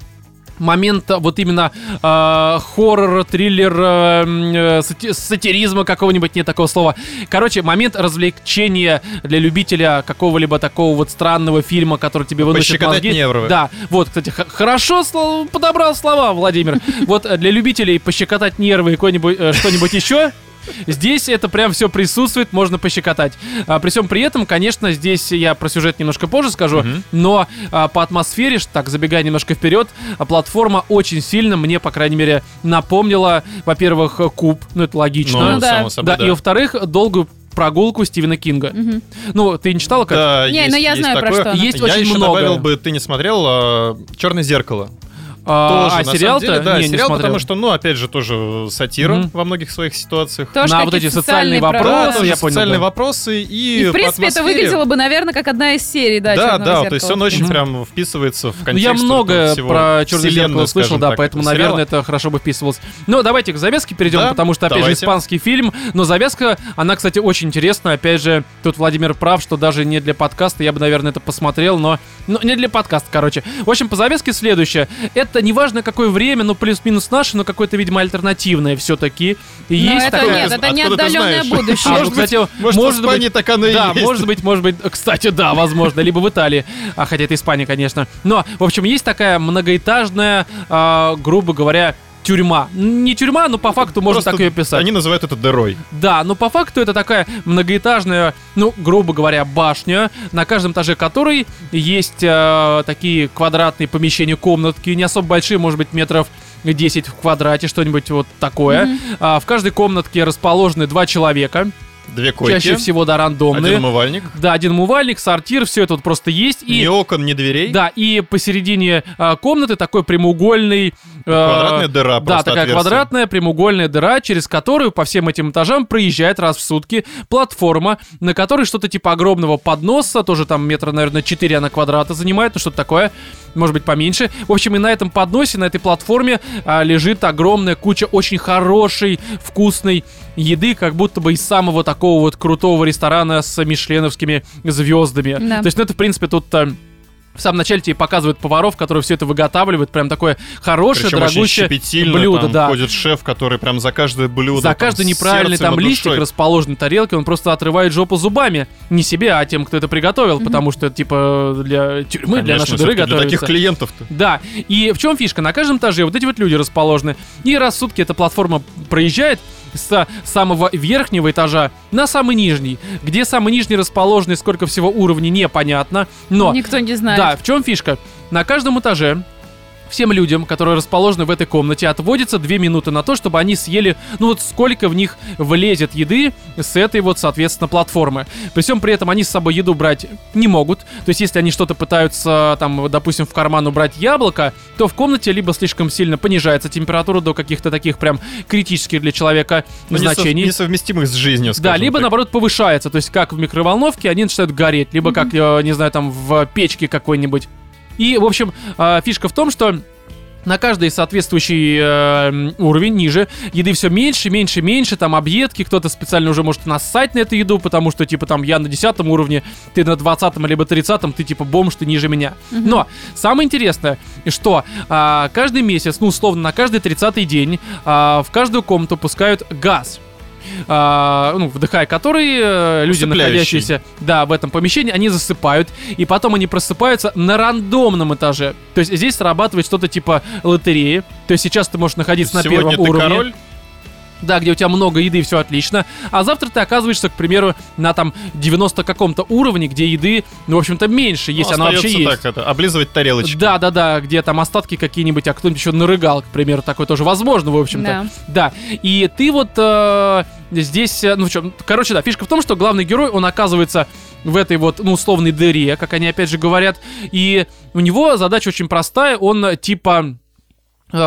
момент вот именно э, хоррор, триллер, э, м, э, сати- сатиризма какого-нибудь, нет такого слова. Короче, момент развлечения для любителя какого-либо такого вот странного фильма, который тебе выносит мозги. нервы. Да, вот, кстати, хорошо подобрал слова, Владимир. Вот э, для любителей пощекотать нервы и э, что-нибудь еще, Здесь это прям все присутствует, можно пощекотать. А, при всем при этом, конечно, здесь я про сюжет немножко позже скажу, но а, по атмосфере, так забегая немножко вперед, а, платформа очень сильно мне, по крайней мере, напомнила, во-первых, куб, ну это логично. Ну да. само собой, да, и во-вторых, долгую прогулку Стивена Кинга. Мгм. Ну, ты не читала как? Да, Не, есть, ну я есть знаю, про такое. что она. Есть Я очень еще много. добавил бы, ты не смотрел Черное зеркало. А, Тоже, а на самом сериал-то? деле, да, Не, не сериал, смотрел. потому что, ну, опять же, тоже сатира Мгм. во многих своих ситуациях. Тоже На вот эти социальные про- вопросы, Да, тоже я понял, социальные да. вопросы и, И, в принципе, это атмосфере- выглядело бы, наверное, как одна из серий, да, Да, «Черного да, то есть зеркала». он очень прям вписывается в Ну, контекст я вот много про Черное зеркало слышал, да, так, поэтому, этого наверное, сериала. это хорошо бы вписывалось. Ну, давайте к завязке перейдем, Да, потому что, опять же, давайте. испанский фильм. Но завязка, она, кстати, очень интересная. Опять же, тут Владимир прав, что даже не для подкаста, я бы, наверное, это посмотрел, но, но не для подкаста, короче. В общем, по завязке следующее. Это неважно какое время, ну, плюс-минус наше, но какое-то, видимо, альтернативное все-таки. И Но есть это такое... нет, это не Откуда отдаленное будущее. А, ну, Может быть, кстати, Может, может в Испании быть, так оно и да, есть. может быть, может быть, кстати, да, возможно, либо в Италии, а хотя это Испания, конечно. Но, в общем, есть такая многоэтажная, а, грубо говоря, тюрьма. Не тюрьма, но по факту можно так ее писать. Они называют это дырой. Да, но по факту это такая многоэтажная, ну, грубо говоря, башня, на каждом этаже которой есть э, такие квадратные помещения, комнатки, не особо большие, может быть, метров 10 в квадрате, что-нибудь вот такое. А, в каждой комнатке расположены два человека, Две койки, чаще всего, да, рандомные. один умывальник, Да, один умывальник, сортир, все это вот просто есть. И, ни окон, ни дверей. да, и посередине а, комнаты такой прямоугольный... э, Квадратная дыра, Да, такая отверстие. квадратная прямоугольная дыра, через которую по всем этим этажам проезжает раз в сутки платформа, на которой что-то типа огромного подноса, тоже там метра, наверное, 4 она квадрата занимает, ну что-то такое, может быть поменьше. В общем, и на этом подносе, на этой платформе а, лежит огромная куча очень хорошей, вкусной еды, как будто бы из самого такого вот крутого ресторана с мишленовскими звездами. Да. То есть, ну это, в принципе, тут... а, в самом начале тебе показывают поваров, которые все это выготавливают. Прям такое хорошее, Причем дорогущее блюдо, там да. ходит шеф, который прям за каждое блюдо За каждый неправильный там листик душой. расположен тарелке, он просто отрывает жопу зубами. Не себе, а тем, кто это приготовил, потому что это типа для тюрьмы, для Конечно, нашей дыры всё-таки для готовится. таких клиентов-то. Да, и в чем фишка? На каждом этаже вот эти вот люди расположены. И раз в сутки эта платформа проезжает с самого верхнего этажа на самый нижний. Где самый нижний расположен и сколько всего уровней, непонятно. Но Никто не знает. да, в чем фишка? На каждом этаже всем людям, которые расположены в этой комнате, отводится 2 минуты на то, чтобы они съели, ну вот сколько в них влезет еды с этой вот, соответственно, платформы. При всем при этом они с собой еду брать не могут. То есть, если они что-то пытаются, там, допустим, в карман убрать яблоко, то в комнате либо слишком сильно понижается температура до каких-то таких прям критических для человека Ну, несов- значений. Несовместимых с жизнью, Да, либо так. наоборот повышается, то есть как в микроволновке они начинают гореть, либо как, э, не знаю, там в печке какой-нибудь. И, в общем, э, фишка в том, что на каждый соответствующий э, уровень ниже еды все меньше, меньше, меньше, там объедки, кто-то специально уже может нассать на эту еду, потому что, типа, там, я на 10 уровне, ты на 20 либо 30 ты, типа, бомж, ты ниже меня. Но самое интересное, что а, каждый месяц, ну, условно, на каждый 30 день а, в каждую комнату пускают газ. А, ну, вдыхая который э, люди, находящиеся да, в этом помещении, они засыпают, и потом они просыпаются на рандомном этаже. То есть здесь срабатывает что-то типа лотереи. То есть сейчас ты можешь находиться на Сегодня первом ты уровне. король, Да, где у тебя много еды, все отлично. А завтра ты оказываешься, к примеру, на там 90 каком-то уровне, где еды, ну, в общем-то, меньше, если ну, она вообще остаётся есть. так, это, облизывать тарелочки. Да, да, да, где там остатки какие-нибудь, а кто-нибудь еще нарыгал, к примеру, такое тоже возможно, в общем-то. Да. Да. И ты вот э, здесь, э, ну в чем, короче, да, фишка в том, что главный герой, он оказывается в этой вот, ну, условной дыре, как они опять же говорят, и у него задача очень простая, он типа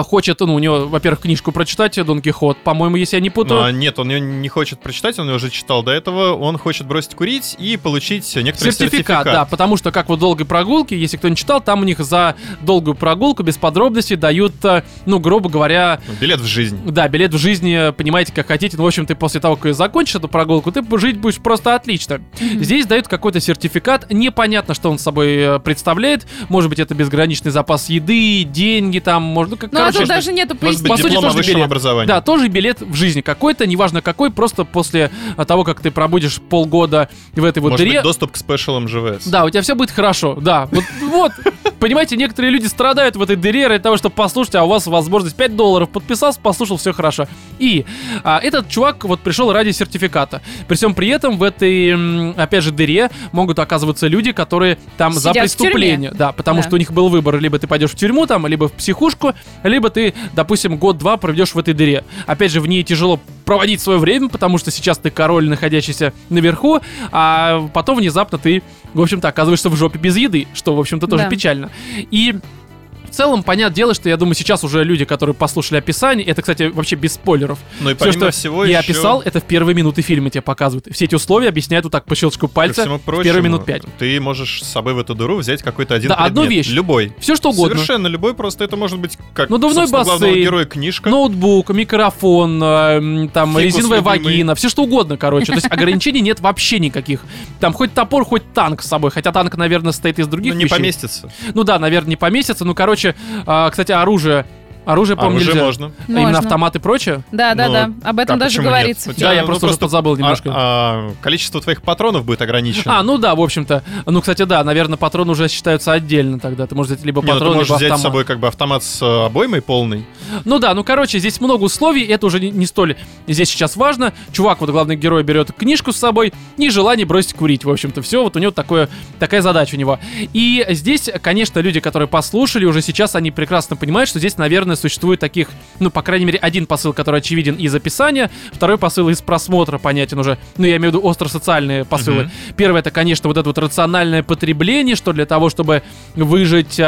хочет, ну, у него, во-первых, книжку прочитать, Дон Кихот, по-моему, если я не путаю. А нет, он ее не хочет прочитать, он ее уже читал до этого. Он хочет бросить курить и получить некоторый Сертификат, сертификат. да, потому что как вот долгой прогулки, если кто не читал, там у них за долгую прогулку без подробностей дают, э, ну, грубо говоря, Билет в жизнь. Да, билет в жизни, понимаете, как хотите. Ну, в общем, ты после того, как закончишь эту прогулку, ты жить будешь просто отлично. Здесь дают какой-то сертификат. Непонятно, что он собой э, представляет. Может быть, это безграничный запас еды, деньги там, может, ну, как, Ну, а тут даже нету быть, по сути, тоже билет. образовании. да, тоже билет в жизни какой-то, неважно какой, просто после а, того, как ты пробудешь полгода в этой вот Может дыре. быть, доступ к спешалам ЖВС. Да, у тебя все будет хорошо, да. Вот, вот, понимаете, некоторые люди страдают в этой дыре ради того, чтобы послушать, а у вас возможность 5 долларов подписался, послушал, все хорошо. И а, этот чувак вот пришел ради сертификата. При всем при этом в этой, опять же, дыре могут оказываться люди, которые там за Сидят в преступление. Да, потому Да. что у них был выбор, либо ты пойдешь в тюрьму там, либо в психушку, либо ты, допустим, год-два проведешь в этой дыре. Опять же, в ней тяжело проводить свое время, потому что сейчас ты король, находящийся наверху, а потом внезапно ты, в общем-то, оказываешься в жопе без еды, что, в общем-то, тоже Да. печально. И целом, понятное дело, что я думаю, сейчас уже люди, которые послушали описание, это, кстати, вообще без спойлеров. Ну и Все, что всего я еще, описал, это в первые минуты фильма тебе показывают. Все эти условия объясняют вот так по щелчку пальца всему в прочему, первые минут пять. ты можешь с собой в эту дыру взять какой-то один Да, предмет. одну вещь. Любой. Все что угодно. Совершенно любой, просто это может быть как Надувной главного бассейн, героя книжка. Ноутбук, микрофон, э, там Фикус резиновая любимый. вагина, все что угодно, короче. То есть ограничений нет вообще никаких. Там хоть топор, хоть танк с собой. Хотя танк, наверное, состоит из других Ну, не поместится. Ну да, наверное, не поместится. Ну, короче, а, кстати, оружие. Оружие, А по-моему, уже нельзя. можно. А Именно Можно. автоматы и прочее? Да, да, Ну, да. Об этом Как, даже почему нет? говорится. У тебя, я ну, просто что-то забыл немножко. А, а, количество твоих патронов будет ограничено. А, ну да, в общем-то. Ну, кстати, да, наверное, патроны уже считаются отдельно тогда. Ты можешь взять либо Не, ну, ты патроны, можешь либо взять с собой как бы автомат с э, обоймой полный. Ну да, ну короче, здесь много условий, это уже не, не столь здесь сейчас важно. Чувак, вот главный герой берет книжку с собой и желание бросить курить, в общем-то, все, вот у него такое, такая задача у него. И здесь, конечно, люди, которые послушали, уже сейчас они прекрасно понимают, что здесь, наверное, существует таких, ну, по крайней мере, один посыл, который очевиден из описания, второй посыл из просмотра понятен уже, ну, я имею в виду остро-социальные посылы. Мгм. Первое, это, конечно, вот это вот рациональное потребление, что для того, чтобы выжить...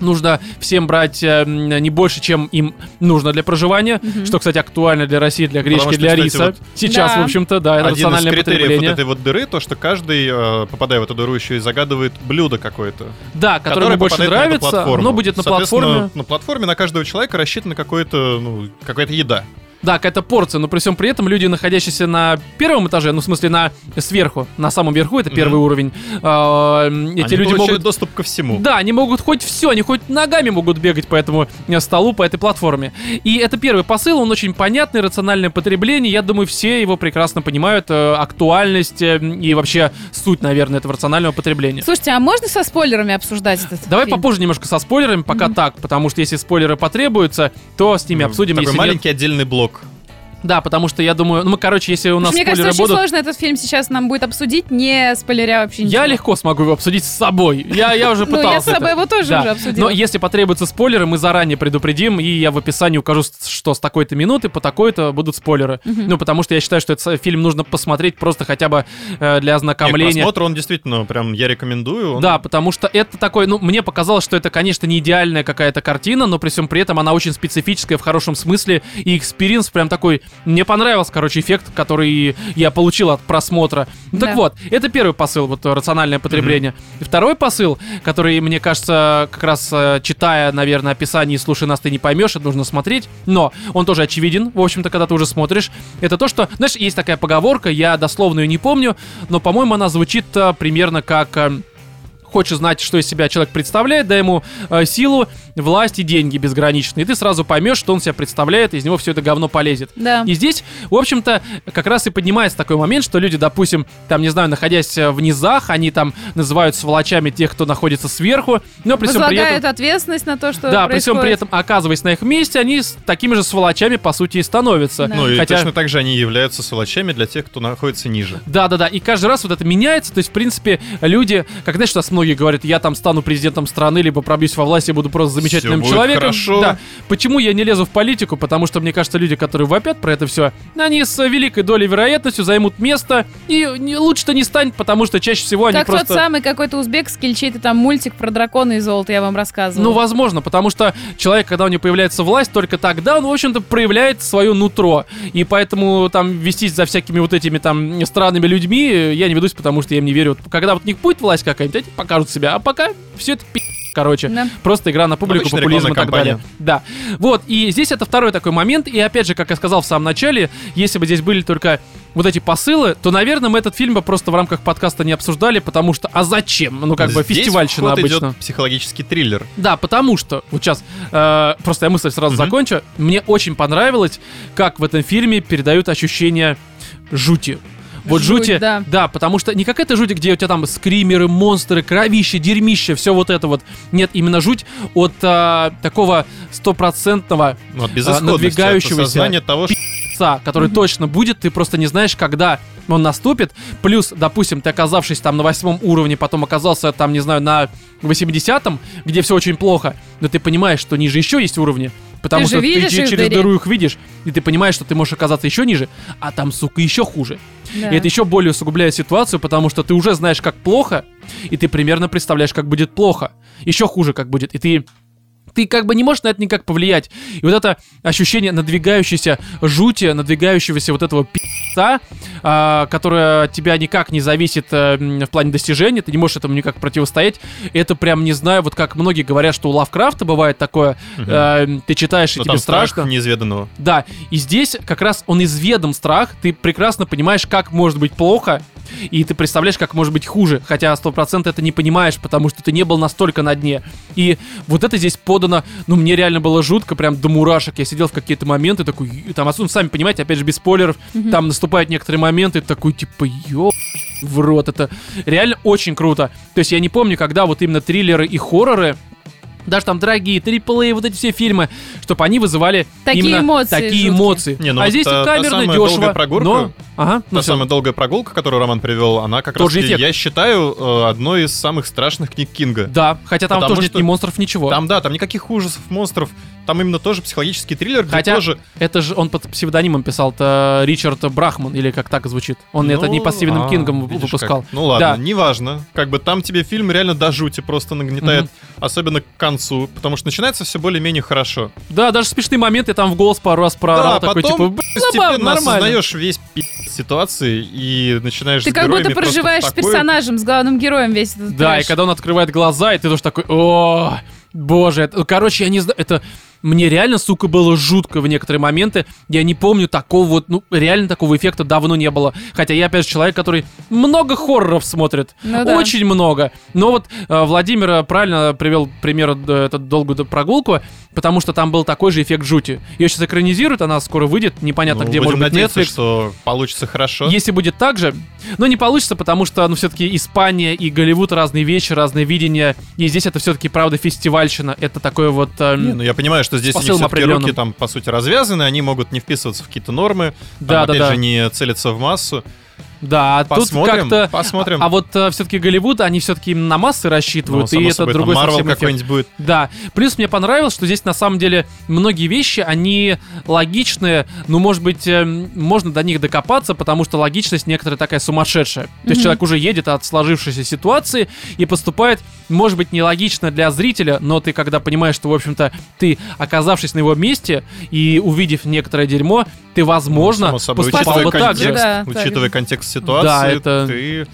Нужно всем брать э, не больше, чем им нужно для проживания, что, кстати, актуально для России, для гречки, что, для кстати, риса. вот Сейчас, Да. в общем-то, да, это Один из рациональное критериев вот этой вот дыры, то, что каждый, э, попадая в эту дыру, еще и загадывает блюдо какое-то. Да, которое ему больше нравится, оно будет на платформе. На платформе на каждого человека рассчитана какое-то, ну, какая-то еда. Да, какая-то порция, но при всем при этом люди, находящиеся на первом этаже, ну, в смысле, на сверху, на самом верху, это первый Мгм. уровень, э, эти Они люди могут доступ ко всему. Да, они могут хоть все, они хоть ногами могут бегать по этому э, столу, по этой платформе. И это первый посыл, он очень понятный, рациональное потребление. Я думаю, все его прекрасно понимают, э, актуальность э, и вообще суть, наверное, этого рационального потребления. Слушайте, а можно со спойлерами обсуждать этот Давай фильм? попозже немножко со спойлерами, пока так, потому что если спойлеры потребуются, то с ними обсудим. Такой если нет- маленький отдельный блок. Да, потому что я думаю, ну мы, короче, если у нас Мне кажется, очень будут, сложно этот фильм сейчас нам будет обсудить, не спойлеря вообще ничего. я легко смогу его обсудить с собой. Я, я уже Ну, пытался. я с собой это. его тоже Да. уже обсудила. Но если потребуются спойлеры, мы заранее предупредим, и я в описании укажу, что с такой-то минуты по такой-то будут спойлеры. Ну, потому что я считаю, что этот фильм нужно посмотреть просто хотя бы э, для ознакомления. просмотр он действительно прям я рекомендую. Да, потому что это такой, ну, мне показалось, что это, конечно, не идеальная какая-то картина, но при всем при этом она очень специфическая в хорошем смысле, и experience прям такой Мне понравился, короче, эффект, который я получил от просмотра. Ну, так Да. вот, это первый посыл, вот рациональное потребление. И второй посыл, который, мне кажется, как раз э, читая, наверное, описание и слушая нас, ты не поймешь, это нужно смотреть. Но он тоже очевиден, в общем-то, когда ты уже смотришь. Это то, что, знаешь, есть такая поговорка, я дословно ее не помню, но, по-моему, она звучит э, примерно как... Хочешь знать, что из себя человек представляет, дай ему э, силу, власть и деньги безграничные. И ты сразу поймешь, что он себя представляет, и из него все это говно полезет. Да. И здесь, в общем-то, как раз и поднимается такой момент, что люди, допустим, там, не знаю, находясь э, в низах, они там называют сволочами тех, кто находится сверху, но при всем при этом... ответственность на то, что Да, при всем при происходит. этом, оказываясь на их месте, они с такими же сволочами, по сути, и становятся. Да. Ну и Хотя- точно так же они являются сволочами для тех, кто находится ниже. Да, да, да. И каждый раз вот это меняется. То есть, в принципе, люди, как знаешь, у нас многие говорят, я там стану президентом страны, либо пробьюсь во власть, я буду просто замечательным будет человеком. хорошо. Да. Почему я не лезу в политику? Потому что, мне кажется, люди, которые вопят про это все, они с великой долей вероятностью займут место, и лучше-то не станет, потому что чаще всего они Как просто... тот самый какой-то узбекский или чей-то там мультик про дракона и золото, я вам рассказывала. Ну, возможно, потому что человек, когда у него появляется власть, только тогда он, в общем-то, проявляет свое нутро. И поэтому там вестись за всякими вот этими там странными людьми я не ведусь, потому что я им не верю. Когда вот у них будет власть какая-нибудь, они покажут себя. А пока все это пи***, короче. Да. Просто игра на публику, Обычная популизм и так рекламная далее. Да. Вот, и здесь это второй такой момент. И опять же, как я сказал в самом начале, если бы здесь были только вот эти посылы, то, наверное, мы этот фильм бы просто в рамках подкаста не обсуждали, потому что, а зачем? Ну, как бы Здесь фестивальщина в ход обычно. идет психологический триллер. Да, потому что, вот сейчас, э, просто я мысль сразу Мгм. закончу. Мне очень понравилось, как в этом фильме передают ощущение жути. Вот Жуть, жути, да. потому что не какая-то жуть, где у тебя там скримеры, монстры, кровище, дерьмище, все вот это вот. Нет, именно жуть от а, такого стопроцентного Ну, от от надвигающегося осознания того, что пи***ца, который точно будет, ты просто не знаешь, когда он наступит. Плюс, допустим, ты оказавшись там на восьмом уровне, потом оказался там, не знаю, на 80-м, где все очень плохо, но ты понимаешь, что ниже еще есть уровни. Потому Ты что ты через дыре. дыру их видишь, и ты понимаешь, что ты можешь оказаться еще ниже, а там, сука, еще хуже. Да. И это еще более усугубляет ситуацию, потому что ты уже знаешь, как плохо, и ты примерно представляешь, как будет плохо. Еще хуже, как будет. И ты ты как бы не можешь на это никак повлиять. И вот это ощущение надвигающейся жути, надвигающегося вот этого пи***ца, а, которое от тебя никак не зависит э, в плане достижения, ты не можешь этому никак противостоять. Это прям, не знаю, вот как многие говорят, что у Лавкрафта бывает такое, э, ты читаешь, и ну, тебе там страх страшно. неизведанного. Да, и здесь как раз он изведом страх, ты прекрасно понимаешь, как может быть плохо, и ты представляешь, как может быть хуже, хотя 100% это не понимаешь, потому что ты не был настолько на дне. И вот это здесь подано, ну, мне реально было жутко, прям до мурашек. Я сидел в какие-то моменты, такой, там, особенно, сами понимаете, опять же, без спойлеров, там наступают некоторые моменты, такой, типа, ё в рот, это реально очень круто. То есть я не помню, когда вот именно триллеры и хорроры даже там дорогие, триплы, вот эти все фильмы, чтобы они вызывали Такие именно эмоции такие жуткие. эмоции. Не, ну а вот здесь та- та камерно, самая дешево. долгая прогулка, но... Ага, ну Та всё. самая долгая прогулка, которую Роман привел, она как Тот раз, эффект. я считаю, э, одной из самых страшных книг Кинга. Да, хотя там Потому тоже нет ни монстров, ничего. Там, да, там никаких ужасов, монстров. Там именно тоже психологический триллер, где Хотя тоже... это же он под псевдонимом писал, это Ричард Брахман, или как так звучит. Он это не Ну, под Стивеном а, Кингом видишь выпускал. как. Ну ладно, Да. неважно. Как бы там тебе фильм реально до жути просто нагнетает, особенно к концу, потому что начинается все более-менее хорошо. Да, даже смешные моменты там в голос пару раз проорал, да, такой потом типа, «Б***ь, постепенно осознаешь весь пи*** ситуации и начинаешь Ты с как будто проживаешь с персонажем, с главным героем весь этот Да, и когда он открывает глаза, и ты тоже такой, о, боже, это, короче, я не знаю, это мне реально, сука, было жутко в некоторые моменты. Я не помню такого вот, ну, реально такого эффекта давно не было. Хотя я, опять же, человек, который много хорроров смотрит. Ну да. Очень много. Но вот э, Владимир э, правильно привел пример э, этот долгую прогулку, потому что там был такой же эффект жути. Ее сейчас экранизируют, она скоро выйдет, непонятно Ну, где, будем может быть, Netflix. что получится хорошо. Если будет так же, но не получится, потому что, ну, все-таки Испания и Голливуд разные вещи, разные видения. И здесь это все-таки, правда, фестивальщина. Это такое вот... эм, Не, ну я понимаю, что здесь у них руки там, по сути, развязаны, они могут не вписываться в какие-то нормы, там, Да, да, опять да. же, не целиться в массу. Да, а тут Посмотрим, как-то... посмотрим. А, а вот все-таки Голливуд, они все-таки на массы Ну, рассчитывают, и само это собой, другой Marvel совсем эффект. какой-нибудь будет. Да, плюс мне понравилось, что здесь на самом деле многие вещи, они логичные, ну, может быть, эм, можно до них докопаться, потому что логичность некоторая такая сумасшедшая. То есть человек уже едет от сложившейся ситуации и поступает, может быть, нелогично для зрителя, но ты когда понимаешь, что, в общем-то, ты, оказавшись на его месте и увидев некоторое дерьмо, ты, возможно, собой, поступал бы учитывая так же. Да, учитывая контекст ситуации, Да, это- ты...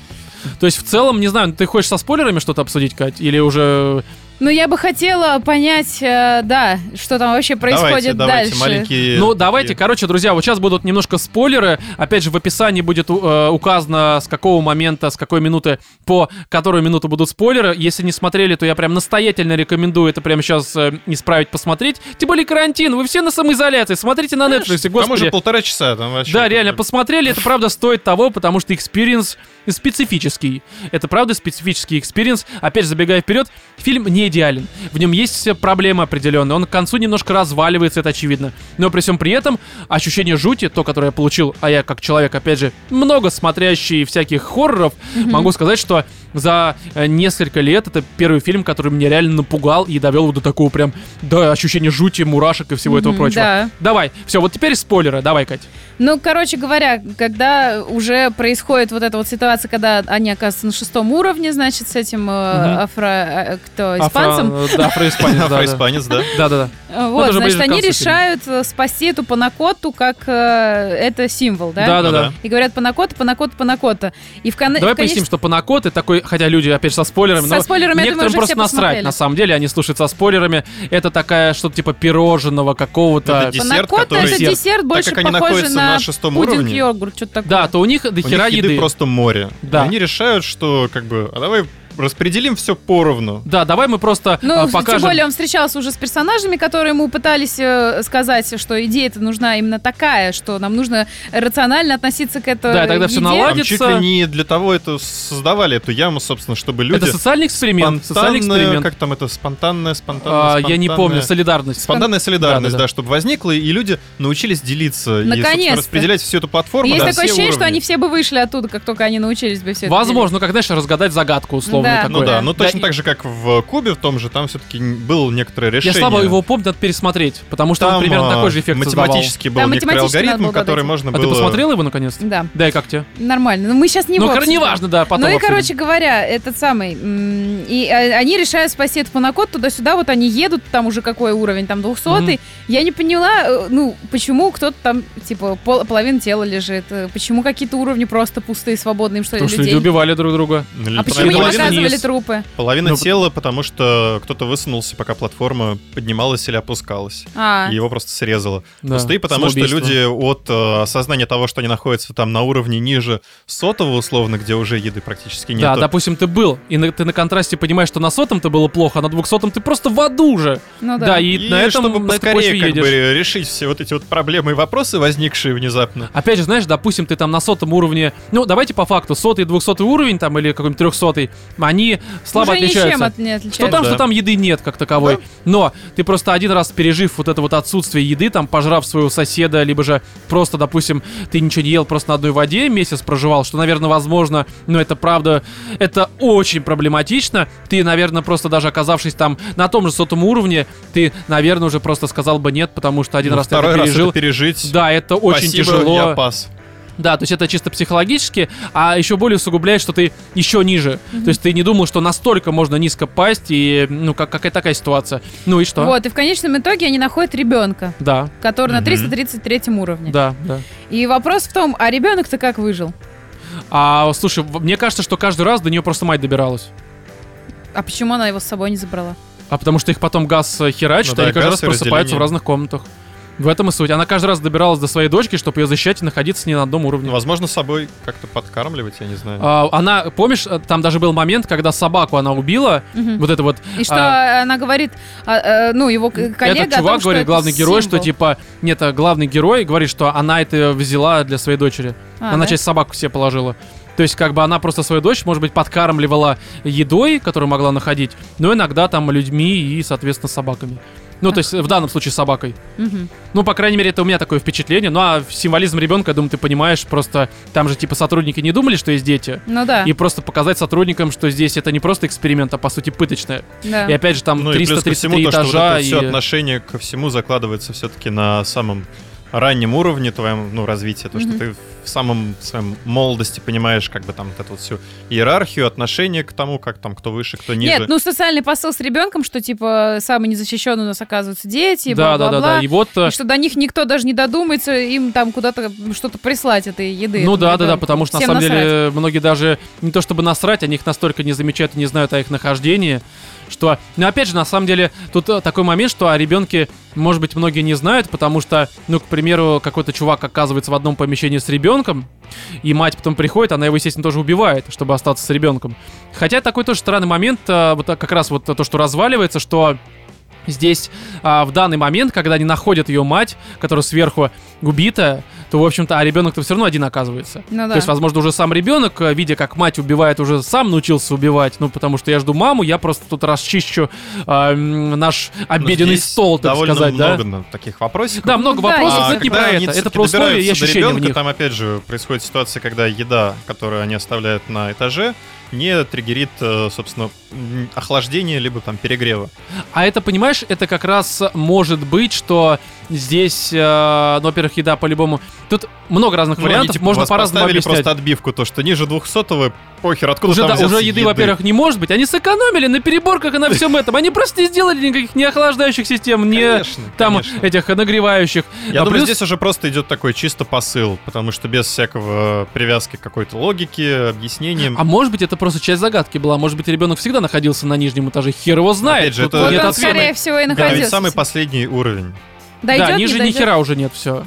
То есть, в целом, не знаю, ты хочешь со спойлерами что-то обсудить, Кать? Или уже... Ну, я бы хотела понять, э, да, что там вообще происходит давайте, давайте, дальше. маленькие... Ну, давайте, короче, друзья, вот сейчас будут немножко спойлеры. Опять же, в описании будет э, указано, с какого момента, с какой минуты, по которую минуту будут спойлеры. Если не смотрели, то я прям настоятельно рекомендую это прямо сейчас э, исправить, посмотреть. Тем более карантин, вы все на самоизоляции, смотрите на Netflix, Там господи. уже полтора часа, там вообще... Да, реально, посмотрели, это правда стоит того, потому что experience специфический. Это правда специфический experience. Опять же, забегая вперед, фильм не идеален. В нем есть проблемы определенные. Он к концу немножко разваливается, это очевидно. Но при всем при этом ощущение жути, то, которое я получил, а я как человек, опять же, много смотрящий всяких хорроров, могу сказать, что за э, несколько лет это первый фильм, который меня реально напугал и довел до такого прям до ощущения жути, мурашек и всего этого прочего. да. Давай, все, вот теперь спойлеры, давай, Кать. Ну, короче говоря, когда уже происходит вот эта вот ситуация, когда они оказываются на шестом уровне, значит, с этим э, Мгм. афро... э, кто, испанцем, Афро- Да, афроиспанец, да, да. Афроиспанец, да. Да-да-да. Э, Вот, значит, они решают спасти эту панакотту как это символ, да? Да-да-да. И говорят панакота, панакота, панакота. И в, кон... Давай поясним, что Панакот это такой, хотя люди, опять же, со спойлерами, Со но спойлерами, я думаю, некоторым уже просто насрать, посмотрели. на самом деле, они слушают со спойлерами. Это такая, что-то типа пирожного какого-то. Это десерт, который- это Десерт. десерт, больше как они похожий находятся на, на шестом пудинг уровне, йогурт, что-то такое. Да, то у них У них дохера еды еды. просто море. Да. И они решают, что как бы, а давай распределим все поровну. Да, давай мы просто Ну, а, тем покажем. более он встречался уже с персонажами, которые ему пытались э, сказать, что идея-то нужна именно такая, что нам нужно рационально относиться к этой Да, тогда еде. наладится. Там чуть а. ли не для того это создавали эту яму, собственно, чтобы люди... Это социальный эксперимент. Социальный спонтанная- эксперимент. Как там это? Спонтанная, спонтанная, А, я не спонтанная- помню, солидарность. Спонтанная солидарность, Да-да-да. да, чтобы возникла, и люди научились делиться. И, Наконец-то. собственно, распределять всю эту платформу Есть на такое все ощущение, что уровни. они все бы вышли оттуда, как только они научились бы все это Возможно, ну, как, знаешь, разгадать загадку условно Да. такое. Ну да, ну точно Да, так же, как в Кубе в том же, там все-таки было некоторое Я решение. слабо его помню, надо пересмотреть, потому что он Там, примерно а, такой же эффект создавал. математически был Там некоторый алгоритм, который можно А было... ты посмотрел его наконец-то? Да, Да, и как тебе? нормально. Но мы сейчас не ну, его кор- обсуждаем. неважно, да, потом Ну и, обсудим. короче говоря, этот самый... И а, они решают спасти этот панакот туда-сюда, вот они едут, там уже какой уровень, там 200 Мгм. Я не поняла, э, ну, почему кто-то там, типа, пол, половина тела лежит, э, почему какие-то уровни просто пустые, свободные, им что ли, Потому что люди людей? убивали друг друга. Ну, А почему не половина показывали вниз. трупы? Половина Ну, тела, потому что кто-то высунулся, пока платформа поднималась или опускалась. А, И его просто срезало. Да, Пустые, потому что люди от э, осознания того, что они находятся там на уровне ниже сотого, условно, где уже еды практически нет. Да, допустим, ты был, и на- ты на контрасте понимаешь, что на сотом-то было плохо, а на двухсотом ты просто в аду уже. ну Да, да. и, И, на этом чтобы на поскорее как едешь. бы решить все вот эти вот проблемы и вопросы, возникшие внезапно. Опять же, знаешь, допустим, ты там на сотом уровне, ну, давайте по факту, сотый, двухсотый уровень там или какой-нибудь трехсотый, они слабо Уже отличаются. ничем от, не Что отличаются. там, Да. что там еды нет как таковой. Но ты просто один раз пережив вот это вот отсутствие еды, там, пожрав своего соседа, либо же просто, допустим, ты ничего не ел, просто на одной воде месяц проживал, что, наверное, возможно, но это правда, это очень проблематично. Ты, наверное, просто даже оказавшись там на том же сотом уровне, ты, наверное, уже просто сказал бы нет, потому что один Ну, раз ты это второй раз пережил. это пережить. Да, это очень Спасибо, тяжело. я пас. Да, то есть это чисто психологически, а еще более усугубляет, что ты еще ниже. То есть ты не думал, что настолько можно низко пасть, и, ну, как, какая такая ситуация. Ну и что? Вот, и в конечном итоге они находят ребенка, Да, который на Мгм. 333 уровне. да, да. И вопрос в том, а ребенок-то как выжил? А, слушай, мне кажется, что каждый раз до нее просто мать добиралась. А почему она его с собой не забрала? А потому что их потом газ э, херачит, Ну да, и они каждый раз просыпаются в разных комнатах. В этом и суть. Она каждый раз добиралась до своей дочки, чтобы ее защищать и находиться с ней на одном уровне. Возможно, собой как-то подкармливать, я не знаю. А, она, помнишь, э, там даже был момент, когда собаку она убила, Мгм. вот это вот И что она говорит, а, э, ну, его коллега Этот о чувак том, что говорит, это главный герой, что типа, нет, а главный герой говорит, что она это взяла для своей дочери. А, она да? часть собаку себе положила. То есть, как бы она просто свою дочь, может быть, подкармливала едой, которую могла находить, но иногда там людьми и, соответственно, собаками. Ну, то есть в данном случае с собакой. Мгм. Ну, по крайней мере, это у меня такое впечатление. Ну, а символизм ребенка, я думаю, ты понимаешь, просто там же, типа, сотрудники не думали, что есть дети. Ну да. И просто показать сотрудникам, что здесь это не просто эксперимент, а по сути пыточное. да. И опять же, там Ну и плюс ко 333 всему, то, что вот этажа. это все и- отношение ко всему закладывается все-таки на самом раннем уровне твоем, ну, развития, то, что Мгм. ты в самом своем молодости понимаешь, как бы там вот эту вот всю иерархию, отношение к тому, как там кто выше, кто ниже. Нет, ну социальный посыл с ребенком, что типа самый незащищенный у нас оказываются дети, Да, да, да, бла-бла-бла. да. И вот. э, И что до них никто даже не додумается им там куда-то что-то прислать этой еды. Ну да, да, да, потому что на самом насрать. деле многие даже не то чтобы насрать, они их настолько не замечают и не знают о их нахождении, что... Ну опять же, на самом деле, тут э, такой момент, что о ребенке, может быть, многие не знают, потому что, ну, к примеру, какой-то чувак оказывается в одном помещении с ребенком, и мать потом приходит, она его, естественно, тоже убивает, чтобы остаться с ребенком. Хотя такой тоже странный момент, э, вот как раз вот то, что разваливается, что здесь а, в данный момент, когда они находят ее мать, которая сверху убита, то, в общем-то, а ребенок-то все равно один оказывается. Ну да. То есть, возможно, уже сам ребенок, э, видя, как мать убивает, уже сам научился убивать. Ну, потому что я жду маму, я просто тут расчищу а, м, наш Но обеденный здесь стол, так довольно сказать, да? много на таких вопросиков. Да, много Ну да, вопросов, но это не про они это. Это про условия и ощущения в ребенка, них. Там, опять же, происходит ситуация, когда еда, которую они оставляют на этаже, не триггерит, э, собственно, охлаждение, либо там перегрева. А это, понимаешь, это как раз может быть, что здесь, э, ну, во-первых, еда по-любому... Тут много разных Ну, они, вариантов, типа, можно по-разному объяснять. просто отбивку, то, что ниже 200 похер, откуда Уже, там да, уже еды, еды? во-первых, не может быть. Они сэкономили на переборках и на всем этом. Они просто не сделали никаких не охлаждающих систем, не Конечно, там конечно. этих нагревающих. Я А думаю, плюс- здесь уже просто идет такой чисто посыл, потому что без всякого привязки к какой-то логике, объяснениям. А может быть, это просто часть загадки была. Может быть, ребенок всегда находился на нижнем этаже. Хер его знает. Опять же, Тут это- Вот нет он, скорее всего, и Да, находился. ведь самый последний уровень. Дойдет, да, ниже ни хера уже нет, все.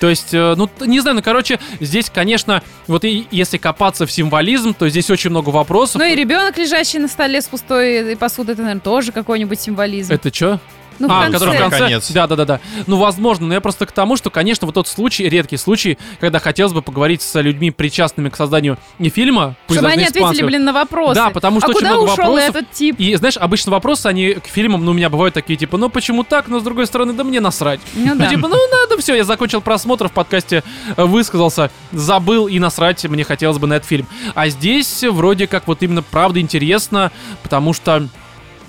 То есть, э, ну, не знаю, ну, короче, здесь, конечно, вот и если копаться в символизм, то здесь очень много вопросов. Ну и ребенок, лежащий на столе с пустой посудой, это, наверное, тоже какой-нибудь символизм. Это что? Ну, в а, конце. в конце. Конец. Да, да, да, да. Ну, возможно, но я просто к тому, что, конечно, вот тот случай, редкий случай, когда хотелось бы поговорить с людьми, причастными к созданию не фильма, пусть Чтобы они ответили, блин, на вопросы. Да, потому что а очень куда много ушел вопросов. этот тип? И, знаешь, обычно вопросы, они к фильмам, ну, у меня бывают такие, типа, ну, почему так, но, с другой стороны, да мне насрать. Ну Ну, да. типа, ну, надо, все, я закончил просмотр в подкасте, э, высказался, забыл и насрать мне хотелось бы на этот фильм. А здесь вроде как вот именно правда интересно, потому что...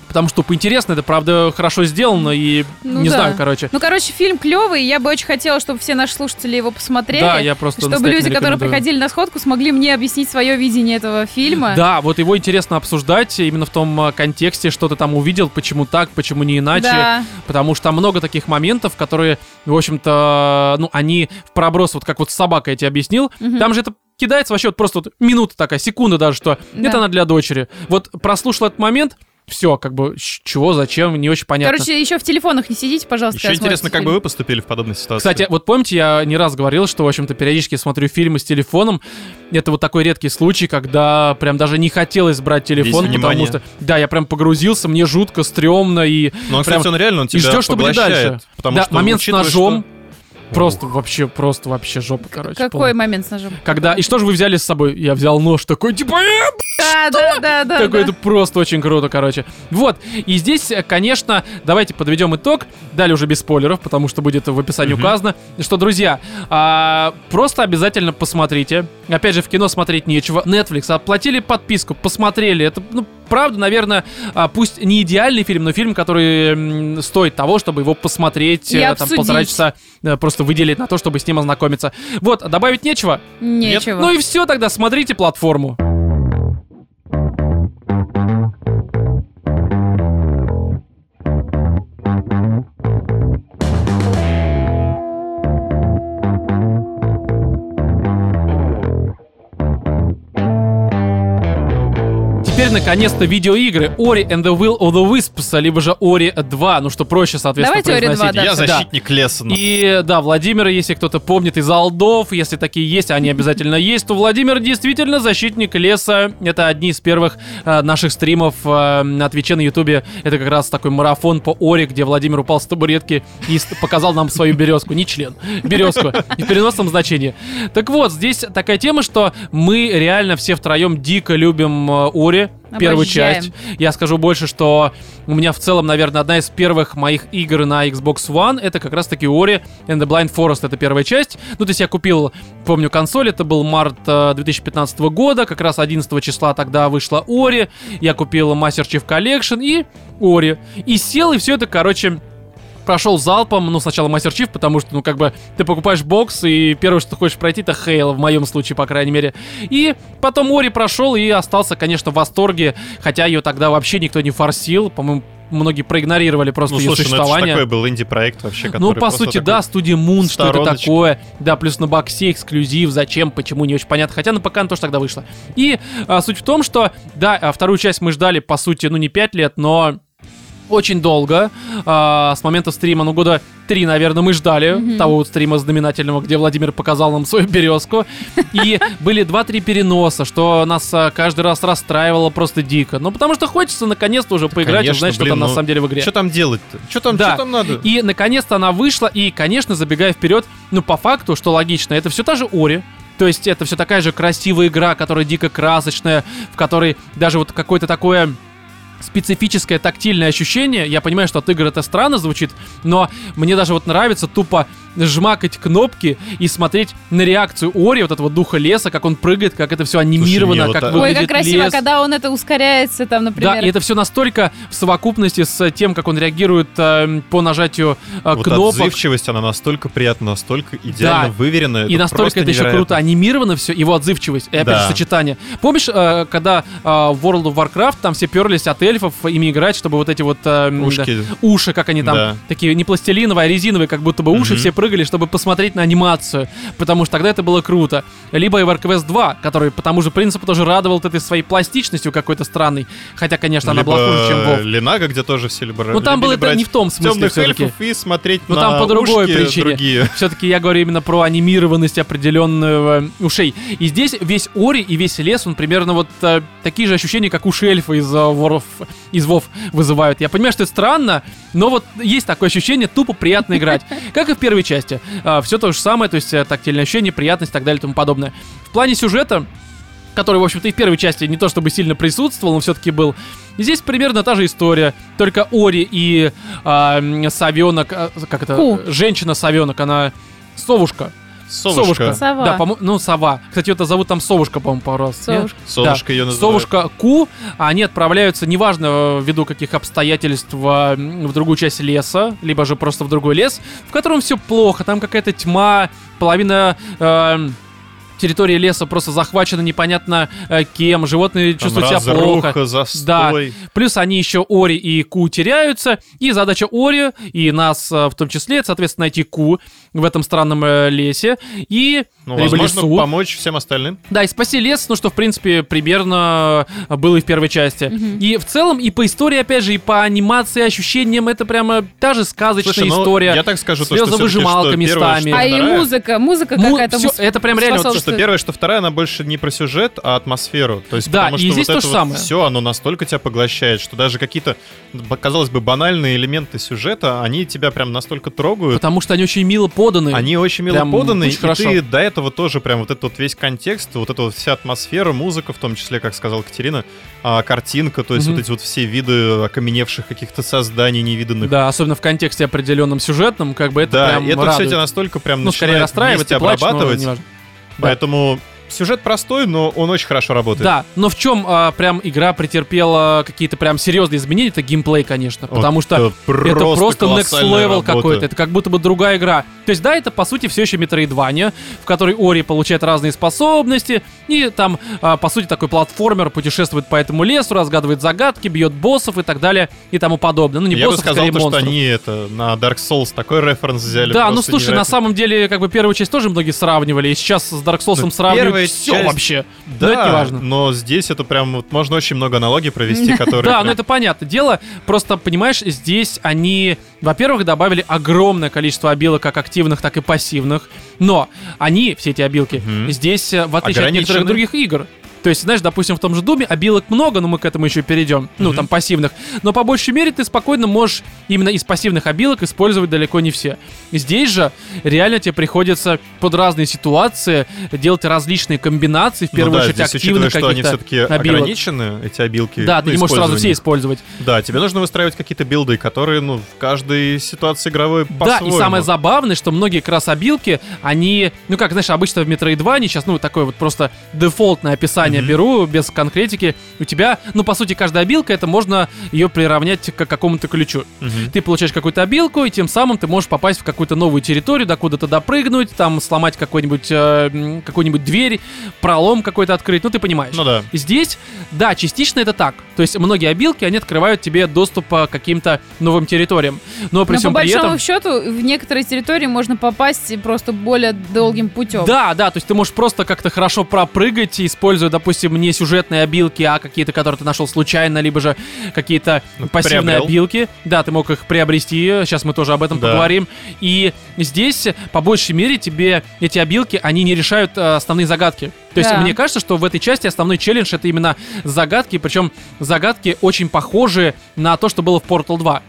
Потому что поинтересно, это правда хорошо сделано и Ну не да. знаю, короче. Ну, короче, фильм клевый, я бы очень хотела, чтобы все наши слушатели его посмотрели. Да, я просто чтобы люди, которые приходили на сходку, смогли мне объяснить свое видение этого фильма. Да, вот его интересно обсуждать именно в том э, контексте, что ты там увидел, почему так, почему не иначе. Да. Потому что там много таких моментов, которые, в общем-то, ну, они в проброс, вот как вот с собакой я тебе объяснил, Мгм. там же это кидается вообще вот просто вот минута такая, секунда даже, что Да. это она для дочери. Вот прослушал этот момент, все, как бы, чего, зачем, не очень понятно. Короче, еще в телефонах не сидите, пожалуйста. Еще интересно, как бы вы поступили в подобной ситуации. Кстати, вот помните, я не раз говорил, что, в общем-то, периодически смотрю фильмы с телефоном. Это вот такой редкий случай, когда прям даже не хотелось брать телефон, Весь потому внимание. что, да, я прям погрузился, мне жутко, стрёмно, и Но, кстати, прям- он реально он и тебя ждешь, что будет дальше. Потому да, что момент с ножом, что- просто вообще, просто вообще жопа, короче. Какой полная. момент с ножом? Когда, и что же вы взяли с собой? Я взял нож такой, типа, «Э, Да, да, да, да. такой, да. это просто очень круто, короче. Вот, и здесь, конечно, давайте подведем итог, далее уже без спойлеров, потому что будет в описании Мгм. указано, что, друзья, а, просто обязательно посмотрите. Опять же, в кино смотреть нечего. Netflix, оплатили подписку, посмотрели. Это, ну, правда, наверное, а, пусть не идеальный фильм, но фильм, который стоит того, чтобы его посмотреть, И э, там обсудить. полтора часа э, просто выделить на то, чтобы с ним ознакомиться. Вот, добавить нечего? Нечего. Ну и все тогда, смотрите платформу. Наконец-то, видеоигры Ori and the Will of the Wisps, либо же Ori 2, ну что проще, соответственно, Давайте Ori 2, произносить. да. Я защитник Лессона. И да, Владимир, если кто-то помнит из Алдов, если такие есть, они обязательно есть, то Владимир действительно защитник леса. Это одни из первых э, наших стримов э, на Твиче, на Ютубе. Это как раз такой марафон по Ори, где Владимир упал с табуретки и показал нам свою березку. Не член, березку. И в переносном значении. Так вот, здесь такая тема, что мы реально все втроем дико любим э, Ори. первую Обожаем. часть. Я скажу больше, что у меня в целом, наверное, одна из первых моих игр на Xbox One это как раз-таки Ori and the Blind Forest, это первая часть. Ну, то есть я купил, помню, консоль, это был март э, 2015 года, как раз 11 числа тогда вышла Ori, я купил Master Chief Collection и Ori. И сел, и все это, короче, прошел залпом, ну, сначала Мастер Чиф, потому что, ну, как бы, ты покупаешь бокс, и первое, что ты хочешь пройти, это Хейл, в моем случае, по крайней мере. И потом Ори прошел и остался, конечно, в восторге, хотя ее тогда вообще никто не форсил, по-моему, многие проигнорировали просто Ну, ее слушай, ну это существование. такой был инди-проект вообще, который Ну, по сути, да, студия Moon, что это такое. Да, плюс на боксе эксклюзив, зачем, почему, не очень понятно. Хотя на ПК она тоже тогда вышла. И а, суть в том, что, да, а, вторую часть мы ждали, по сути, ну, не 5 лет, но очень долго. А, с момента стрима, ну, года три, наверное, мы ждали того вот стрима знаменательного, где Владимир показал нам свою березку. И были два-три переноса, что нас а, каждый раз расстраивало просто дико. Ну, потому что хочется наконец-то уже поиграть и конечно, узнать, что там на ну, самом деле в игре. Что там делать-то? Что там, Да. чё там надо? И наконец-то она вышла, и, конечно, забегая вперед, ну, по факту, что логично, это все та же Ори. То есть это все такая же красивая игра, которая дико красочная, в которой даже вот какое-то такое специфическое тактильное ощущение. Я понимаю, что от игр это странно звучит, но мне даже вот нравится тупо жмакать кнопки и смотреть на реакцию Ори, вот этого духа леса, как он прыгает, как это все анимировано, вот как Ой, выглядит как красиво, лес. когда он это ускоряется, там, например. Да, и это все настолько в совокупности с тем, как он реагирует э, по нажатию э, Вот кнопок. отзывчивость, она настолько приятна, настолько идеально Да. выверенная. И настолько это еще невероятно. круто анимировано все, его отзывчивость, и опять Да. же сочетание. Помнишь, э, когда э, в World of Warcraft там все перлись от эльфов ими играть, чтобы вот эти вот э, Ушки. да, уши, как они там, Да. такие не пластилиновые, а резиновые, как будто бы уши Мгм. все прыгали, чтобы посмотреть на анимацию, потому что тогда это было круто. Либо и в EverQuest 2, который по тому же принципу тоже радовал этой своей пластичностью какой-то странной, хотя, конечно, она была Либо хуже, чем WoW. Ленага, где тоже все любили Ну там было это не в том смысле все-таки. и смотреть Ну на там по другой причине. другие. Все-таки я говорю именно про анимированность определенную э, ушей. И здесь весь Ори и весь лес, он примерно вот э, такие же ощущения, как уши эльфа из, э, of- из Вов вызывают. Я понимаю, что это странно, но вот есть такое ощущение, тупо приятно играть. Как и в первой части. Все то же самое, то есть э, тактильное ощущение, приятность и так далее и тому подобное. В плане сюжета который, в общем-то, и в первой части не то чтобы сильно присутствовал, но все-таки был. И здесь примерно та же история, только Ори и а, м, совенок, а, как это, Ку. женщина-совенок, она совушка. Совушка. Сова. Да, по ну, сова. Кстати, это зовут там совушка, по-моему, пару раз. нет? Совушка. Совушка Да. ее называют. Совушка Ку, а они отправляются, неважно ввиду каких обстоятельств, в другую часть леса, либо же просто в другой лес, в котором все плохо, там какая-то тьма, половина э, территории леса просто захвачена непонятно э, кем, животные Там чувствуют себя плохо. застой. Плюс они еще Ори и Ку теряются. И задача Ори, и нас э, в том числе, это, соответственно, найти Ку в этом странном э, лесе. И Ну, либо возможно, лесу. помочь всем остальным. Да, и спаси лес, ну что, в принципе, примерно было и в первой части. И в целом, и по истории, опять же, и по анимации, ощущениям, это прямо та же сказочная Слушай, ну, история. я так скажу, то, что что первое, местами. что А и музыка, музыка Му- какая-то. это прям реально вот. Что первое, что вторая, она больше не про сюжет, а атмосферу. То есть, Да, потому и что здесь вот то же самое. все, оно настолько тебя поглощает, что даже какие-то, казалось бы, банальные элементы сюжета, они тебя прям настолько трогают. Потому что они очень мило поданы. Они очень мило Прям поданы, очень и хорошо. ты до этого тоже прям вот этот вот весь контекст, вот эта вот вся атмосфера, музыка, в том числе, как сказала Катерина, а, картинка, то есть Мгм. вот эти вот все виды окаменевших каких-то созданий невиданных. Да, особенно в контексте определенном сюжетном, как бы это Да, прям и это все радует. тебя настолько прям ну, начинает расстраивает вместе и плачешь, но обрабатывать. Поэтому сюжет простой, но он очень хорошо работает. Да, но в чем а, прям игра претерпела какие-то прям серьезные изменения, это геймплей, конечно. Вот потому что это просто, это просто next level какой-то. Это как будто бы другая игра. То есть, да, это по сути все еще Metroidvania, в которой Ори получает разные способности, и там, а, по сути, такой платформер путешествует по этому лесу, разгадывает загадки, бьет боссов и так далее и тому подобное. Ну, не Я бы боссов, сказал, скорее то, что монстров. они это на Dark Souls такой референс взяли. Да, ну слушай, на самом деле, как бы первую часть тоже многие сравнивали, и сейчас с Dark Souls Ну, сравнивают первая все часть- вообще. Да, но это не важно. но здесь это прям вот можно очень много аналогий провести, которые... Да, ну это понятно. Дело, просто, понимаешь, здесь они, во-первых, добавили огромное количество обилок, как активных, так и пассивных. Но они, все эти обилки, здесь, э, в отличие от некоторых других игр, то есть, знаешь, допустим, в том же Думе обилок много, но мы к этому еще перейдем. Ну, Мгм. там пассивных. Но по большей мере ты спокойно можешь именно из пассивных обилок использовать далеко не все. Здесь же реально тебе приходится под разные ситуации делать различные комбинации, в Ну первую да, очередь активных учитывая, что они каких-то все-таки обилок. ограничены, эти обилки. Да, ну, ты не можешь сразу все использовать. Да, тебе нужно выстраивать какие-то билды, которые, ну, в каждой ситуации игровой Да, и самое забавное, что многие как раз обилки, они, ну как, знаешь, обычно в Metroidvania сейчас, ну, такое вот просто дефолтное описание Мгм. беру, без конкретики, у тебя, ну, по сути, каждая обилка, это можно ее приравнять к какому-то ключу. Мгм. Ты получаешь какую-то обилку, и тем самым ты можешь попасть в какую-то новую территорию, докуда-то допрыгнуть, там сломать какой-нибудь, э, какую-нибудь дверь, пролом какой-то открыть, ну, ты понимаешь. Ну да. Здесь, да, частично это так. То есть многие обилки, они открывают тебе доступ э, к каким-то новым территориям. Но при Но по всем при большому этом... счету в некоторые территории можно попасть просто более долгим путем. Да, да, то есть ты можешь просто как-то хорошо пропрыгать, используя, допустим, не сюжетные обилки, а какие-то, которые ты нашел случайно, либо же какие-то Ну, пассивные приобрел. обилки. Да, ты мог их приобрести, сейчас мы тоже об этом Да. поговорим. И здесь, по большей мере, тебе эти обилки, они не решают э, основные загадки. То есть Да. мне кажется, что в этой части основной челлендж это именно загадки, причем загадки очень похожие на то, что было в Portal 2.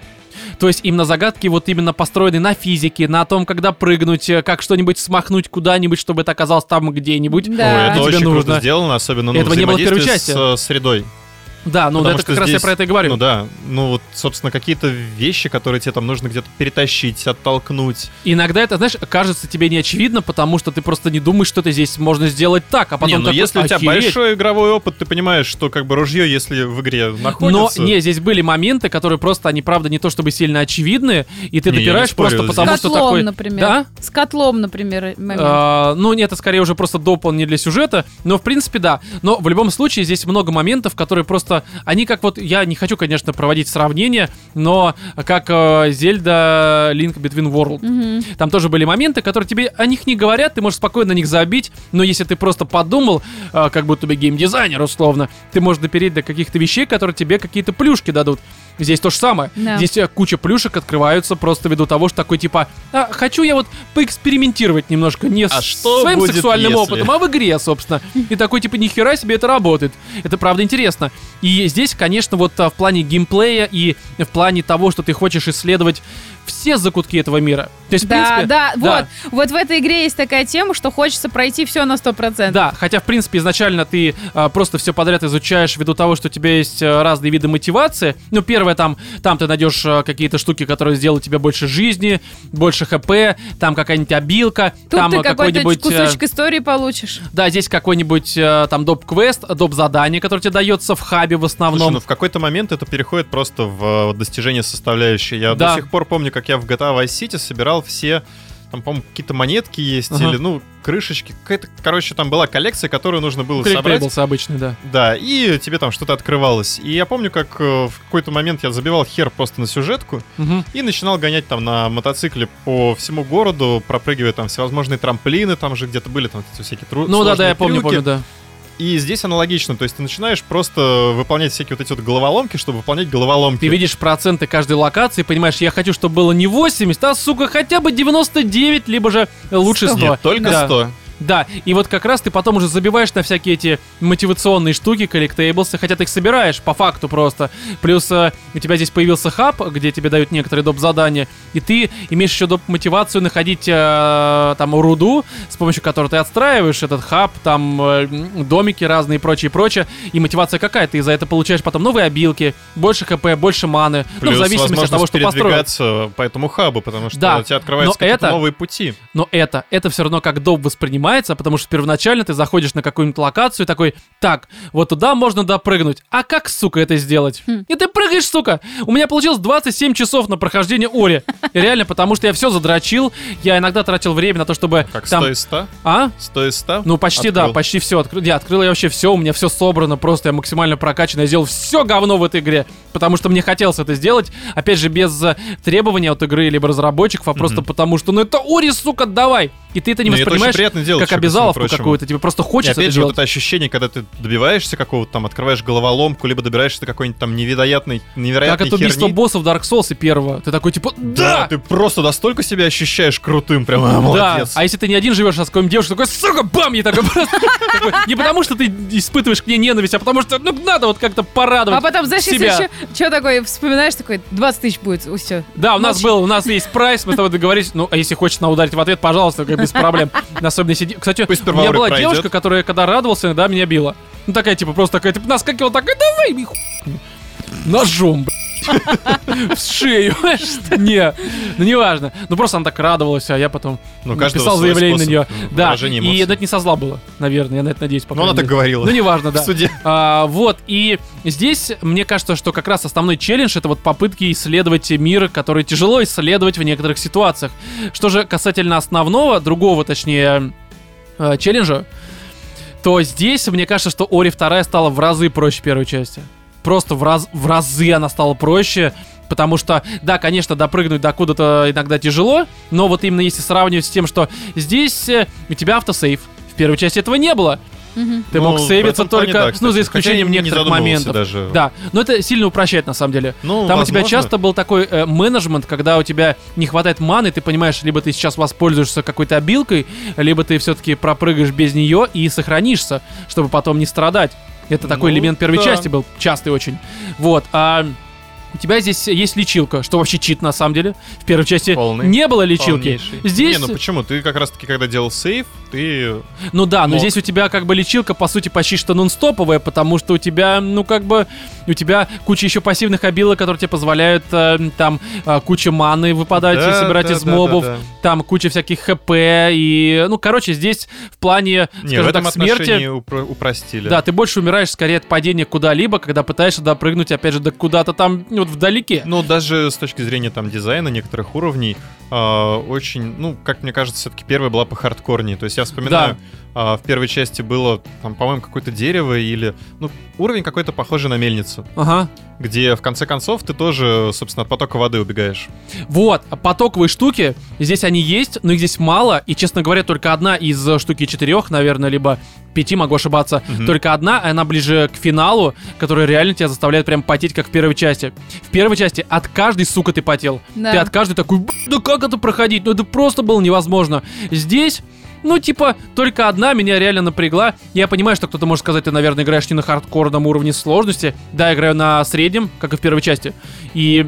То есть именно загадки вот именно построены на физике, на том, когда прыгнуть, э, как что-нибудь смахнуть куда-нибудь, чтобы это оказалось там где-нибудь. Да. Ой, это тебе очень нужно. круто сделано, особенно ну, Этого не было в первой взаимодействие с э, средой. Да, ну Потому это что как раз я здесь, про это и говорю. Ну да, ну вот, собственно, какие-то вещи, которые тебе там нужно где-то перетащить, оттолкнуть. Иногда это, знаешь, кажется тебе неочевидно, потому что ты просто не думаешь, что это здесь можно сделать так, а потом не, ну такой, если у тебя «Охереть». большой игровой опыт, ты понимаешь, что как бы ружье, если в игре Но находится... не, здесь были моменты, которые просто, они правда не то чтобы сильно очевидны, и ты Не, допираешь просто здесь- потому, С что котлом, такой... например. Да? С котлом, например, момент. А, ну, нет, это скорее уже просто дополнение для сюжета, но в принципе да. Но в любом случае здесь много моментов, которые просто, они как вот, я не хочу, конечно, проводить сравнения, но как э, Зельда Link Between World. Мгм. Там тоже были моменты, которые тебе о них не говорят, ты можешь спокойно на них забить, но если ты просто подумал, э, как будто бы геймдизайнер условно, ты можешь допереть до каких-то вещей, которые тебе какие-то плюшки дадут. Здесь то же самое. Да. Здесь э, куча плюшек открываются просто ввиду того, что такой типа, «А, хочу я вот поэкспериментировать немножко не А с что своим будет, сексуальным если?» опытом, а в игре, собственно. И такой типа, нихера себе это работает. Это правда интересно. И здесь, конечно, вот а, в плане геймплея и в плане того, что ты хочешь исследовать все закутки этого мира. То есть, в Да, принципе, да, да. вот. Вот в этой игре есть такая тема, что хочется пройти все на 100%. Да, хотя, в принципе, изначально ты а, просто все подряд изучаешь ввиду того, что у тебя есть а, разные виды мотивации. Ну, первое, там, там ты найдешь а, какие-то штуки, которые сделают тебе больше жизни, больше хп, там какая-нибудь обилка, Тут там ты а, какой-нибудь... э, кусочек истории получишь. Да, здесь какой-нибудь э, там доп-квест, доп-задание, которое тебе дается в хабе в Слушай, основном. ну в какой-то момент это переходит просто в э, достижение составляющей. Я Да. до сих пор помню, как я в GTA Vice City собирал все, там, по-моему, какие-то монетки есть, Ага. или, ну, крышечки. Какая-то, короче, там была коллекция, которую нужно было собрать. Коллектейблс обычный, да. Да, и тебе там что-то открывалось. И я помню, как э, в какой-то момент я забивал хер просто на сюжетку Мгм. и начинал гонять там на мотоцикле по всему городу, пропрыгивая там всевозможные трамплины, там же где-то были там эти всякие тру- Ну да, да, я помню, трюки. помню, да. И здесь аналогично, то есть ты начинаешь просто выполнять всякие вот эти вот головоломки, чтобы выполнять головоломки. Ты видишь проценты каждой локации, понимаешь, я хочу, чтобы было не 80, а, сука, хотя бы 99, либо же лучше 100. Сто. Нет, только Да. 100. Да, и вот как раз ты потом уже забиваешь на всякие эти мотивационные штуки, коллектейблсы, хотя ты их собираешь по факту просто. Плюс э, у тебя здесь появился хаб, где тебе дают некоторые доп. задания, и ты имеешь еще доп. мотивацию находить э, там руду, с помощью которой ты отстраиваешь этот хаб, там э, домики разные и прочее, прочее. И мотивация какая? Ты за это получаешь потом новые обилки, больше хп, больше маны. ну, в Плюс зависимости от того, что построил. по этому хабу, потому что Да, у тебя открываются какие-то это- новые пути. Но это, это все равно как доп воспринимается, потому что первоначально ты заходишь на какую-нибудь локацию и такой, так, вот туда можно допрыгнуть. А как, сука, это сделать? Хм. И ты прыгаешь, сука. У меня получилось 27 часов на прохождение Ори. Реально, потому что я все задрочил. Я иногда тратил время на то, чтобы Как там... 100 из 100? А? 100 из 100? Ну, почти, да, Открыл. почти все. Открыл, я открыл я вообще все, у меня все собрано, просто я максимально прокачан, я сделал все говно в этой игре, потому что мне хотелось это сделать, опять же, без э, требования от игры либо разработчиков, а просто потому что, ну это Ори, сука, давай! И ты это не Ну, это очень воспринимаешь приятно делать, как обязаловку какую-то, тебе просто И хочется опять это же, вот делать. это ощущение, когда ты добиваешься какого-то там, открываешь головоломку, либо добираешься до какой-нибудь там невероятной, Как невероятной это убийство херни. боссов Dark Souls и первого. Ты такой, типа, Да, да! ты просто настолько себя ощущаешь крутым, прям а, Да, молодец. а если ты не один живешь, а с какой-нибудь девушкой, такой, сука, бам, и такой просто... Не потому, что ты испытываешь к ней ненависть, а потому что, ну, надо вот как-то порадовать А потом, знаешь, если еще что такое, вспоминаешь, такой, 20 тысяч будет, все. Да, у нас был, у нас есть прайс, мы с тобой договорились. Ну, а если хочешь на ударить в ответ, пожалуйста, как без проблем. Особенно сиди. Кстати, у меня была пройдет. девушка, которая, когда радовался, да, меня била. Ну, такая, типа, просто такая, типа, наскакивала, такая, давай. Ножом, блядь. В шею. Не, ну неважно. Ну просто она так радовалась, а я потом Ну, написал заявление на нее. Да, и это не со зла было, наверное, я на это надеюсь. Ну, она так говорила. Ну, неважно, да. В суде. А, вот, и здесь, мне кажется, что как раз основной челлендж это вот попытки исследовать мир, который тяжело исследовать в некоторых ситуациях. Что же касательно основного, другого, точнее, э, челленджа, то здесь, мне кажется, что Ори 2 стала в разы проще первой части. Просто в, раз, в разы она стала проще, потому что, да, конечно, допрыгнуть до куда-то иногда тяжело, но вот именно если сравнивать с тем, что здесь э, у тебя автосейв, в первой части этого не было. Ты Ну, мог сейвиться только, да, ну, кстати. за исключением Хотя не некоторых задумывался моментов. даже. Да, но это сильно упрощает на самом деле. Ну, Там у тебя возможно. часто был такой э, менеджмент, когда у тебя не хватает маны, ты понимаешь, либо ты сейчас воспользуешься какой-то обилкой, либо ты все-таки пропрыгаешь без нее и сохранишься, чтобы потом не страдать. Это такой Ну, элемент первой да. части был, частый очень. Вот, а у тебя здесь есть лечилка, что вообще чит на самом деле. В первой части Полный. не было лечилки. Полнейший. Здесь, Не, ну почему? Ты как раз таки, когда делал сейв, ты... ну да, но мог. здесь у тебя как бы лечилка, по сути, почти что нон-стоповая, потому что у тебя, ну как бы, у тебя куча еще пассивных обилок, которые тебе позволяют э, там э, куча маны выпадать и Да, собирать да, из да, мобов, да, да. там куча всяких хп и, ну короче, здесь в плане, Не, в скажем этом так, смерти... упро- упростили. Да, ты больше умираешь скорее от падения куда-либо, когда пытаешься допрыгнуть, опять же, до куда-то там, ну, вот вдалеке. Ну, даже с точки зрения там дизайна некоторых уровней, а, очень, ну, как мне кажется, все-таки первая была по хардкорнее. То есть я вспоминаю, а, в первой части было, там, по-моему, какое-то дерево или, ну, уровень какой-то похожий на мельницу, Ага. где в конце концов ты тоже, собственно, от потока воды убегаешь. Вот, потоковые штуки, здесь они есть, но их здесь мало, и, честно говоря, только одна из э, штуки четырех, наверное, либо пяти, могу ошибаться, Мгм. только одна, она ближе к финалу, которая реально тебя заставляет прям потеть, как в первой части. В первой части от каждой, сука, ты потел. Да. Ты от каждой такой, «Б***ь, да как это проходить? Ну это просто было невозможно. Здесь... Ну, типа, только одна меня реально напрягла. Я понимаю, что кто-то может сказать, ты, наверное, играешь не на хардкорном уровне сложности. Да, я играю на среднем, как и в первой части. И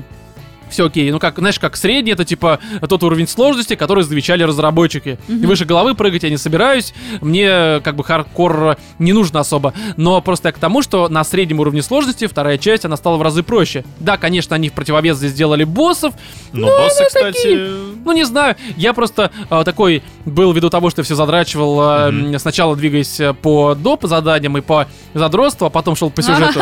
все окей. Ну, как, знаешь, как средний, это типа тот уровень сложности, который завещали разработчики. И выше головы прыгать я не собираюсь. Мне как бы хардкор не нужно особо. Но просто я к тому, что на среднем уровне сложности вторая часть, она стала в разы проще. Да, конечно, они в противовес здесь сделали боссов. Но боссы, кстати... такие. Ну, не знаю, я просто э, такой был ввиду того, что я все задрачивал, э, м, сначала двигаясь э, по доп. заданиям и по задротству, а потом шел по сюжету.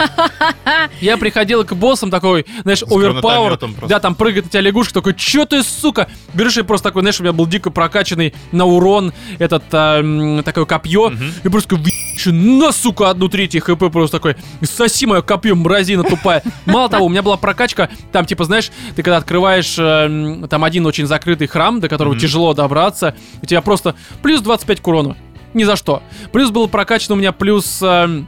Я приходил к боссам такой, знаешь, оверпауэр. гранатометом Да, там прыгает на тебя лягушка, такой, чё ты, сука? Берешь и просто такой, знаешь, у меня был дико прокачанный на урон этот м, такое копье. Мгм. И просто такой, «Въебщу на, сука, одну третью хп просто такой, соси мое копье, мразина тупая. Мало того, у меня была прокачка, там, типа, знаешь, ты когда открываешь э, там один очень закрытый храм, до которого Мгм. тяжело добраться, у тебя просто плюс 25 к урону. Ни за что. Плюс было прокачано у меня плюс... э,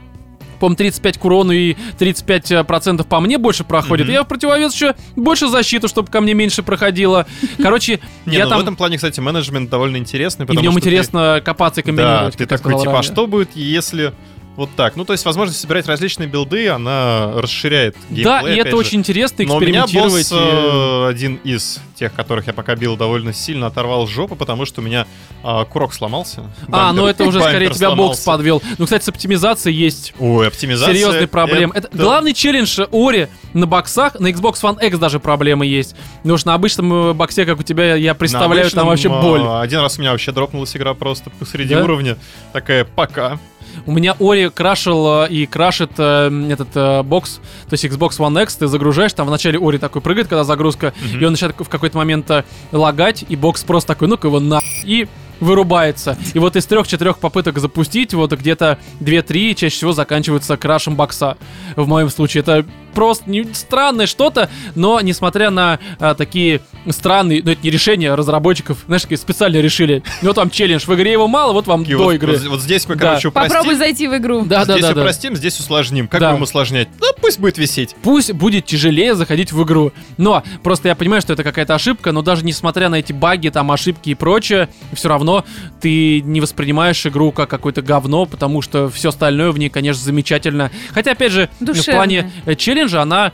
по-моему, 35 к урону и 35% процентов по мне больше проходит. Мгм. Я в противовес еще больше защиту, чтобы ко мне меньше проходило. Короче, Не, я ну там... в этом плане, кстати, менеджмент довольно интересный, И в нем что ты- интересно копаться и Да, комбинировать. ты как я такой, типа, а что будет, если вот так? Ну, то есть, возможность собирать различные билды, она расширяет геймплей, Да, и это же. очень интересно Но у меня экспериментировать. босс, э, один из тех, которых я пока бил довольно сильно, оторвал жопу, потому что у меня а, курок сломался. А, Бампер- ну это уже скорее тебя бокс сломался. подвел. Ну, кстати, с оптимизацией есть Ой, оптимизация. серьезные проблемы. Это главный челлендж Ори на боксах, на Xbox One X даже проблемы есть. Потому что на обычном э, боксе, как у тебя, я представляю, там обычном, вообще боль. а, Один раз у меня вообще дропнулась игра просто посреди Да? уровня. Такая, пока. У меня Ори крашил э, и крашит э, этот э, бокс, то есть Xbox One X, ты загружаешь, там вначале Ори такой прыгает, когда загрузка, Мгм. и он начинает в какой-то момент лагать, и бокс просто такой, ну-ка его на... И вырубается. И вот из трех-четырех попыток запустить, вот где-то 2-3 чаще всего заканчиваются крашем бокса. В моем случае это просто не, странное что-то, но несмотря на а, такие странные, ну это не решения разработчиков, знаешь, такие специально решили, ну там челлендж, в игре его мало, вот вам И до вот, игры. вот- вот здесь мы, Да. короче, упростим. Попробуй зайти в игру. Да, да, здесь да, да. упростим, здесь усложним. Как Да. будем усложнять? Ну, пусть будет висеть. Пусть будет тяжелее заходить в игру. Но просто я понимаю, что это какая-то ошибка, но даже несмотря на эти баги, там ошибки и прочее, все равно ты не воспринимаешь игру как какое-то говно, потому что все остальное в ней, конечно, замечательно. Хотя, опять же, в Душевно. плане э, челленджа она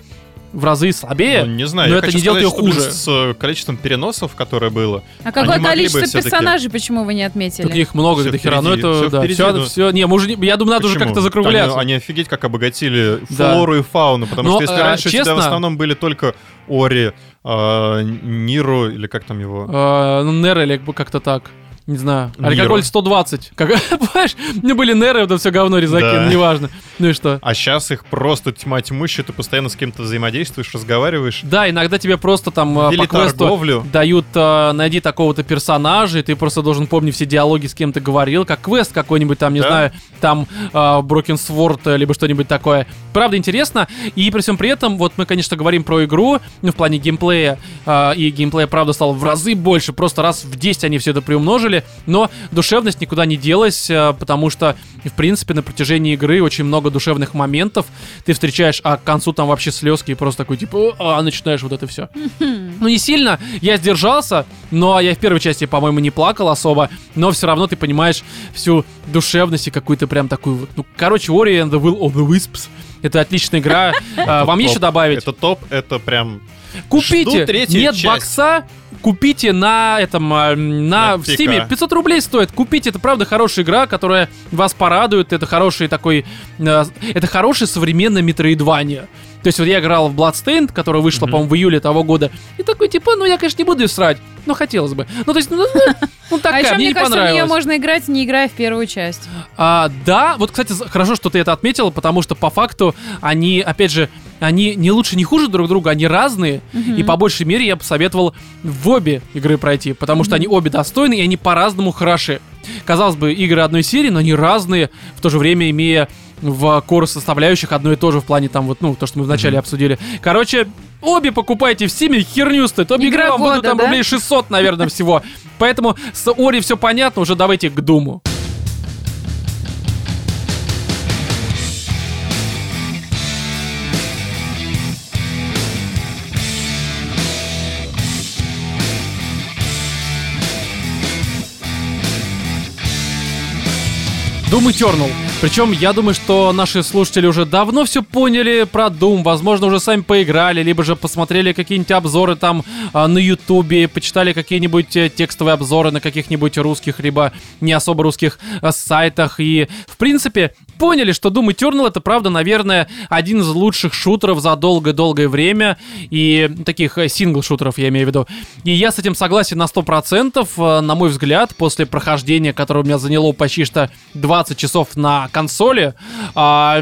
в разы слабее. Ну, не знаю, но я это хочу не делает сказать, ее что, хуже. с э, количеством переносов, которое было. А какое количество персонажей, почему вы не отметили? Так их много, Всё до хера. Ну впереди, это, всё да, впереди, все, ну. все. Не, мы уже, я думаю, надо уже Почему? как-то закругляться. Они, они офигеть как обогатили Да. флору и фауну, потому Но, что если э, раньше у тебя в честно- основном были только Ори, э, Ниру, или как там его? Э, ну, Нер или как-то так. Не знаю. Ниро. Алькоголь 120. Как, понимаешь, мне были Неры, вот это все говно резаки, Да. ну, неважно. Ну и что? А сейчас их просто тьма тьмущая, ты постоянно с кем-то взаимодействуешь, разговариваешь. Да, иногда тебе просто там э, Вели по квесту торговлю. дают э, найди такого-то персонажа, и ты просто должен помнить все диалоги, с кем ты говорил, как квест какой-нибудь там, не Да. знаю, там э, Broken Sword, э, либо что-нибудь такое. Правда интересно, и при всем при этом, вот мы, конечно, говорим про игру, ну, в плане геймплея, э, и геймплея, правда, стало в разы больше, просто раз в 10 они все это приумножили, но душевность никуда не делась, э, потому что, в принципе, на протяжении игры очень много душевных моментов, ты встречаешь, а к концу там вообще слезки, и просто такой, типа, а, начинаешь вот это все. Ну, не сильно, я сдержался, но я в первой части, по-моему, не плакал особо, но все равно ты понимаешь всю душевность и какую-то прям такую вот, ну, короче, Ori and the Will of the Wisps. Это отличная игра. А, Вам еще добавить? Это топ, это прям... Купите! Нет бокса, купите на этом, а, на, На в. Steam. 500 рублей стоит. Купите, это правда хорошая игра, которая вас порадует. Это хороший такой, э, это хороший современный метроидвания. То есть вот я играл в Bloodstained, которая вышла, Мгм. по-моему, в июле того года. И такой, типа, ну я, конечно, не буду ее срать, но хотелось бы. Ну, то есть, ну, ну, ну, А такая, еще, мне мне не кажется, в нее понравилось. можно играть, не играя в первую часть. А, да, вот, кстати, хорошо, что ты это отметила, потому что по факту они, опять же, они не лучше, не хуже друг друга, они разные. И по большей мере я бы советовал в обе игры пройти, потому что они обе достойны и они по-разному хороши. Казалось бы, игры одной серии, но они разные, в то же время имея в core составляющих одно и то же в плане там вот, ну, то, что мы вначале обсудили. Короче, обе покупайте в Стиме, херню стоит. Обе игры вам будут там да? рублей 600, наверное, всего. Поэтому с Ори все понятно, уже давайте к Думу. Doom Eternal. Причем я думаю, что наши слушатели уже давно все поняли про Doom. Возможно, уже сами поиграли, либо же посмотрели какие-нибудь обзоры там а, на Ютубе, почитали какие-нибудь э, текстовые обзоры на каких-нибудь русских, либо не особо русских э, сайтах. И, в принципе, поняли, что Doom Eternal это, правда, наверное, один из лучших шутеров за долгое-долгое время. И таких э, сингл-шутеров, я имею в виду. И я с этим согласен на 100%. э, На мой взгляд, после прохождения, которое у меня заняло почти что 20 часов на консоли, а,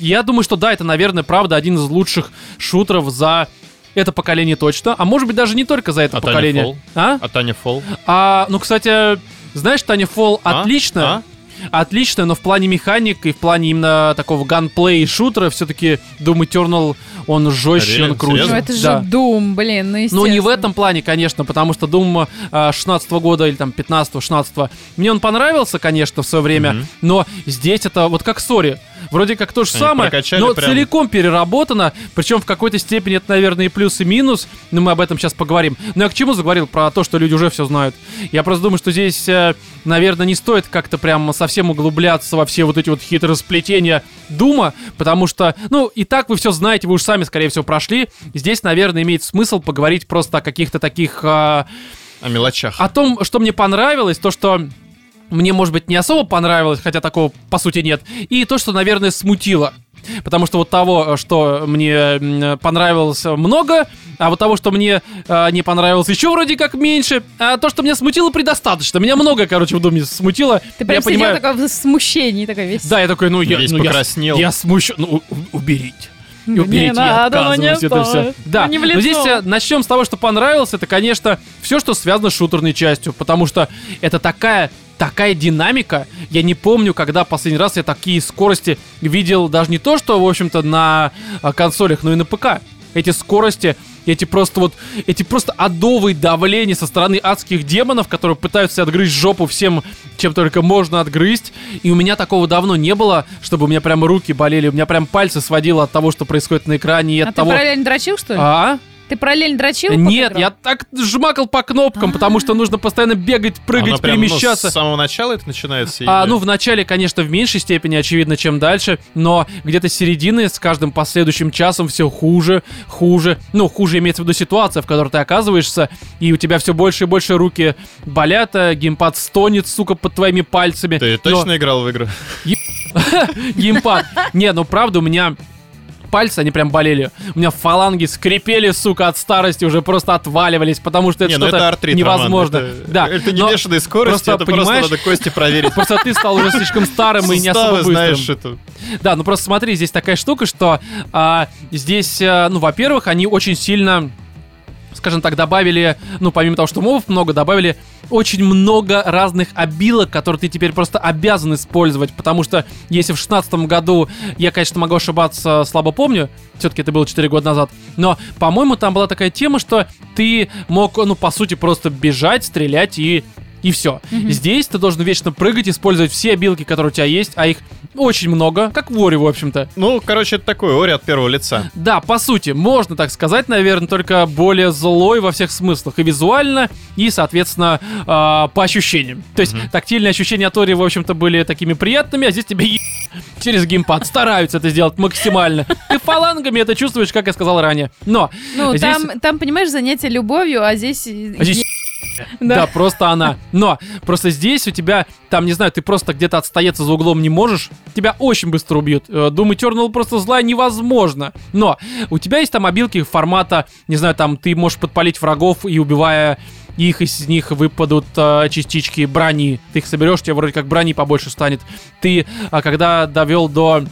я думаю, что да, это, наверное, правда, один из лучших шутеров за это поколение точно. А может быть, даже не только за это А Таня поколение. Фолл? А? А Таня Фолл? А, ну, кстати, знаешь, Таня Фолл А? отлично. А? Отлично, но в плане механик и в плане именно такого ганплея и шутера все-таки Doom Eternal, он жестче, Реально? он круче. Ну это же Да. Doom, блин, ну Ну, не в этом плане, конечно, потому что Doom а, 16 года или там 15-16, мне он понравился, конечно, в свое время, Мгм. но здесь это вот как Сори. Вроде как то же Они самое, но прям- целиком переработано, причем в какой-то степени это, наверное, и плюс, и минус, но мы об этом сейчас поговорим. Но я к чему заговорил? Про то, что люди уже все знают. Я просто думаю, что здесь, э, наверное, не стоит как-то прям совсем углубляться во все вот эти вот хитросплетения Дума, потому что, ну, и так вы все знаете, вы уж сами, скорее всего, прошли. Здесь, наверное, имеет смысл поговорить просто о каких-то таких... а, О мелочах. о том, что мне понравилось, то, что мне, может быть, не особо понравилось, хотя такого, по сути, нет, и то, что, наверное, смутило. Потому что вот того, что мне понравилось много, а вот того, что мне э, не понравилось еще вроде как меньше, а то, что меня смутило, предостаточно. Меня много, короче, в доме смутило. Ты прям я сидел понимаю. такой в смущении, такой весь. Да, я такой, ну я, Весь ну, я покраснел. я, смущен. Ну, уберите. И Не уберите, я надо, но не отказываюсь, это все. Да, Не но здесь начнем с того, что понравилось, это, конечно, все, что связано с шутерной частью, потому что это такая такая динамика. Я не помню, когда последний раз я такие скорости видел даже не то, что, в общем-то, на а, консолях, но и на ПК. Эти скорости, эти просто вот, эти просто адовые давления со стороны адских демонов, которые пытаются отгрызть жопу всем, чем только можно отгрызть. И у меня такого давно не было, чтобы у меня прям руки болели, у меня прям пальцы сводило от того, что происходит на экране и А от ты того... параллельно дрочил, что ли? А? Ты параллельно дрочил? Нет, я так жмакал по кнопкам, потому что нужно постоянно бегать, прыгать, ну, перемещаться. с самого начала это начинается? А, ну, в начале, конечно, в меньшей степени, очевидно, чем дальше, но где-то с середины, с каждым последующим часом все хуже, хуже. Ну, хуже имеется в виду ситуация, в которой ты оказываешься, и у тебя все больше и больше руки болят, а геймпад стонет, сука, под твоими пальцами. Ты Но- точно играл в игру? геймпад. Не, ну правда, у меня пальцы, они прям болели. У меня фаланги скрипели, сука, от старости, уже просто отваливались, потому что это Не, ну что-то это артрит, невозможно. Роман, это- да, Это не но бешеная скорость, просто, это понимаешь- просто надо кости проверить. Просто ты стал уже слишком старым и не особо быстрым. знаешь, это... Да, ну просто смотри, здесь такая штука, что а, здесь, а, ну, во-первых, они очень сильно скажем так, добавили, ну, помимо того, что мобов много, добавили очень много разных обилок, которые ты теперь просто обязан использовать, потому что если в шестнадцатом году, я, конечно, могу ошибаться, слабо помню, все-таки это было 4 года назад, но, по-моему, там была такая тема, что ты мог, ну, по сути, просто бежать, стрелять и и все. Здесь ты должен вечно прыгать, использовать все обилки, которые у тебя есть, а их очень много, как в Воре, в общем-то. Ну, короче, это такой ори от первого лица. Да, по сути, можно так сказать, наверное, только более злой во всех смыслах. И визуально, и, соответственно, э, по ощущениям. То есть, тактильные ощущения от Ори, в общем-то, были такими приятными, а здесь тебе е- через геймпад стараются это сделать максимально. Ты фалангами это чувствуешь, как я сказал ранее. Но Ну, здесь- там, там, понимаешь, занятие любовью, а здесь... А здесь Да. Да. просто она. Но просто здесь у тебя, там, не знаю, ты просто где-то отстояться за углом не можешь, тебя очень быстро убьют. Э, Doom Eternal просто злая невозможно. Но у тебя есть там обилки формата, не знаю, там ты можешь подпалить врагов и убивая их, из них выпадут э, частички брони. Ты их соберешь, тебе вроде как брони побольше станет. Ты, а, когда довел до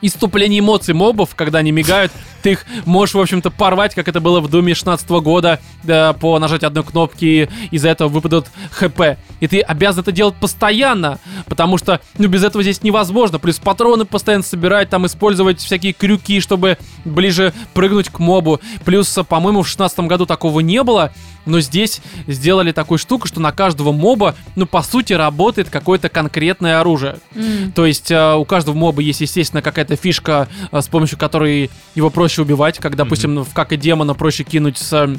иступление эмоций мобов, когда они мигают, ты их можешь, в общем-то, порвать, как это было в Думе 16 года, да, по нажатию одной кнопки, и из-за этого выпадут ХП. И ты обязан это делать постоянно, потому что, ну, без этого здесь невозможно. Плюс патроны постоянно собирать, там, использовать всякие крюки, чтобы ближе прыгнуть к мобу. Плюс, по-моему, в 16 году такого не было, но здесь сделали такую штуку, что на каждого моба, ну, по сути, работает какое-то конкретное оружие. М. То есть э, у каждого моба есть, естественно, какая-то фишка, э, с помощью которой его проще убивать, как, допустим, в как и демона проще кинуть с э,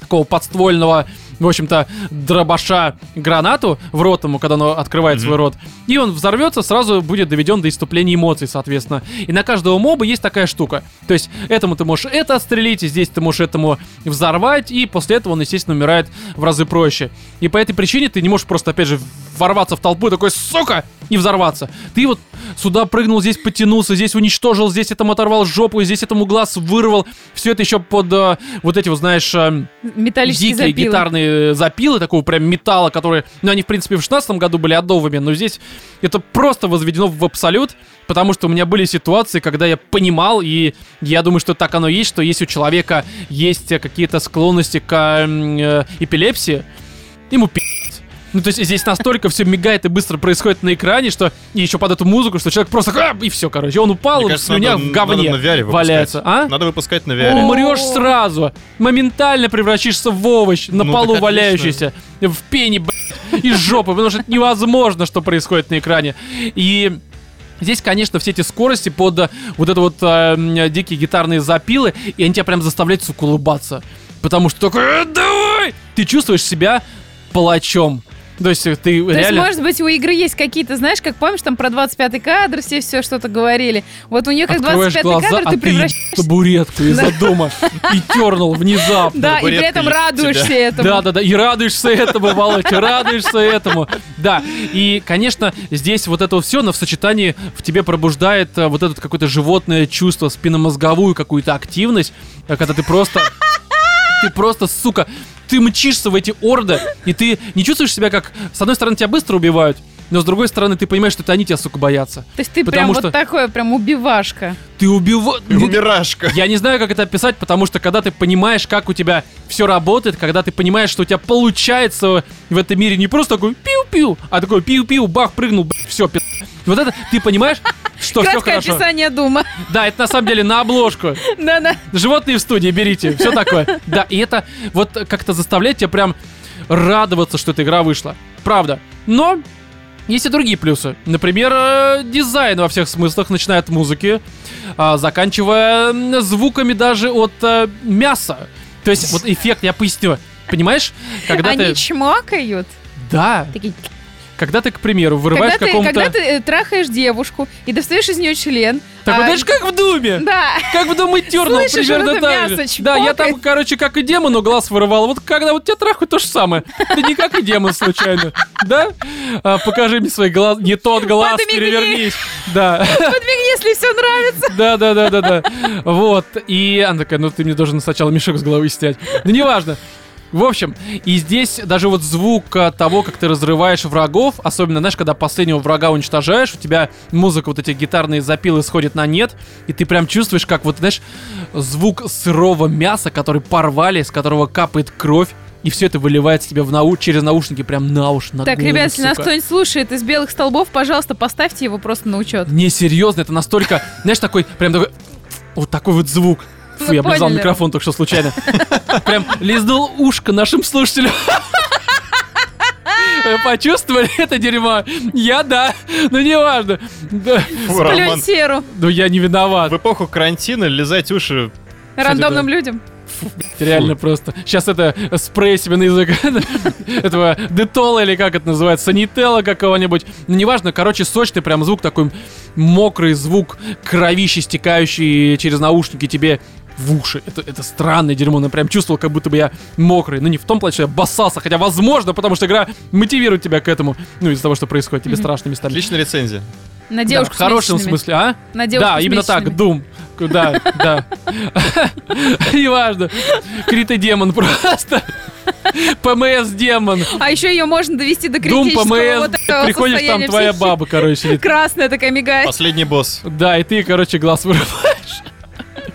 такого подствольного, в общем-то, дробаша гранату в рот ему, когда он открывает Мгм. свой рот. И он взорвется, сразу будет доведен до иступления эмоций, соответственно. И на каждого моба есть такая штука. То есть этому ты можешь это отстрелить, и здесь ты можешь этому взорвать, и после этого он, естественно, умирает в разы проще. И по этой причине ты не можешь просто, опять же, ворваться в толпу и такой, сука, и взорваться. Ты вот сюда прыгнул, здесь потянулся, здесь уничтожил, здесь этому оторвал жопу, здесь этому глаз вырвал. Все это еще под э, вот эти, вот, знаешь, э, Металлические дикие запилы. гитарные запилы, такого прям металла, которые, ну, они, в принципе, в 16 году были адовыми, но здесь это просто возведено в абсолют, потому что у меня были ситуации, когда я понимал, и я думаю, что так оно и есть, что если у человека есть э, какие-то склонности к э, эпилепсии, ему. Ну, то есть здесь настолько все мигает и быстро происходит на экране, что и еще под эту музыку, что человек просто и все, короче, он упал, Мне он в кажется, слюнях надо- в говне надо на VR валяется. А? Надо выпускать на VR. Умрешь сразу. Моментально превращишься в овощ на Ну, полу валяющийся. В пене, блядь, из жопы. Потому что это невозможно, что происходит на экране. И Здесь, конечно, все эти скорости под э, вот это вот э, дикие гитарные запилы, и они тебя прям заставляют, сука, улыбаться. Потому что такой, «Э, давай! Ты чувствуешь себя палачом. То есть ты То есть, реально... может быть, у игры есть какие-то, знаешь, как помнишь, там про 25-й кадр все все что-то говорили. Вот у нее как Открываешь 25-й глаза, кадр, а ты превращаешься... табуретку из-за дома и тернул внезапно. Да, и при этом есть радуешься этому. Да, да, да, и радуешься этому, Володя, радуешься этому. Да, и, конечно, здесь вот это все, но в сочетании в тебе пробуждает э, вот это какое-то животное чувство, спинномозговую какую-то активность, э, когда ты просто... Ты просто, сука, ты мчишься в эти орды, и ты не чувствуешь себя как... С одной стороны, тебя быстро убивают, но с другой стороны ты понимаешь, что это они тебя, сука, боятся. То есть ты Потому прям что- вот такой, прям убивашка. Ты убиваешь... Умирашка. Я не знаю, как это описать, потому что когда ты понимаешь, как у тебя все работает, когда ты понимаешь, что у тебя получается в этом мире не просто такой пиу-пиу, а такой пиу-пиу, бах, прыгнул, все, Вот это ты понимаешь, что все Краткое хорошо. описание Дума. Да, это на самом деле на обложку. Да-да. Животные в студии, берите, все такое. Да, и это вот как-то заставляет тебя прям радоваться, что эта игра вышла. Правда. Но есть и другие плюсы. Например, э, дизайн во всех смыслах, начиная от музыки, а, заканчивая звуками даже от э, мяса. То есть вот эффект, я поясню. Понимаешь, когда Они ты... чмокают. Да, Такие, когда ты, к примеру, вырываешь когда ты, какому-то... когда ты э, трахаешь девушку и достаешь из нее член. Так вот, а, знаешь, как в Думе. Да. Как в Eternal Слышишь, примерно вот так же. Да, я там, короче, как и демону глаз вырывал. Вот когда вот тебя трахают, то же самое. Ты не как и демон случайно. Да? А, покажи мне свои глаза. Не тот глаз, Подмигни. перевернись. Да. Подмигни, если все нравится. Да, да, да, да, да. Вот. И она такая, ну ты мне должен сначала мешок с головы снять. Ну неважно. В общем, и здесь даже вот звук а, того, как ты разрываешь врагов, особенно, знаешь, когда последнего врага уничтожаешь, у тебя музыка, вот эти гитарные запилы сходит на нет, и ты прям чувствуешь, как вот, знаешь, звук сырого мяса, который порвали, с которого капает кровь, и все это выливается тебе в нау через наушники прям на уши, на Так, голову, ребят, если нас кто-нибудь слушает из белых столбов, пожалуйста, поставьте его просто на учет. Не, серьезно, это настолько, знаешь, такой, прям такой, вот такой вот звук. Фу, я облизал микрофон только что случайно. Прям лизнул ушко нашим слушателям. Вы Почувствовали это дерьмо? Я да, но не важно. Да. Фу, Роман. Плюнь серу Ну я не виноват. В эпоху карантина лизать уши рандомным людям. Реально просто. Сейчас это спрей себе на язык этого детола или как это называется, санителла какого-нибудь. Ну, неважно, короче, сочный прям звук такой мокрый звук, кровище стекающий через наушники тебе в уши. Это, это странное дерьмо, но прям чувствовал, как будто бы я мокрый. Ну, не в том плане, что я боссался, хотя возможно, потому что игра мотивирует тебя к этому. Ну, из-за того, что происходит тебе страшно местами. Отличная рецензия. На Да, девушку в с хорошем месячными. смысле, а? На девушку Да, с именно так. Doom. Да, да. Неважно. Критодемон просто. ПМС-демон. А еще ее можно довести до Дум критического ПМС. вот этого Приходишь, там твоя баба, короче. Красная такая мигает. Последний босс. Да, и ты, короче, глаз вырываешь.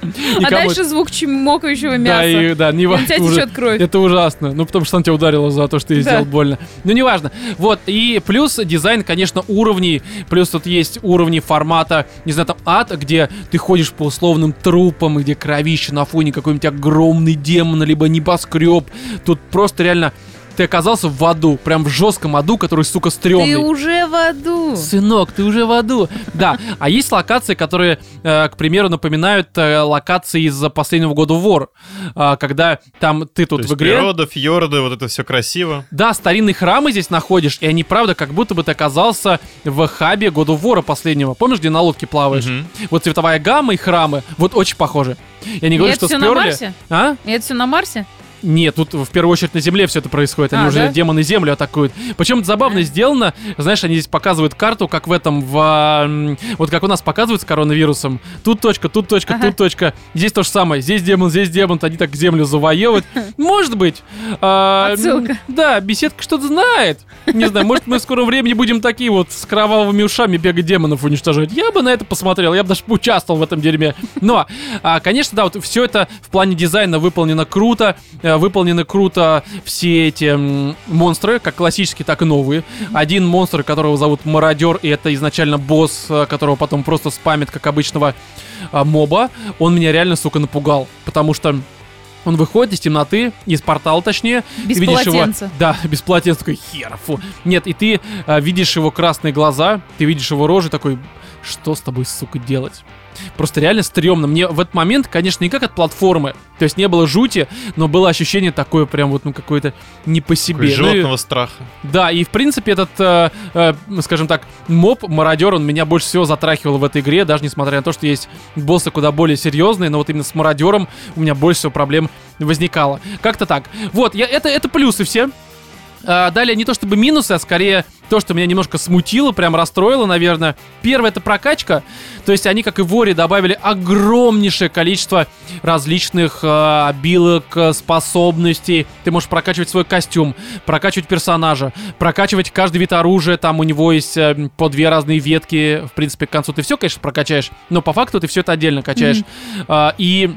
А дальше звук чмокающего мяса. Да, и, да, не важно. течет кровь. Это ужасно. Ну, потому что он тебя ударила за то, что ты сделал больно. Ну, неважно. Вот, и плюс дизайн, конечно, уровней. Плюс тут есть уровни формата, не знаю, там ад, где ты ходишь по условным трупам, где кровище на фоне какой-нибудь огромный демон, либо небоскреб. Тут просто реально ты оказался в аду, прям в жестком аду, который, сука, стрёмный. Ты уже в аду. Сынок, ты уже в аду. Да, а есть локации, которые, э, к примеру, напоминают э, локации из последнего года War, э, когда там ты тут в игре... природа, фьорды, вот это все красиво. Да, старинные храмы здесь находишь, и они, правда, как будто бы ты оказался в хабе года Вора последнего. Помнишь, где на лодке плаваешь? Вот цветовая гамма и храмы, вот очень похожи. Я не говорю, это что всё на сперли. Марсе? А? Это все на Марсе? Нет, тут в первую очередь на Земле все это происходит. Они А, уже да? демоны Землю атакуют. Причем это забавно сделано. Знаешь, они здесь показывают карту, как в этом, в... Вот как у нас показывают с коронавирусом. Тут точка, тут точка, Ага. тут точка. Здесь то же самое. Здесь демон, здесь демон. Они так Землю завоевывают. Может быть. а, Отсылка. Да, беседка что-то знает. Не знаю, может мы в скором времени будем такие вот с кровавыми ушами бегать демонов уничтожать. Я бы на это посмотрел, я бы даже поучаствовал в этом дерьме. Но, а, конечно, да, вот все это в плане дизайна выполнено круто. Э, Выполнены круто все эти монстры, как классические, так и новые. Один монстр, которого зовут Мародер, и это изначально босс, э, которого потом просто спамит, как обычного а, моба. Он меня реально, сука, напугал. Потому что он выходит из темноты, из портала точнее. Без ты видишь полотенца. Его, да, без полотенца, такой хер, фу. Нет, и ты а, видишь его красные глаза, ты видишь его рожи, такой, что с тобой, сука, делать? Просто реально стрёмно. Мне в этот момент, конечно, не как от платформы, то есть не было жути, но было ощущение такое прям вот, ну, какое-то не по себе. Такой Ну и- животного страха. да, и в принципе этот, э, э, скажем так, моб, мародер, он меня больше всего затрахивал в этой игре, даже несмотря на то, что есть боссы куда более серьезные, но вот именно с мародером у меня больше всего проблем возникало. Как-то так. Вот, я, это, это плюсы все. А, далее не то чтобы минусы, а скорее то, что меня немножко смутило, прям расстроило, наверное. Первое это прокачка. То есть они, как и в Воре, добавили огромнейшее количество различных э, обилок, э, способностей. Ты можешь прокачивать свой костюм, прокачивать персонажа, прокачивать каждый вид оружия. Там у него есть э, по две разные ветки. В принципе, к концу ты все, конечно, прокачаешь, но по факту ты все это отдельно качаешь. А, и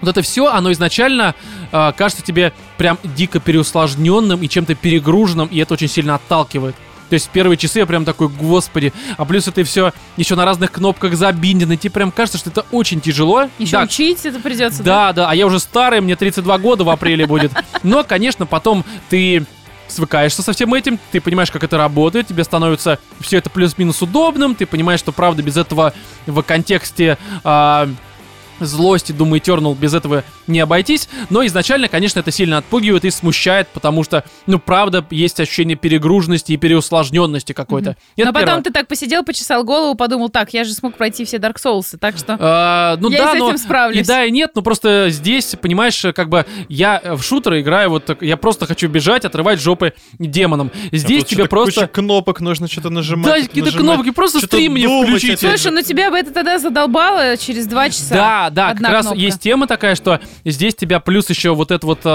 вот это все, оно изначально э, кажется тебе прям дико переусложненным и чем-то перегруженным, и это очень сильно отталкивает. То есть в первые часы я прям такой, господи, а плюс это все еще на разных кнопках забиндено, и тебе прям кажется, что это очень тяжело. Еще Да, учить это придется, да? да, да, а я уже старый, мне 32 года в апреле будет. Но, конечно, потом ты свыкаешься со всем этим, ты понимаешь, как это работает, тебе становится все это плюс-минус удобным, ты понимаешь, что правда без этого в контексте а, злости, Doom Eternal без этого не обойтись, но изначально, конечно, это сильно отпугивает и смущает, потому что, ну, правда, есть ощущение перегруженности и переусложненности какой-то. И это Но потом первое. ты так посидел, почесал голову, подумал, так, я же смог пройти все Dark Souls, так что... А, ну Я да, и с но этим справлюсь. и да, и нет, но просто здесь, понимаешь, как бы я в шутеры играю, вот так, я просто хочу бежать, отрывать жопы демонам. А Здесь тут тебе что-то куча просто... кнопок нужно что-то нажимать. Да, какие-то нажимать. кнопки, просто Что-то стрим мне же. Слушай, ну тебя бы это тогда задолбало через два часа. Да, да, Одна как раз кнопка. есть тема такая, что здесь тебя плюс еще вот эта вот э,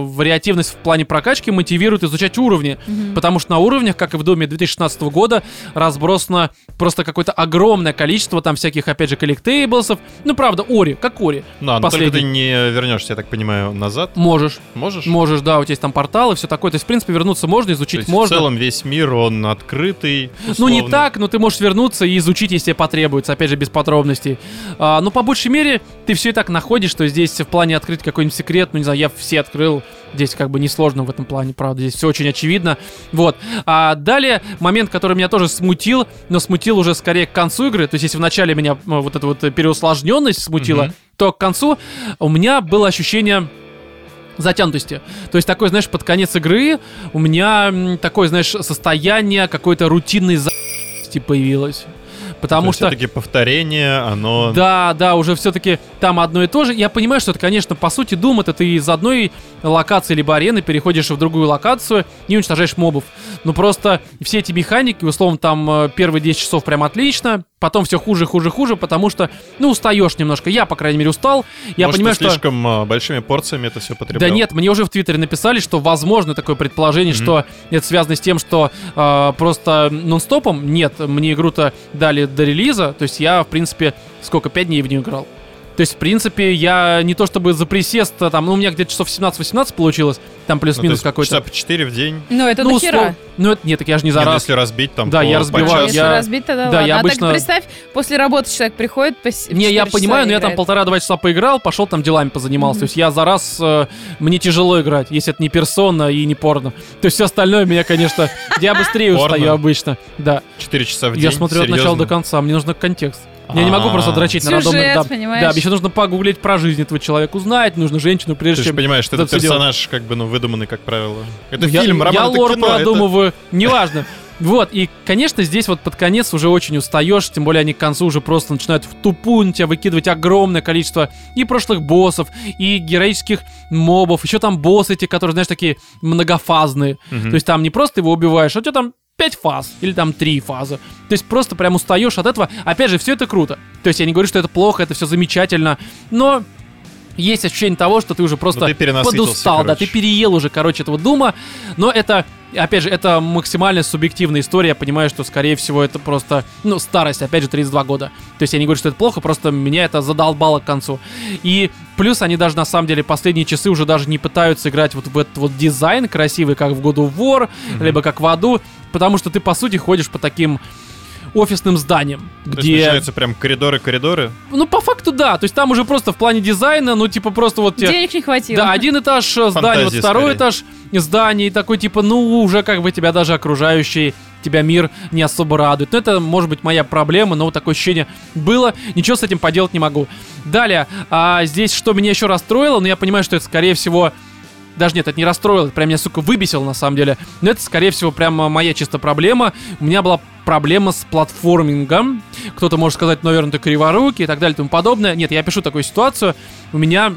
вариативность в плане прокачки мотивирует изучать уровни. Потому что на уровнях, как и в Доме 2016 года, разбросано просто какое-то огромное количество там всяких, опять же, коллектейблсов. Ну, правда, Ори, как Ори. Ну, а, но только ты Последний. не вернешься, я так понимаю, назад. Можешь. Можешь? Можешь, да, у тебя есть там портал и все такое. То есть, в принципе, вернуться можно, То изучить есть можно. в целом весь мир, он открытый. Ну, не условно. так, но ты можешь вернуться и изучить, если тебе потребуется, опять же, без подробностей. А, но по большей мере, ты все и так находишь, что здесь в плане открыть какой-нибудь секрет, ну, не знаю, я все открыл, здесь как бы несложно в этом плане, правда, здесь все очень очевидно. Вот. А далее, момент, который меня тоже смутил, но смутил уже скорее к концу игры, то есть если в начале меня э, вот эта вот переусложненность смутила, Мгм. то к концу у меня было ощущение затянутости. То есть такой, знаешь, под конец игры у меня такое, знаешь, состояние какой-то рутинной за***сти появилось. Потому что... все-таки повторение, оно... Да, да, уже все-таки там одно и то же. Я понимаю, что это, конечно, по сути, Doom это ты из одной локации либо арены переходишь в другую локацию и уничтожаешь мобов. Ну просто все эти механики, условно, там э, первые 10 часов прям отлично, потом все хуже, хуже, хуже, потому что, ну, устаешь немножко. Я, по крайней мере, устал. Я Может, понимаю, ты что... слишком а, большими порциями это все потреблял. Да нет, мне уже в Твиттере написали, что возможно такое предположение, Мгм. что это связано с тем, что э, просто нон-стопом. Нет, мне игру-то дали до релиза, то есть я, в принципе, сколько, 5 дней в нее играл. То есть, в принципе, я не то чтобы за присест, а там, ну, у меня где-то часов 17-18 получилось, там Ну, плюс-минус есть какой-то. Часа по 4 в день. Ну, это ну, дохера. услов- Ну, это нет, так я же не за Нет, ну, раз. если разбить там Да, по- я по разбиваю, часу. Если я- разбить, тогда да, ладно. я А обычно- так представь, после работы человек приходит, по Не, я 4 часа понимаю, но я там играет. полтора-два часа поиграл, пошел там делами позанимался. Мгм. То есть я за раз э, мне тяжело играть, если это не персона и не порно. То есть все остальное меня, конечно, я быстрее устаю обычно. Да. 4 часа в день. Я смотрю от начала до конца, мне нужен контекст. Я не могу просто А. дрочить на рандомных... Да, понимаешь? да, еще нужно погуглить про жизнь этого человека, узнать, нужно женщину, Ты прежде чем... понимаешь, что это персонаж как бы, ну, выдуманный, как правило. Это я, фильм, роман, Я это лор продумываю, неважно. Вот, и, конечно, здесь вот под конец уже очень устаешь, тем более они к концу уже просто начинают в тупую на тебя выкидывать огромное количество и прошлых боссов, и героических мобов, еще там боссы эти, которые, знаешь, такие многофазные. Мгм. То есть там не просто ты его убиваешь, а у тебя там 5 фаз или там 3 фазы. То есть просто прям устаешь от этого. Опять же, все это круто. То есть я не говорю, что это плохо, это все замечательно, но есть ощущение того, что ты уже просто Ну, ты подустал, да, короче. ты переел уже, короче, этого дума, но это, опять же, это максимально субъективная история, я понимаю, что, скорее всего, это просто, ну, старость, опять же, 32 года. То есть я не говорю, что это плохо, просто меня это задолбало к концу. И плюс они даже, на самом деле, последние часы уже даже не пытаются играть вот в этот вот дизайн красивый, как в God of War, Мгм. либо как в аду, потому что ты, по сути, ходишь по таким офисным зданиям, То есть где... начинаются прям коридоры-коридоры. Ну, по факту, да. То есть там уже просто в плане дизайна, ну, типа, просто вот тебе... Денег не хватило. Да, один этаж э, здания, вот Фантазии второй скорее. этаж здания, и такой типа, ну, уже как бы тебя даже окружающий тебя мир не особо радует. Но это, может быть, моя проблема, но вот такое ощущение было. Ничего с этим поделать не могу. Далее, а здесь что меня еще расстроило, но я понимаю, что это, скорее всего, даже нет, это не расстроило, это прям меня, сука, выбесило на самом деле. Но это, скорее всего, прям моя чисто проблема. У меня была проблема с платформингом. Кто-то может сказать, наверное, ты криворукий и так далее и тому подобное. Нет, я пишу такую ситуацию. У меня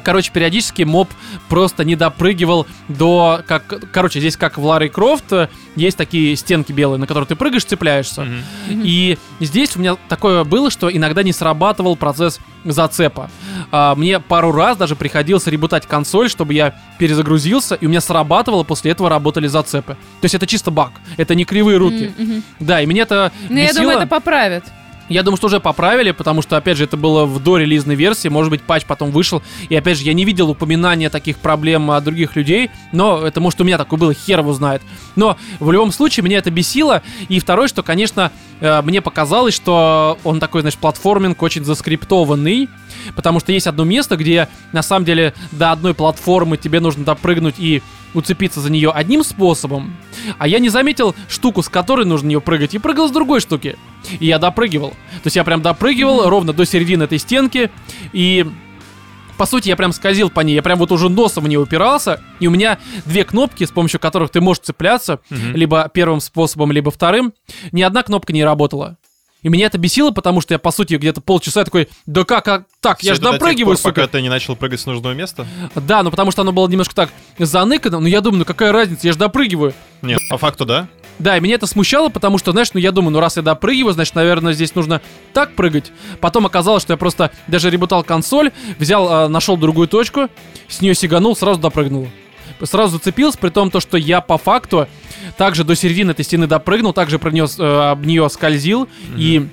Короче, периодически моб просто не допрыгивал до... Как, короче, здесь как в Ларри Крофт есть такие стенки белые, на которые ты прыгаешь, цепляешься. Мгм. И здесь у меня такое было, что иногда не срабатывал процесс зацепа. А, Мне пару раз даже приходилось ребутать консоль, чтобы я перезагрузился, и у меня срабатывало, после этого работали зацепы. То есть это чисто баг, это не кривые руки. Мгм. Да, и меня это Ну, я бесило. думаю, это поправят. Я думаю, что уже поправили, потому что, опять же, это было в дорелизной версии, может быть, патч потом вышел, и, опять же, я не видел упоминания таких проблем от других людей, но это, может, у меня такое было, хер его знает. Но, в любом случае, меня это бесило, и второе, что, конечно, э, мне показалось, что он такой, знаешь, платформинг очень заскриптованный, потому что есть одно место, где, на самом деле, до одной платформы тебе нужно допрыгнуть и уцепиться за нее одним способом, а я не заметил штуку, с которой нужно нее прыгать, и прыгал с другой штуки. И я допрыгивал. То есть я прям допрыгивал ровно до середины этой стенки, и по сути, я прям скользил по ней, я прям вот уже носом в нее упирался, и у меня две кнопки, с помощью которых ты можешь цепляться, Мгм. либо первым способом, либо вторым, ни одна кнопка не работала. И меня это бесило, потому что я, по сути, где-то полчаса такой, да как, как так, я Всё же это до допрыгиваю, пор, пока сука. ты не начал прыгать с нужного места? Да, ну потому что оно было немножко так заныкано, но я думаю, ну какая разница, я же допрыгиваю. Нет, по факту да. Да, и меня это смущало, потому что, знаешь, ну я думаю, ну раз я допрыгиваю, значит, наверное, здесь нужно так прыгать. Потом оказалось, что я просто даже ребутал консоль, взял, нашел другую точку, с нее сиганул, сразу допрыгнул. Сразу зацепился, при том, то, что я по факту также до середины этой стены допрыгнул, также про нее, об нее скользил, и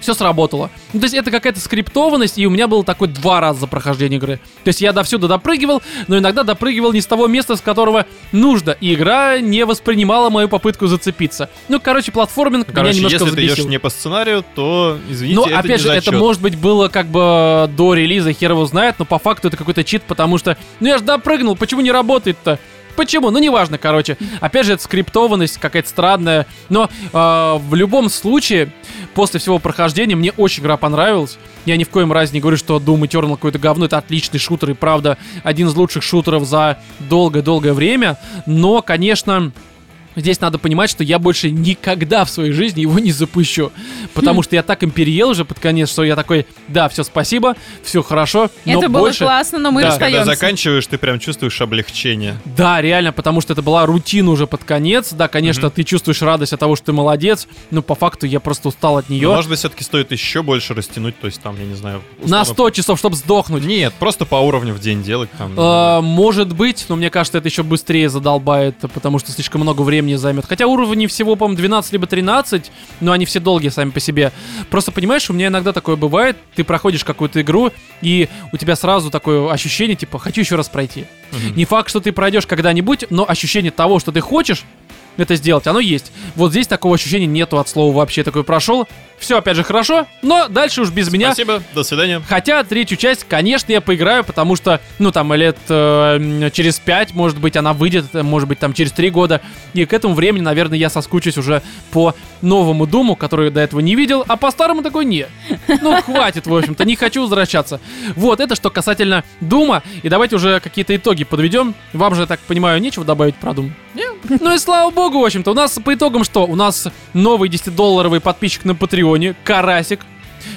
все сработало. Ну, то есть это какая-то скриптованность, и у меня было такой два раза за прохождение игры. То есть я до всюду допрыгивал, но иногда допрыгивал не с того места, с которого нужно, и игра не воспринимала мою попытку зацепиться. Ну, короче, платформинг меня Короче, немножко если ты идешь взбесил. не по сценарию, то, извините, Ну, это опять же, это зачет. может быть было как бы до релиза, хер его знает, но по факту это какой-то чит, потому что, ну я же допрыгнул, почему не работает-то? Почему? Ну, неважно, короче. Опять же, это скриптованность какая-то странная. Но э, в любом случае, после всего прохождения, мне очень игра понравилась. Я ни в коем разе не говорю, что Doom Eternal какое-то говно. Это отличный шутер и, правда, один из лучших шутеров за долгое-долгое время. Но, конечно... Здесь надо понимать, что я больше никогда в своей жизни его не запущу. Потому что я так им переел уже под конец, что я такой, да, все, спасибо, все хорошо, но Это было больше... классно, но мы Да. Когда расстаемся. заканчиваешь, ты прям чувствуешь облегчение. Да, реально, потому что это была рутина уже под конец. Да, конечно, Мгм. ты чувствуешь радость от того, что ты молодец, но по факту я просто устал от Но, нее. может быть, все-таки стоит еще больше растянуть, то есть там, я не знаю... На условно- 100 часов, чтобы сдохнуть. Нет, просто по уровню в день делать там. Э, может быть, но мне кажется, это еще быстрее задолбает, потому что слишком много времени займет. Хотя уровни всего, по-моему, 12 либо 13, но они все долгие сами по себе. Просто понимаешь, у меня иногда такое бывает, ты проходишь какую-то игру, и у тебя сразу такое ощущение, типа, хочу еще раз пройти. Мгм. Не факт, что ты пройдешь когда-нибудь, но ощущение того, что ты хочешь это сделать, оно есть. Вот здесь такого ощущения нету от слова вообще. Такой прошел, все опять же хорошо, но дальше уж без меня. Спасибо, до свидания. Хотя третью часть, конечно, я поиграю, потому что, ну, там, лет э, через пять, может быть, она выйдет, э, может быть, там, через три года. И к этому времени, наверное, я соскучусь уже по новому Думу, который до этого не видел, а по старому такой не. Ну, хватит, в общем-то, не хочу возвращаться. Вот, это что касательно Дума. И давайте уже какие-то итоги подведем. Вам же, я так понимаю, нечего добавить про Дум? Ну и слава богу, в общем-то, у нас по итогам что? У нас новый 10-долларовый подписчик на Патреоне, Карасик.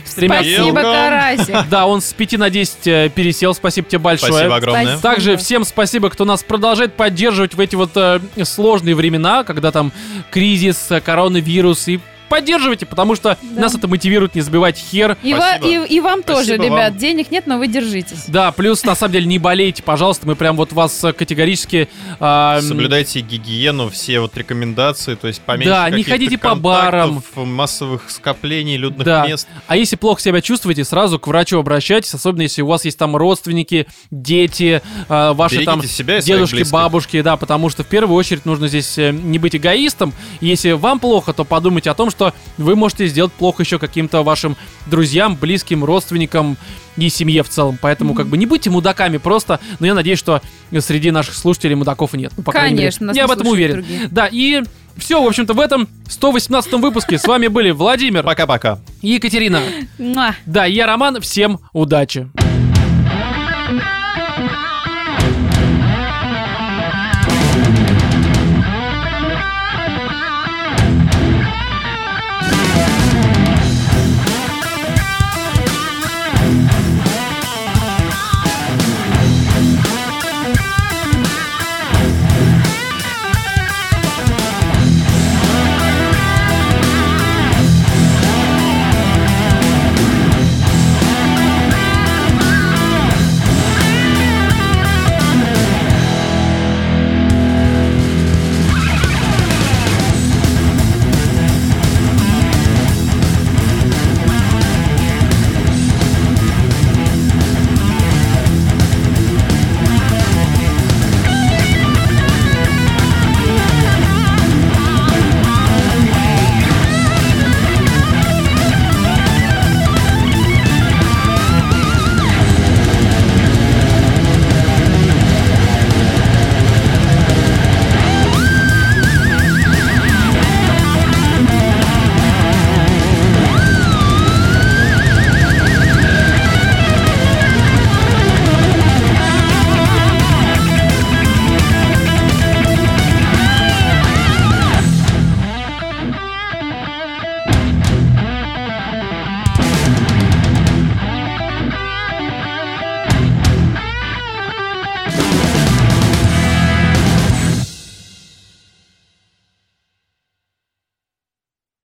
С тремя Спасибо. Карасик. да, он с 5 на 10 э, пересел. Спасибо тебе большое. Спасибо огромное. Также всем спасибо, кто нас продолжает поддерживать в эти вот э, сложные времена, когда там кризис, э, коронавирус и поддерживайте, потому что Да. нас это мотивирует не забивать хер. И, ва- и- и вам тоже, Спасибо ребят. вам. Денег нет, но вы держитесь. Да, плюс на самом деле не болейте, пожалуйста, мы прям вот вас э, категорически... м, Соблюдайте гигиену, все вот рекомендации, то есть поменьше Да, не ходите по барам. массовых скоплений, людных Да. мест. А если плохо себя чувствуете, сразу к врачу обращайтесь, особенно если у вас есть там родственники, дети, э, ваши Берегите там себя и дедушки, бабушки, да, потому что в первую очередь нужно здесь э, не быть эгоистом. Если вам плохо, то подумайте о том, что вы можете сделать плохо еще каким-то вашим друзьям, близким, родственникам и семье в целом. Поэтому как бы не будьте мудаками просто, но я надеюсь, что среди наших слушателей мудаков нет. Ну, по крайней мере. Конечно, нас я не в этом уверен. другие. Да, и все, в общем-то, в этом 118 выпуске с вами были Владимир Пока-пока. и Екатерина. Да, я Роман, всем удачи.